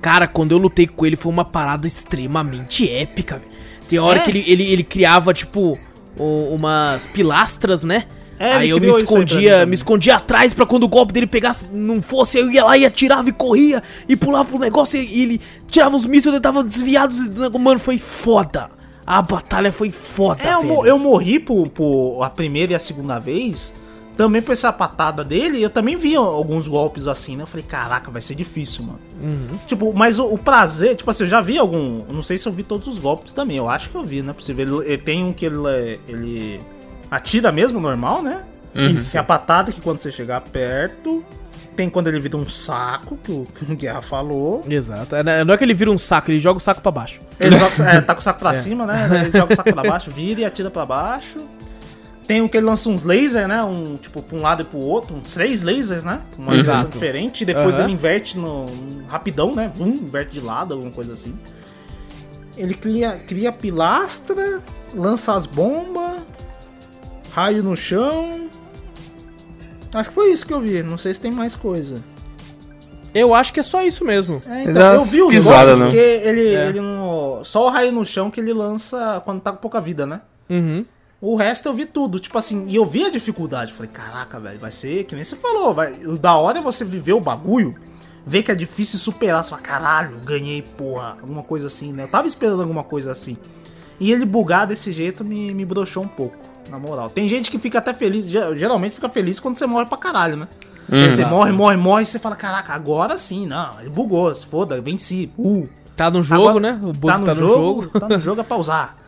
cara, quando eu lutei com ele foi uma parada extremamente épica, velho. Tem hora É? que ele, ele, ele criava, tipo, umas pilastras, né? É, aí eu me escondia, me escondia atrás pra quando o golpe dele pegasse, não fosse, eu ia lá e atirava e corria e pulava pro negócio e ele tirava os mísseis, eu tava desviado. Mano, foi foda. A batalha foi foda, É, eu, eu morri por, por a primeira e a segunda vez. Também por essa patada dele, eu também vi alguns golpes assim, né? Eu falei, caraca, vai ser difícil, mano. Tipo, mas o, o prazer, tipo assim, eu já vi algum. Não sei se eu vi todos os golpes também. Eu acho que eu vi, não é possível. Ele, ele tem um que ele, é- ele atira mesmo, normal, né? Isso. Tem a patada que quando você chegar perto. Tem quando ele vira um saco, que o, que o Guerra falou. Exato. É, Não é que ele vira um saco, ele joga o saco pra baixo. Ele joga, é, tá com o saco pra cima, né? Ele joga o saco pra baixo, vira e atira pra baixo. Tem um que ele lança uns lasers, né? Um, tipo, pra um lado e pro outro. Uns três lasers, né? Uma direção diferente. E depois Aham. ele inverte no. Rapidão, né? Vum, inverte de lado, alguma coisa assim. Ele cria, cria pilastra, lança as bombas, raio no chão. Acho que foi isso que eu vi. Não sei se tem mais coisa. Eu acho que é só isso mesmo. É, então, eu vi os pisada, né? porque ele, É. ele não. Só o raio no chão que ele lança quando tá com pouca vida, né? Uhum. O resto eu vi tudo, tipo assim, e eu vi a dificuldade. Falei, caraca, velho, vai ser que nem você falou, vai. Da hora é você viver o bagulho, ver que é difícil superar. Você fala, caralho, ganhei, porra, alguma coisa assim, né? Eu tava esperando alguma coisa assim. E ele bugar desse jeito me, me broxou um pouco, na moral. Tem gente que fica até feliz, ge- geralmente fica feliz quando você morre pra caralho, né? Você morre, morre, morre, e você fala, caraca, agora sim, não, ele bugou, se foda, venci, uh. Tá no jogo, Agora- né? O bug tá no, jogo, jogo. Tá no jogo é pra usar.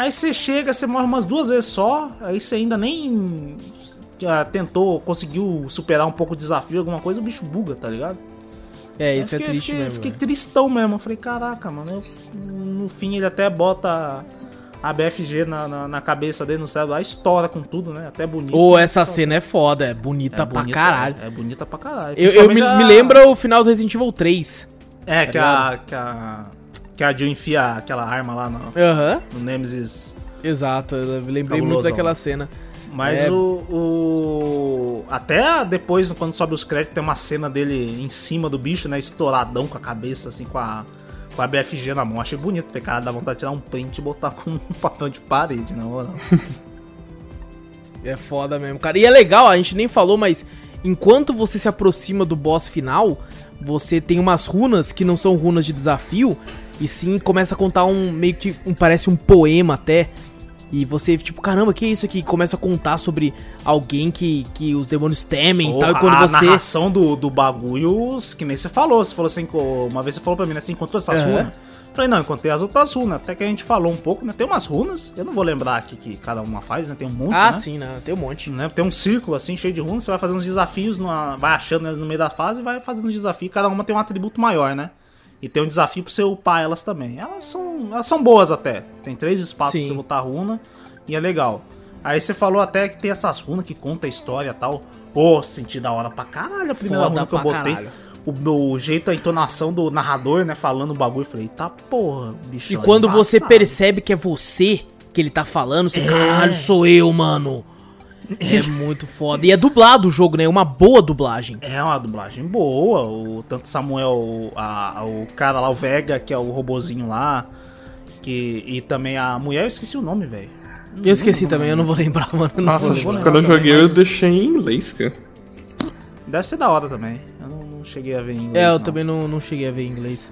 Aí você chega, você morre umas duas vezes só, aí você ainda nem já tentou, conseguiu superar um pouco o desafio, alguma coisa, o bicho buga, tá ligado? É, isso é fiquei- triste fiquei, mesmo. Fiquei velho. tristão mesmo. Eu falei, caraca, mano. eu- no fim ele até bota a BFG na, na, na cabeça dele, no lá estoura com tudo, né? Até bonito. Ô, essa cena é foda, é bonita é pra bonita, caralho. É, é bonita pra caralho. Eu, eu me, Principalmente me a- lembra o final do Resident Evil 3. É, tá que a, que a. Que a Jill enfia aquela arma lá no, Aham, no Nemesis exato. Eu lembrei muito Cabulosão. daquela cena. Mas É. o, o- Até depois, quando sobe os créditos, tem uma cena dele em cima do bicho, né? Estouradão com a cabeça, assim, com a, com a BFG na mão. Achei bonito, porque cara dá vontade de tirar um print e botar com um papel de parede, na moral. É foda mesmo, cara. E é legal, a gente nem falou, mas enquanto você se aproxima do boss final, você tem umas runas que não são runas de desafio, e sim começa a contar um meio que um parece um poema até. E você, tipo, caramba, que é isso aqui? Começa a contar sobre alguém que, que os demônios temem e tal. E quando a você. narração do, do bagulho, que nem você falou. Você falou assim, uma vez você falou pra mim, né? Você encontrou essas Aham. runas? Falei, não, encontrei as outras runas. Até que a gente falou um pouco, né? Tem umas runas, eu não vou lembrar aqui que cada uma faz, né? Tem um monte, Ah, né? sim, né? Tem um monte. né? Tem um círculo assim, cheio de runas, você vai fazendo uns desafios, numa- vai achando elas no meio da fase e vai fazendo uns desafios. Cada uma tem um atributo maior, né? E tem um desafio pra você upar elas também. Elas são, elas são boas até. Tem três espaços Sim. pra você botar runa e é legal. Aí você falou até que tem essas runas que conta a história e tal. Pô, senti da hora pra caralho a primeira Foda runa que eu botei. caralho. O meu jeito, a entonação do narrador, né? Falando o bagulho. eu Falei, tá porra, bicho. E quando você embaçado. percebe que é você que ele tá falando, você, caralho, sou eu, mano. É muito foda. E é dublado o jogo, né? Uma boa dublagem. É uma dublagem boa. O tanto Samuel, a- o cara lá, o Vega, que é o robozinho lá. Que, e também a mulher, eu esqueci o nome, velho. Eu esqueci também, eu não vou lembrar, mano. Não Nossa, lembrar. quando eu joguei eu mas- deixei em inglês, cara. Deve ser da hora também. Eu não, não cheguei a ver em inglês. É, eu não. também não, não cheguei a ver em inglês.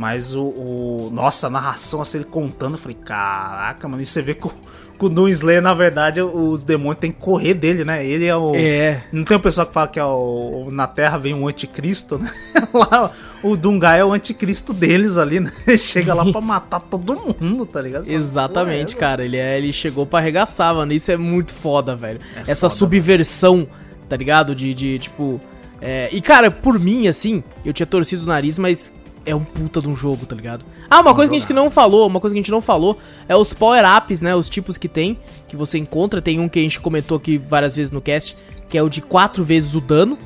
Mas o, o- Nossa, a narração, assim, ele contando, eu falei, caraca, mano. E você vê que o, que o Doom Slayer, na verdade, os demônios têm que correr dele, né? Ele é o. É. Não tem o pessoal que fala que é o, na Terra vem um anticristo, né? Lá, o Dungai é o anticristo deles ali, né? Ele chega lá pra matar todo mundo, tá ligado? Exatamente, Ué, cara. Ele, é, ele chegou pra arregaçar, mano. Isso é muito foda, velho. É Essa foda, subversão, tá ligado? De, de tipo. é, E, cara, por mim, assim, eu tinha torcido o nariz, mas é um puta de um jogo, tá ligado? Ah, uma coisa que a gente não falou, uma coisa que a gente não falou é os power-ups, né? Os tipos que tem, que você encontra. Tem um que a gente comentou aqui várias vezes no cast, que é o de quatro vezes o dano.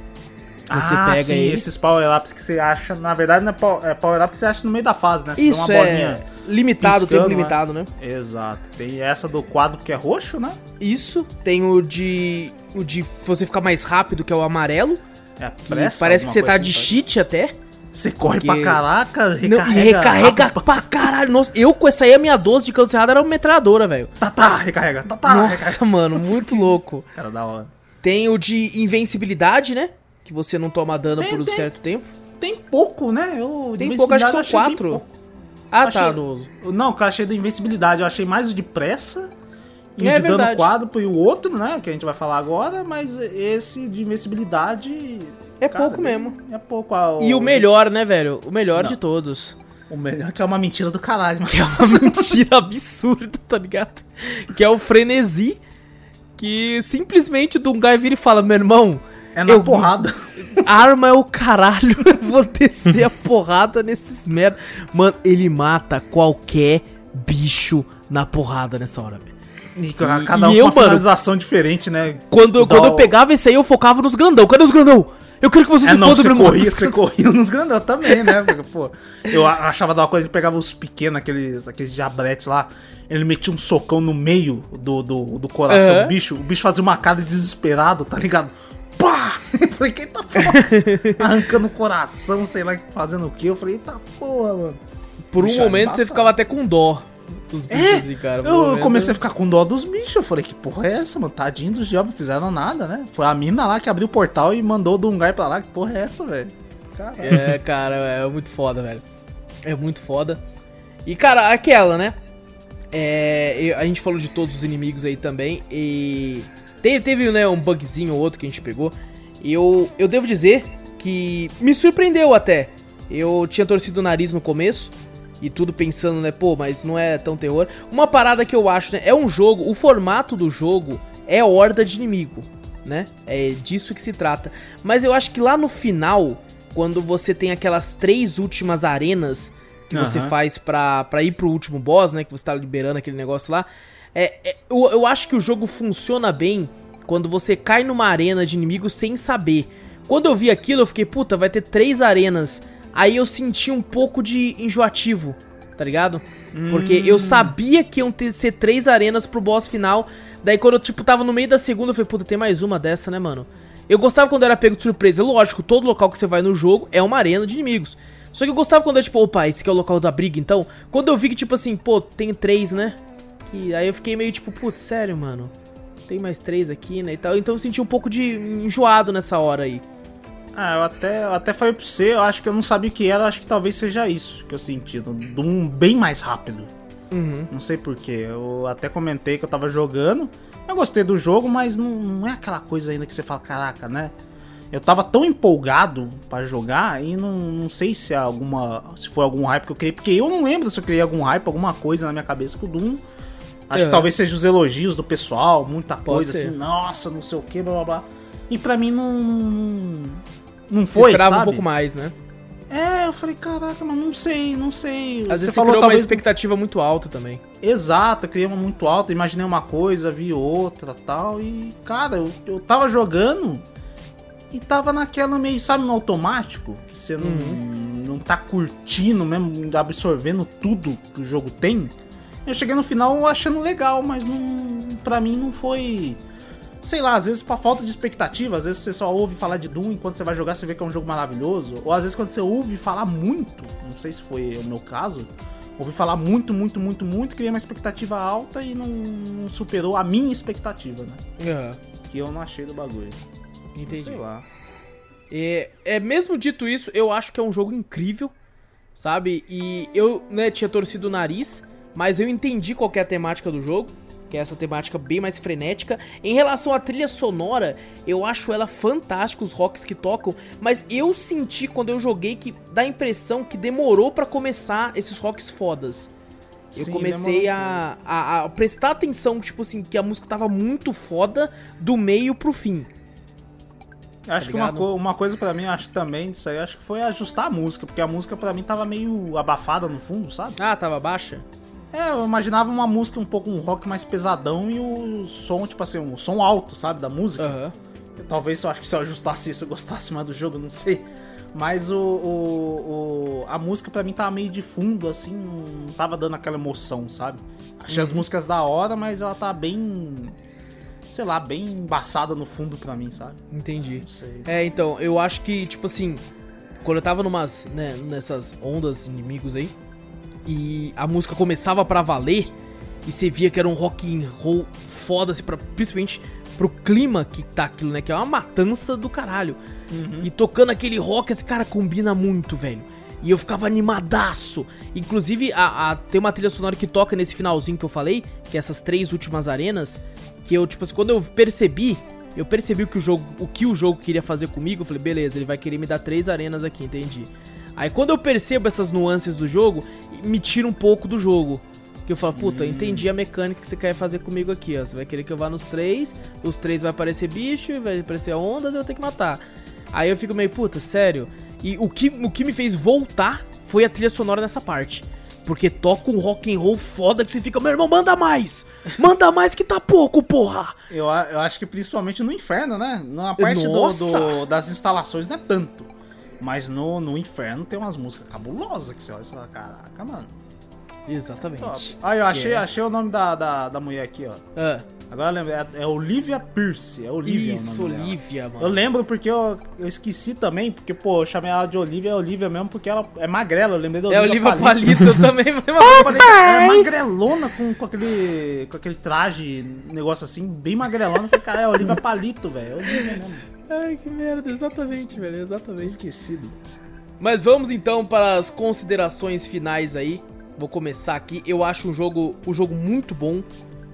Você ah, pega sim, ele. esses power-ups que você acha, na verdade, não é é power-up que você acha no meio da fase, né? Você Isso é limitado, tempo piscando, né? limitado, né? Exato. Tem essa do quadro que é roxo, né? Isso, tem o de. O de você ficar mais rápido, que é o amarelo. É a que pressa, parece que você tá de assim, cheat até. Tá? Você corre Porque- pra caraca, Não, recarrega. e recarrega rápido pra caralho. Nossa, eu com essa aí, a minha 12 de canto cerrado era uma metralhadora, velho. Tá, tá, recarrega. Tá, tá, recarrega. Nossa, mano, muito louco. Cara, da hora. Tem o de invencibilidade, né? Que você não toma dano Tem, por um tem. certo tempo. Tem pouco, né? Eu, Tem pouco, acho que são quatro. Ah, Achei- tá. No... Não, que eu achei da invencibilidade. Eu achei mais o de pressa. E É o de dano quadro e o outro, né? Que a gente vai falar agora. Mas esse de invencibilidade. É cara, pouco mesmo. É pouco. ah, E o melhor, né, velho? O melhor Não. de todos. O melhor que é uma mentira do caralho, mano. Que é uma mentira absurda, tá ligado? Que é o frenesi. Que simplesmente o Dungai vira e fala: Meu irmão, É na eu- porrada. arma é o caralho. Eu vou descer a porrada nesses merda. Mano, ele mata qualquer bicho na porrada nessa hora, velho. E cada um e eu, uma mano, finalização diferente, né? Quando, quando eu pegava esse aí, eu focava nos grandão. Cadê os grandão? Eu quero que você É, se não, você irmão. corria, você corria nos grandão também, né? Porque, pô, eu achava da hora quando ele pegava os pequenos, aqueles, aqueles diabretes lá, ele metia um socão no meio do, do, do coração do bicho, o bicho fazia uma cara de desesperado, tá ligado? Pá! falei, que tá porra? Arrancando o coração, sei lá, fazendo o que. Eu falei, eita porra, mano. Por um é momento você ficava até com dó dos bichos, É, assim, cara. Eu comecei a ficar com dó dos bichos. Eu falei, que porra é essa, mano? Tadinho dos diabos, não fizeram nada, né? Foi a mina lá que abriu o portal e mandou o Dungai pra lá. Que porra é essa, velho? É, cara, é muito foda, velho. É muito foda. E, cara, aquela, né? É, a gente falou de todos os inimigos aí também. E teve, teve né, um bugzinho ou outro que a gente pegou. E eu, eu devo dizer que me surpreendeu até. Eu tinha torcido o nariz no começo. E tudo pensando, né? Pô, mas não é tão terror. Uma parada que eu acho, né? É um jogo. O formato do jogo é horda de inimigo, né? É disso que se trata. Mas eu acho que lá no final, quando você tem aquelas três últimas arenas que você Aham. faz pra, pra ir pro último boss, né? Que você tá liberando aquele negócio lá. É, é- eu, eu acho que o jogo funciona bem quando você cai numa arena de inimigo sem saber. Quando eu vi aquilo, eu fiquei, puta, vai ter três arenas. Aí eu senti um pouco de enjoativo, tá ligado? Porque eu sabia que iam ter, ser três arenas pro boss final. Daí quando eu, tipo, tava no meio da segunda, eu falei, puta, tem mais uma dessa, né, mano? Eu gostava quando eu era pego de surpresa. Lógico, todo local que você vai no jogo é uma arena de inimigos. Só que eu gostava quando eu, tipo, opa, esse aqui é o local da briga, então. Quando eu vi que, tipo assim, pô, tem três, né? Que, aí eu fiquei meio tipo, putz, sério, mano. Tem mais três aqui, né? E tal. Então eu senti um pouco de enjoado nessa hora aí. Ah, eu até, eu até falei pra você, eu acho que eu não sabia o que era, eu acho que talvez seja isso que eu senti. Um bem mais rápido. Uhum. Não sei porquê. Eu até comentei que eu tava jogando. Eu gostei do jogo, mas não, não é aquela coisa ainda que você fala, caraca, né? Eu tava tão empolgado pra jogar e não, não sei se é alguma. se foi algum hype que eu criei, porque eu não lembro se eu criei algum hype, alguma coisa na minha cabeça com o Doom. Acho É. que talvez seja os elogios do pessoal, muita Pode coisa ser. assim, nossa, não sei o que, blá blá blá. E pra mim não. Não- foi, esperava sabe? um pouco mais, né? É, eu falei, caraca, mas não sei, não sei. Às vezes você falou criou talvez uma expectativa muito alta também. Exato, eu criei uma muito alta, imaginei uma coisa, vi outra tal. E, cara, eu, eu tava jogando e tava naquela meio, sabe, no automático, que você não, não tá curtindo mesmo, absorvendo tudo que o jogo tem. Eu cheguei no final achando legal, mas não, pra mim não foi. Sei lá, às vezes pra falta de expectativa, às vezes você só ouve falar de Doom enquanto você vai jogar você vê que é um jogo maravilhoso. Ou às vezes quando você ouve falar muito, não sei se foi o meu caso, ouvi falar muito, muito, muito, muito, criei uma expectativa alta e não, não superou a minha expectativa, né? Aham, Que eu não achei do bagulho. entendi. Sei lá. É, é, mesmo dito isso, eu acho que é um jogo incrível, sabe? E eu, né, tinha torcido o nariz, mas eu entendi qual que é a temática do jogo, que é essa temática bem mais frenética. Em relação à trilha sonora, eu acho ela fantástica, os rocks que tocam, mas eu senti quando eu joguei que dá a impressão que demorou pra começar esses rocks fodas. Eu Sim, comecei a, a, a prestar atenção, tipo assim, que a música tava muito foda do meio pro fim. Acho que uma, co- uma coisa pra mim, acho que também disso aí, acho que foi ajustar a música, porque a música pra mim tava meio abafada no fundo, sabe? Ah, tava baixa? É, eu imaginava uma música um pouco um rock mais pesadão e o som, tipo assim, um som alto, sabe, da música. Aham. Talvez eu acho que se eu ajustasse isso eu gostasse mais do jogo, não sei. Mas o, o- o- a música pra mim tava meio de fundo, assim, não tava dando aquela emoção, sabe? Achei as músicas da hora, mas ela tá bem. Sei lá, bem embaçada no fundo pra mim, sabe? Entendi. É, então, eu acho que, tipo assim, quando eu tava numas, né, nessas ondas inimigos aí, e a música começava pra valer, e você via que era um rock and roll foda, assim, pra, principalmente pro clima que tá aquilo, né, que é uma matança do caralho. E tocando aquele rock, esse cara combina muito, velho. E eu ficava animadaço. Inclusive, a, a- tem uma trilha sonora que toca nesse finalzinho que eu falei, que é essas três últimas arenas, que eu, tipo assim, quando eu percebi, eu percebi o que o jogo, o que o jogo queria fazer comigo, eu falei, beleza, ele vai querer me dar três arenas aqui, entendi. Aí quando eu percebo essas nuances do jogo, me tira um pouco do jogo. Que eu falo, puta, eu entendi a mecânica que você quer fazer comigo aqui, ó. Você vai querer que eu vá nos três, os três vai aparecer bicho, vai aparecer ondas e eu ter que matar. Aí eu fico meio, puta, sério. E o que, o que me fez voltar foi a trilha sonora nessa parte. Porque toca um rock and roll foda que você fica, meu irmão, manda mais! Manda mais que tá pouco, porra! Eu, eu acho que principalmente no inferno, né? Na parte do- do- das instalações não é tanto. Mas no, no inferno tem umas músicas cabulosas que você olha e fala, caraca, mano. Exatamente. Top. Aí, eu achei, É. achei o nome da, da, da mulher aqui, ó. Ah, Agora eu lembro, é, é Olivia Pierce. É Olivia. Isso. Olivia, mano. Eu lembro porque eu, eu esqueci também, porque, pô, eu chamei ela de Olivia, é Olivia mesmo, porque ela é magrela, eu lembrei da É Olivia Olivia Palito, eu também. cara, ela é magrelona com, com, aquele, com aquele traje, negócio assim, bem magrelona. Eu falei, cara, é Olivia Palito, velho. É Olivia mesmo. Ai, que merda, exatamente, velho, exatamente. Esquecido. Mas vamos então para as considerações finais aí. Vou começar aqui. Eu acho um jogo, um jogo muito bom,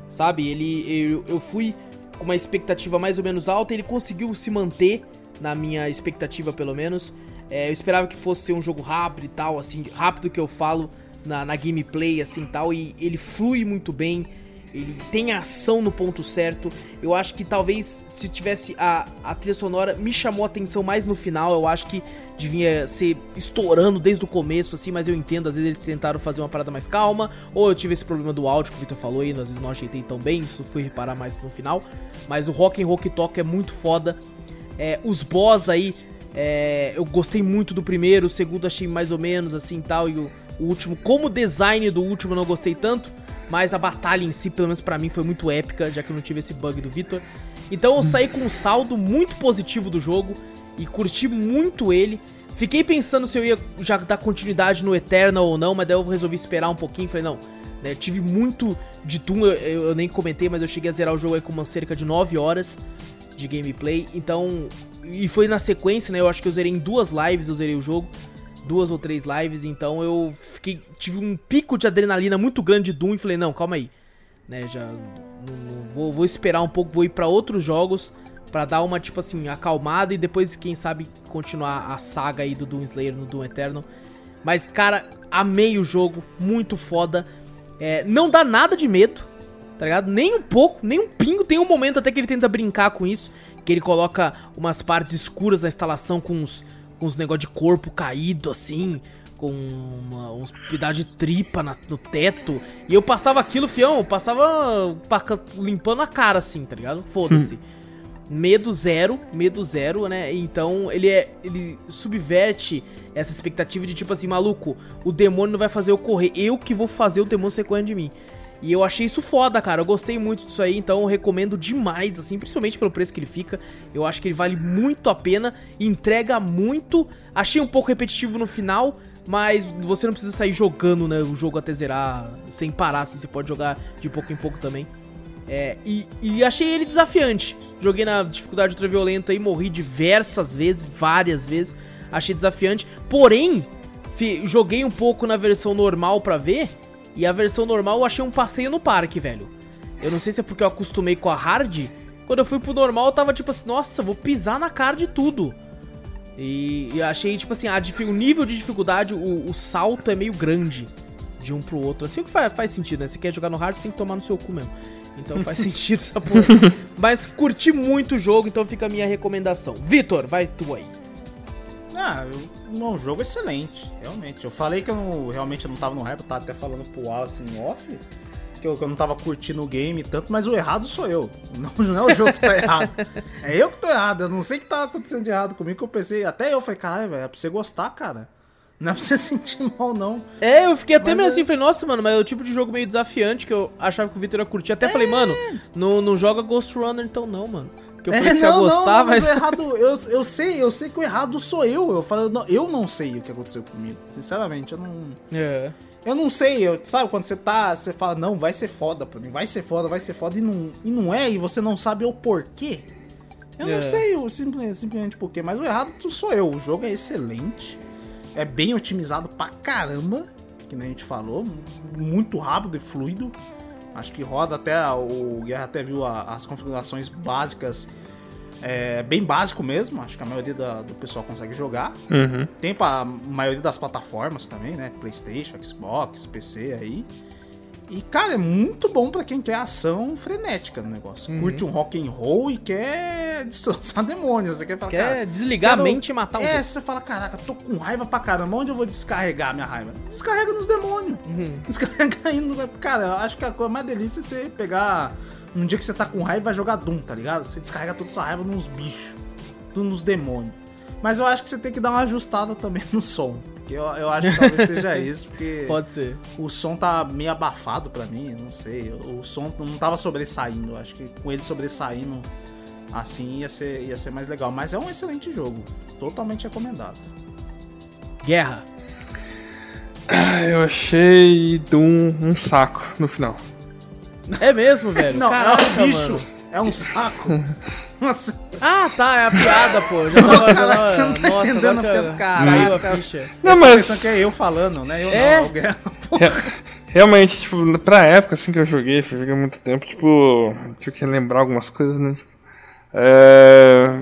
sabe? Ele, eu, eu fui com uma expectativa mais ou menos alta, ele conseguiu se manter na minha expectativa pelo menos. É, eu esperava que fosse ser um jogo rápido e tal, assim, rápido que eu falo na, na gameplay assim tal, e ele flui muito bem. Ele tem ação no ponto certo. Eu acho que talvez se tivesse a, a trilha sonora me chamou a atenção mais no final. Eu acho que devia ser estourando desde o começo, assim, mas eu entendo, às vezes eles tentaram fazer uma parada mais calma. Ou eu tive esse problema do áudio que o Victor falou aí, às vezes não ajeitei tão bem, isso fui reparar mais no final. Mas o Rock and Rock Talk é muito foda. É, os boss aí, é, eu gostei muito do primeiro, o segundo achei mais ou menos assim tal, e o, o último, como o design do último eu não gostei tanto, mas a batalha em si, pelo menos pra mim, foi muito épica, já que eu não tive esse bug do Victor. Então eu saí com um saldo muito positivo do jogo e curti muito ele. Fiquei pensando se eu ia já dar continuidade no Eternal ou não, mas daí eu resolvi esperar um pouquinho. Falei, não, né, tive muito de Doom, eu, eu- eu nem comentei, mas eu cheguei a zerar o jogo aí com uma cerca de 9 horas de gameplay. Então, e foi na sequência, né? Eu acho que eu zerei em duas lives, eu zerei o jogo. Duas ou três lives, então eu fiquei. Tive um pico de adrenalina muito grande de Doom e falei, não, calma aí. Né, já. não- vou, vou esperar um pouco, vou ir pra outros jogos pra dar uma, tipo assim, acalmada e depois, quem sabe, continuar a saga aí do Doom Slayer no Doom Eternal. Mas, cara, amei o jogo, muito foda. É, não dá nada de medo, tá ligado? Nem um pouco, nem um pingo. Tem um momento até que ele tenta brincar com isso, que ele coloca umas partes escuras na instalação com uns, com uns negócio de corpo caído, assim, com uma- uns pedaços de tripa na- no teto. E eu passava aquilo, fião, eu passava limpando a cara, assim, tá ligado? Foda-se. Medo zero, medo zero, né? Então ele é. Ele subverte essa expectativa de tipo assim, maluco, o demônio não vai fazer eu correr, eu que vou fazer o demônio ser correndo de mim. E eu achei isso foda, cara. Eu gostei muito disso aí, então eu recomendo demais, assim, principalmente pelo preço que ele fica. Eu acho que ele vale muito a pena, entrega muito. Achei um pouco repetitivo no final, mas você não precisa sair jogando, né, o jogo até zerar sem parar, assim, você pode jogar de pouco em pouco também. É, e, e achei ele desafiante. Joguei na dificuldade ultraviolenta e morri diversas vezes, várias vezes. Achei desafiante. Porém, joguei um pouco na versão normal pra ver. E a versão normal eu achei um passeio no parque, velho. Eu não sei se é porque eu acostumei com a hard. Quando eu fui pro normal, eu tava tipo assim, nossa, vou pisar na cara de tudo. E, e achei, tipo assim, a, o nível de dificuldade, o, o salto é meio grande de um pro outro. Assim o que faz, faz sentido, né? Se quer jogar no hard, você tem que tomar no seu cu mesmo. Então faz sentido essa porra. Mas curti muito o jogo, então fica a minha recomendação. Vitor, vai tu aí. Ah, é um jogo excelente, realmente. Eu falei que eu não- realmente eu não tava no hype, eu tava até falando pro Wallace em off, que eu, que eu não tava curtindo o game tanto, mas o errado sou eu. Não, não é o jogo que tá errado. É eu que tô errado. Eu não sei o que tá acontecendo de errado comigo, que eu pensei, até eu falei, caralho, é pra você gostar, cara. Não é pra você sentir mal, não. É, eu fiquei até Mas meio é- assim, falei, nossa, mano, mas é o tipo de jogo meio desafiante que eu achava que o Vitor ia curtir. Até falei, mano, não, não joga Ghost Runner então não, mano. Porque eu falei que você ia É, não, não, gostar, não, mas... o errado, eu, eu sei, eu sei que o errado sou eu. Eu falo, não, eu não sei o que aconteceu comigo. Sinceramente, eu não. É. Eu não sei, eu, sabe, quando você tá, você fala, não, vai ser foda pra mim, vai ser foda, vai ser foda, e não, e não é, e você não sabe o porquê. Eu É. não sei o simplesmente, simplesmente porquê, mas o errado sou eu. O jogo é excelente, é bem otimizado pra caramba, que nem a gente falou, muito rápido e fluido. Acho que roda até, o Guerra até viu as configurações básicas, é bem básico mesmo, acho que a maioria da- do pessoal consegue jogar. Uhum. Tem pra maioria das plataformas também, né? PlayStation, Xbox, PC aí. E, cara, é muito bom pra quem quer ação frenética no negócio. Uhum. Curte um rock and roll e quer destroçar demônios. Você quer falar, Quer cara, desligar quero- a mente e matar um É, você fala, caraca, tô com raiva pra caramba. Onde eu vou descarregar minha raiva? Descarrega nos demônios. Uhum. Descarrega aí no... Cara, eu acho que a coisa mais delícia é você pegar... Um dia que você tá com raiva e vai jogar Doom, tá ligado? Você descarrega toda essa raiva nos bichos. Nos demônios. Mas eu acho que você tem que dar uma ajustada também no som. Eu, eu acho que talvez seja isso, porque Pode ser. o som tá meio abafado pra mim, não sei. O som não tava sobressaindo. Acho que com ele sobressaindo assim ia ser, ia ser mais legal. Mas é um excelente jogo. Totalmente recomendado. Guerra. Ah, Eu achei Doom um saco no final. É mesmo, velho? Não, Caraca, é um bicho. mano. É um saco. Nossa, Ah, tá, é a piada, pô. Já tava, já tava- você não tá Nossa, entendendo pelo que cara. Caiu a ficha. Não, mas que é eu falando, né? Eu É? não, alguém. Re- Realmente, tipo, pra época assim que eu joguei, eu joguei muito tempo, tipo, tinha que lembrar algumas coisas, né? Tipo, é...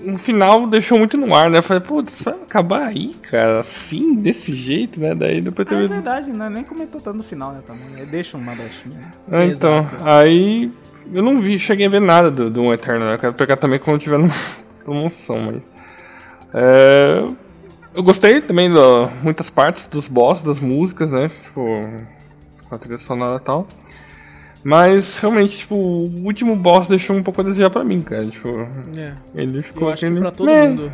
No final deixou muito no ar, né? Eu falei, putz, vai acabar aí, cara, assim, desse jeito, né? Daí depois Ah, é teve. verdade, né? Nem comentou tanto no final, né? Também. Deixa uma brechinha. Né? Ah, então, Exato. aí eu não vi, cheguei a ver nada do, do Eterno, né? Eu quero pegar também quando tiver no promoção, mas. É, eu gostei também de muitas partes dos boss, das músicas, né? Tipo, com a trilha sonora e tal. Mas realmente, tipo, o último boss deixou um pouco a desejar pra mim, cara. Tipo, É, ele ficou eu acho que aquele. pra todo mundo.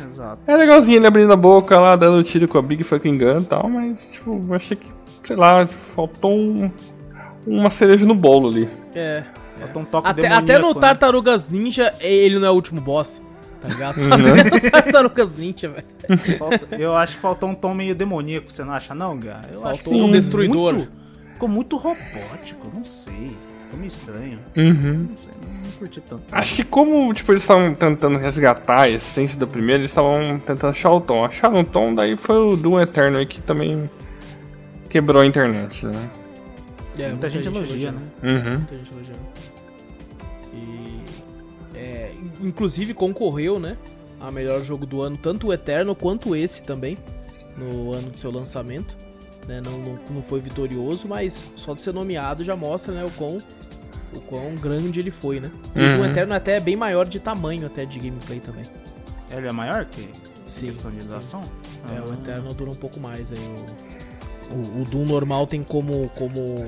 Exato. É legalzinho ele abrindo a boca lá, dando tiro com a Big Fucking Gun e tal, mas, tipo, eu achei que, sei lá, tipo, faltou um, uma cereja no bolo ali. É. Falta um toque Até, demoníaco, até no né? Tartarugas Ninja, ele não é o último boss. Tá ligado? Uhum. Até no Tartarugas Ninja, velho. Falta- eu acho que faltou um tom meio demoníaco, você não acha não, Gá? Eu acho Faltou que um ficou destruidor. Muito, ficou muito robótico, não sei. Ficou meio estranho. Uhum. Não sei, não, não curti tanto. Acho que como, tipo, eles estavam tentando resgatar a essência do primeiro, eles estavam tentando achar o tom. Acharam o tom, daí foi o Doom Eterno aí que também quebrou a internet, né? É, Muita gente elogia, né? Uhum. Muita gente elogiando. E. É, inclusive concorreu, né? A melhor jogo do ano, tanto o Eterno quanto esse também, no ano do seu lançamento. Né? Não, não, não foi vitorioso, mas só de ser nomeado já mostra, né, o quão, o quão grande ele foi, né? E o Uhum. Doom Eterno até é bem maior de tamanho até de gameplay também. Ele é maior que Sim. questão de? É, Ah. o Eterno dura um pouco mais aí. O, o, o Doom normal tem como. como.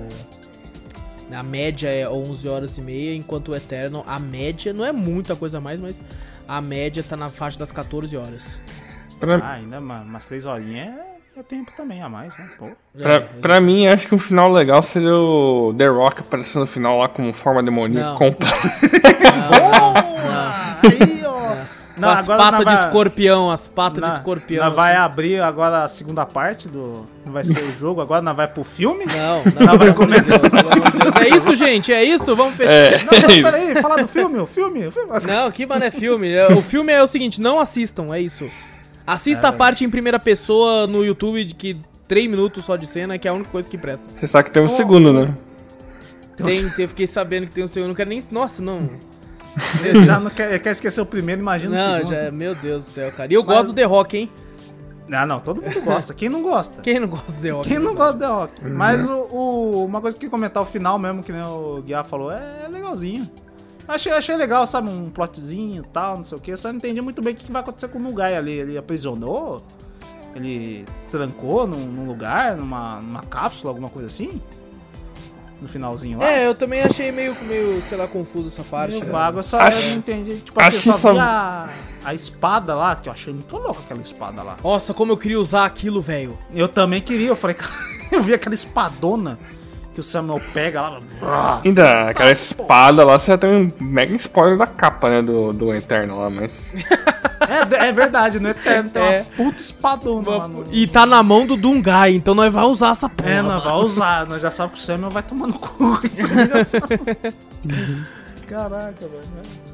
A média é 11 horas e meia, enquanto o Eterno, a média, não é muita coisa a mais, mas a média tá na faixa das 14 horas. Pra, Ah, ainda uma- umas três horinhas é, é tempo também a mais, né? Pô. pra, É, pra mim, acho que um final legal seria o The Rock aparecendo no final lá com forma demoníaca. Não. Com... Aí, Com as patas de escorpião, as patas de escorpião. Nós vai assim. abrir agora a segunda parte do. Não vai ser o jogo, agora nós vai pro filme? Não, não, Deus, amor de Deus. É isso, gente, é isso? Vamos fechar. É, Não, não, peraí, falar do filme, o filme, o filme. Não, que mano é filme. É, O filme é o seguinte, não assistam, é isso. Assista a parte em primeira pessoa no YouTube de que 3 minutos só de cena, que é a única coisa que presta. Você sabe que tem um segundo, né? Tem, tem, fiquei sabendo que tem um segundo, não quero nem. Nossa, não. Ele já não quer, quer esquecer o primeiro, imagina o Não, segundo. já, meu Deus do céu, cara. E eu gosto do The Rock, hein? Ah, não, todo mundo gosta. Quem não gosta? Quem não gosta do The Rock? Quem não gosta do The Rock? Mas o, o- uma coisa que comentar o final mesmo, que nem o Guiar falou, é legalzinho. Achei, achei legal, sabe? Um plotzinho e tal, não sei o que. Só não entendi muito bem o que que vai acontecer com o Mugai ali. Ele aprisionou? Ele trancou num, num lugar, numa, numa cápsula, alguma coisa assim? No finalzinho lá? É, eu também achei meio, meio sei lá, confuso essa parte. Meio né? vago, eu só Acho- eu não entendi. Tipo assim, eu só só- vi a, a espada lá, que eu achei muito louca aquela espada lá. Nossa, como eu queria usar aquilo, velho. Eu também queria, eu falei, cara, eu vi aquela espadona que o Samuel pega lá. vrá. Ainda, aquela espada lá, você já tem um mega spoiler da capa, né? Do, do Eterno lá, mas. É, é verdade, no Eterno tem É. uma puta espadona lá no. E tá na mão do Dungai, então nós vamos usar essa porra. É, nós vai usar, nós já sabemos que o Samuel vai tomar no cu. Isso já sabe. Caraca, velho.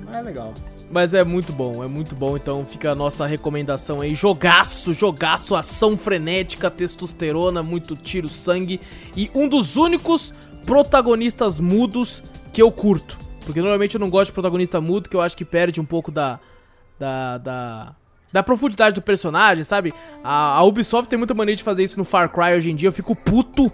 Mas é legal. Mas é muito bom, é muito bom. Então fica a nossa recomendação aí. Jogaço, jogaço, ação frenética, testosterona, muito tiro, sangue. E um dos únicos protagonistas mudos que eu curto. Porque normalmente eu não gosto de protagonista mudo, que eu acho que perde um pouco da. da. da, da profundidade do personagem, sabe? A, a Ubisoft tem muita mania de fazer isso no Far Cry hoje em dia. Eu fico puto,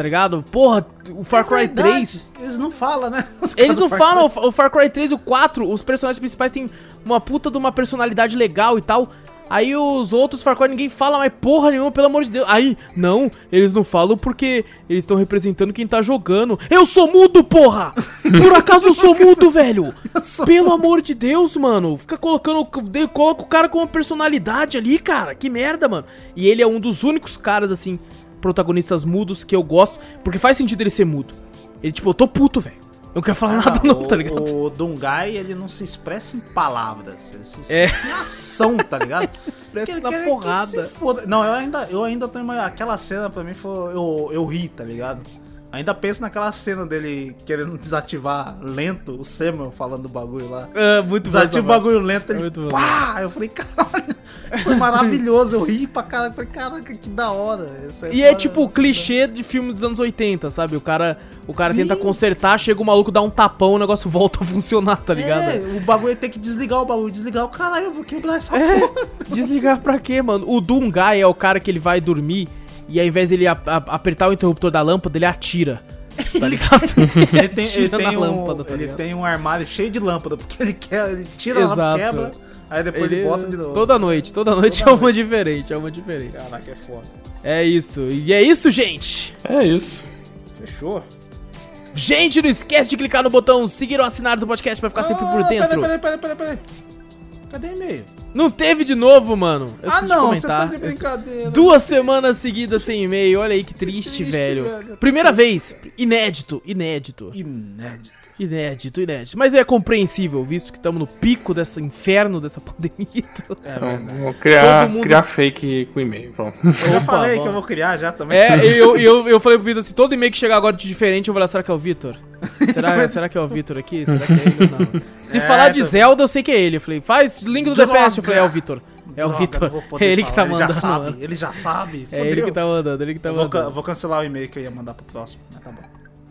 tá ligado? Porra, o Far É Cry verdade, 3. Eles não falam, né? Os Eles não Far falam, Cry. o Far Cry 3 e o 4, os personagens principais têm uma puta de uma personalidade legal e tal. Aí os outros Far Cry ninguém fala mais porra nenhuma, pelo amor de Deus. Aí, não, eles não falam porque eles estão representando quem tá jogando. Eu sou mudo, porra! Por acaso eu sou mudo, velho? Pelo amor de Deus, mano. Fica colocando. Coloca o cara com uma personalidade ali, cara. Que merda, mano. E ele é um dos únicos caras, assim, protagonistas mudos que eu gosto. Porque faz sentido ele ser mudo. Ele, tipo, eu tô puto, velho. Eu não quero falar nada, não, o, tá ligado? O Dungai, ele não se expressa em palavras, ele se É. expressa em ação, tá ligado? Se expressa Ele na porrada. Não, eu ainda, eu ainda tô imaginando. Aquela cena pra mim foi. Eu, eu ri, tá ligado? Ainda penso naquela cena dele querendo desativar lento o Samuel falando do bagulho lá. É, muito bom. Desativa o bagulho lento, É ele. muito bom. pá! Eu falei, caralho, foi maravilhoso. Eu ri pra caralho. Falei, caraca, que da hora. E é tipo o clichê de filme dos anos 80, sabe? O cara, o cara Sim. tenta consertar, chega o maluco, dá um tapão, o negócio volta a funcionar, tá ligado? É, o bagulho tem que desligar o bagulho. Desligar o caralho, eu vou quebrar essa É, porra. desligar pra quê, mano? O Dungai é o cara que ele vai dormir e ao invés dele a- a- apertar o interruptor da lâmpada, ele atira. Tá ligado? Ele tem, ele Atira tem na um, lâmpada, tá ele ligado? tem um armário cheio de lâmpada, porque ele quer, ele tira Exato. a quebra, aí depois ele, Ele- bota de novo. Toda noite, toda noite Toda é uma diferente, é uma diferente. Caraca, é foda. É isso. E é isso, gente. É isso. Fechou? Gente, não esquece de clicar no botão seguir ou assinar do podcast pra ficar sempre por Ah, dentro. Peraí, peraí, peraí, peraí. Cadê o e-mail? Não teve de novo, mano. Eu Ah, não, você tá de brincadeira. Duas semanas seguidas sem e-mail, olha aí que triste, triste, velho. velho. Primeira vez, inédito, inédito, Inédito. Inédito, inédito. Mas é compreensível, visto que estamos no pico desse inferno, dessa pandemia. então. É Então, verdade. vou criar, mundo- criar fake com e-mail. Pronto. Eu já Opa, falei bom. que eu vou criar já também. É, eu, eu, eu falei pro Vitor assim, todo e-mail que chegar agora de diferente, eu vou lá, será que é o Vitor? Será, será que é o Vitor aqui? Será que é ele ou não? Se É, falar de tá- Zelda, eu sei que é ele. Eu falei, faz link do Droga! DPS. Eu falei, é o Vitor. É o Droga, Vitor. vou poder É ele que tá falar, mandando. Ele já sabe, ele já sabe. É ele que tá mandando, ele que tá Eu vou, mandando. vou cancelar o e-mail que eu ia mandar pro próximo. Mas tá bom.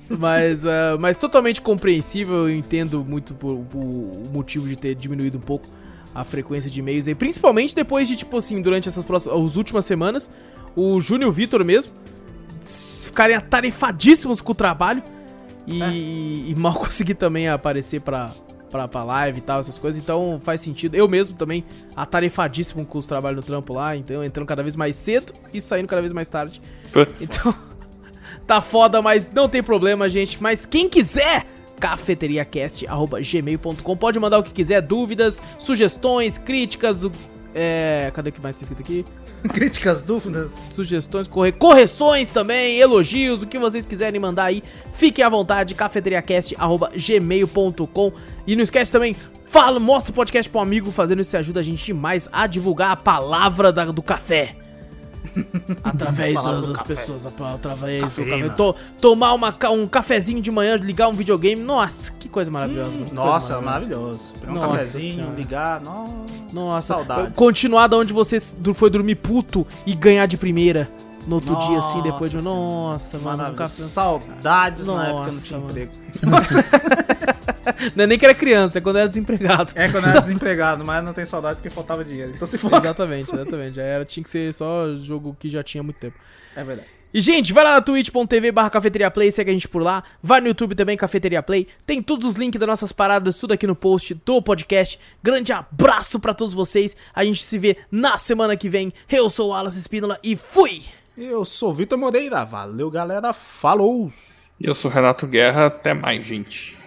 Mas, ah, mas totalmente compreensível, eu entendo muito por, por o motivo de ter diminuído um pouco a frequência de e-mails aí, principalmente depois de, tipo assim, durante essas próximas, as últimas semanas, o Júnior e o Vitor mesmo ficarem atarefadíssimos com o trabalho e, e mal consegui também aparecer pra, pra, pra live e tal, essas coisas, então faz sentido. Eu mesmo também atarefadíssimo com os trabalhos no trampo lá, então entrando cada vez mais cedo e saindo cada vez mais tarde. Então, tá foda, mas não tem problema, gente. Mas quem quiser, cafeteriacast.gmail.com Pode mandar o que quiser, dúvidas, sugestões, críticas, o- é... Cadê o que mais tá escrito aqui? Críticas, dúvidas. Sugestões, corre... correções também, elogios, o que vocês quiserem mandar aí, fiquem à vontade, cafeteriacast.gmail.com E não esquece também, fala, mostra o podcast pro amigo, fazendo isso ajuda a gente demais a divulgar a palavra da- do café. Através A palavra do- do das café. pessoas, através Cafeína. do café. To- tomar uma, um cafezinho de manhã, ligar um videogame, nossa, que coisa maravilhosa. mano, que coisa Nossa, maravilhoso. Pegar um Nossa cafezinho, Senhora. ligar. Nossa, Nossa, Saudades. continuar da onde você foi dormir puto e ganhar de primeira no outro dia, assim, Nossa depois de. Nossa, mano, um café. Saudades na época que eu não Nossa, tinha mano. emprego. Não é nem que era criança, é quando era desempregado. É quando eu era desempregado, mas não tem saudade porque faltava dinheiro. Então se for. Exatamente, exatamente. Já era, tinha que ser só jogo que já tinha muito tempo. É verdade. E, gente, vai lá na twitch.tv barra Cafeteria Play, segue a gente por lá. Vai no YouTube também, Cafeteria Play. Tem todos os links das nossas paradas, tudo aqui no post do podcast. Grande abraço pra todos vocês. A gente se vê na semana que vem. Eu sou o Alas Espínola e fui! Eu sou o Vitor Moreira. Valeu, galera. Falou! E eu sou Renato Guerra. Até mais, gente.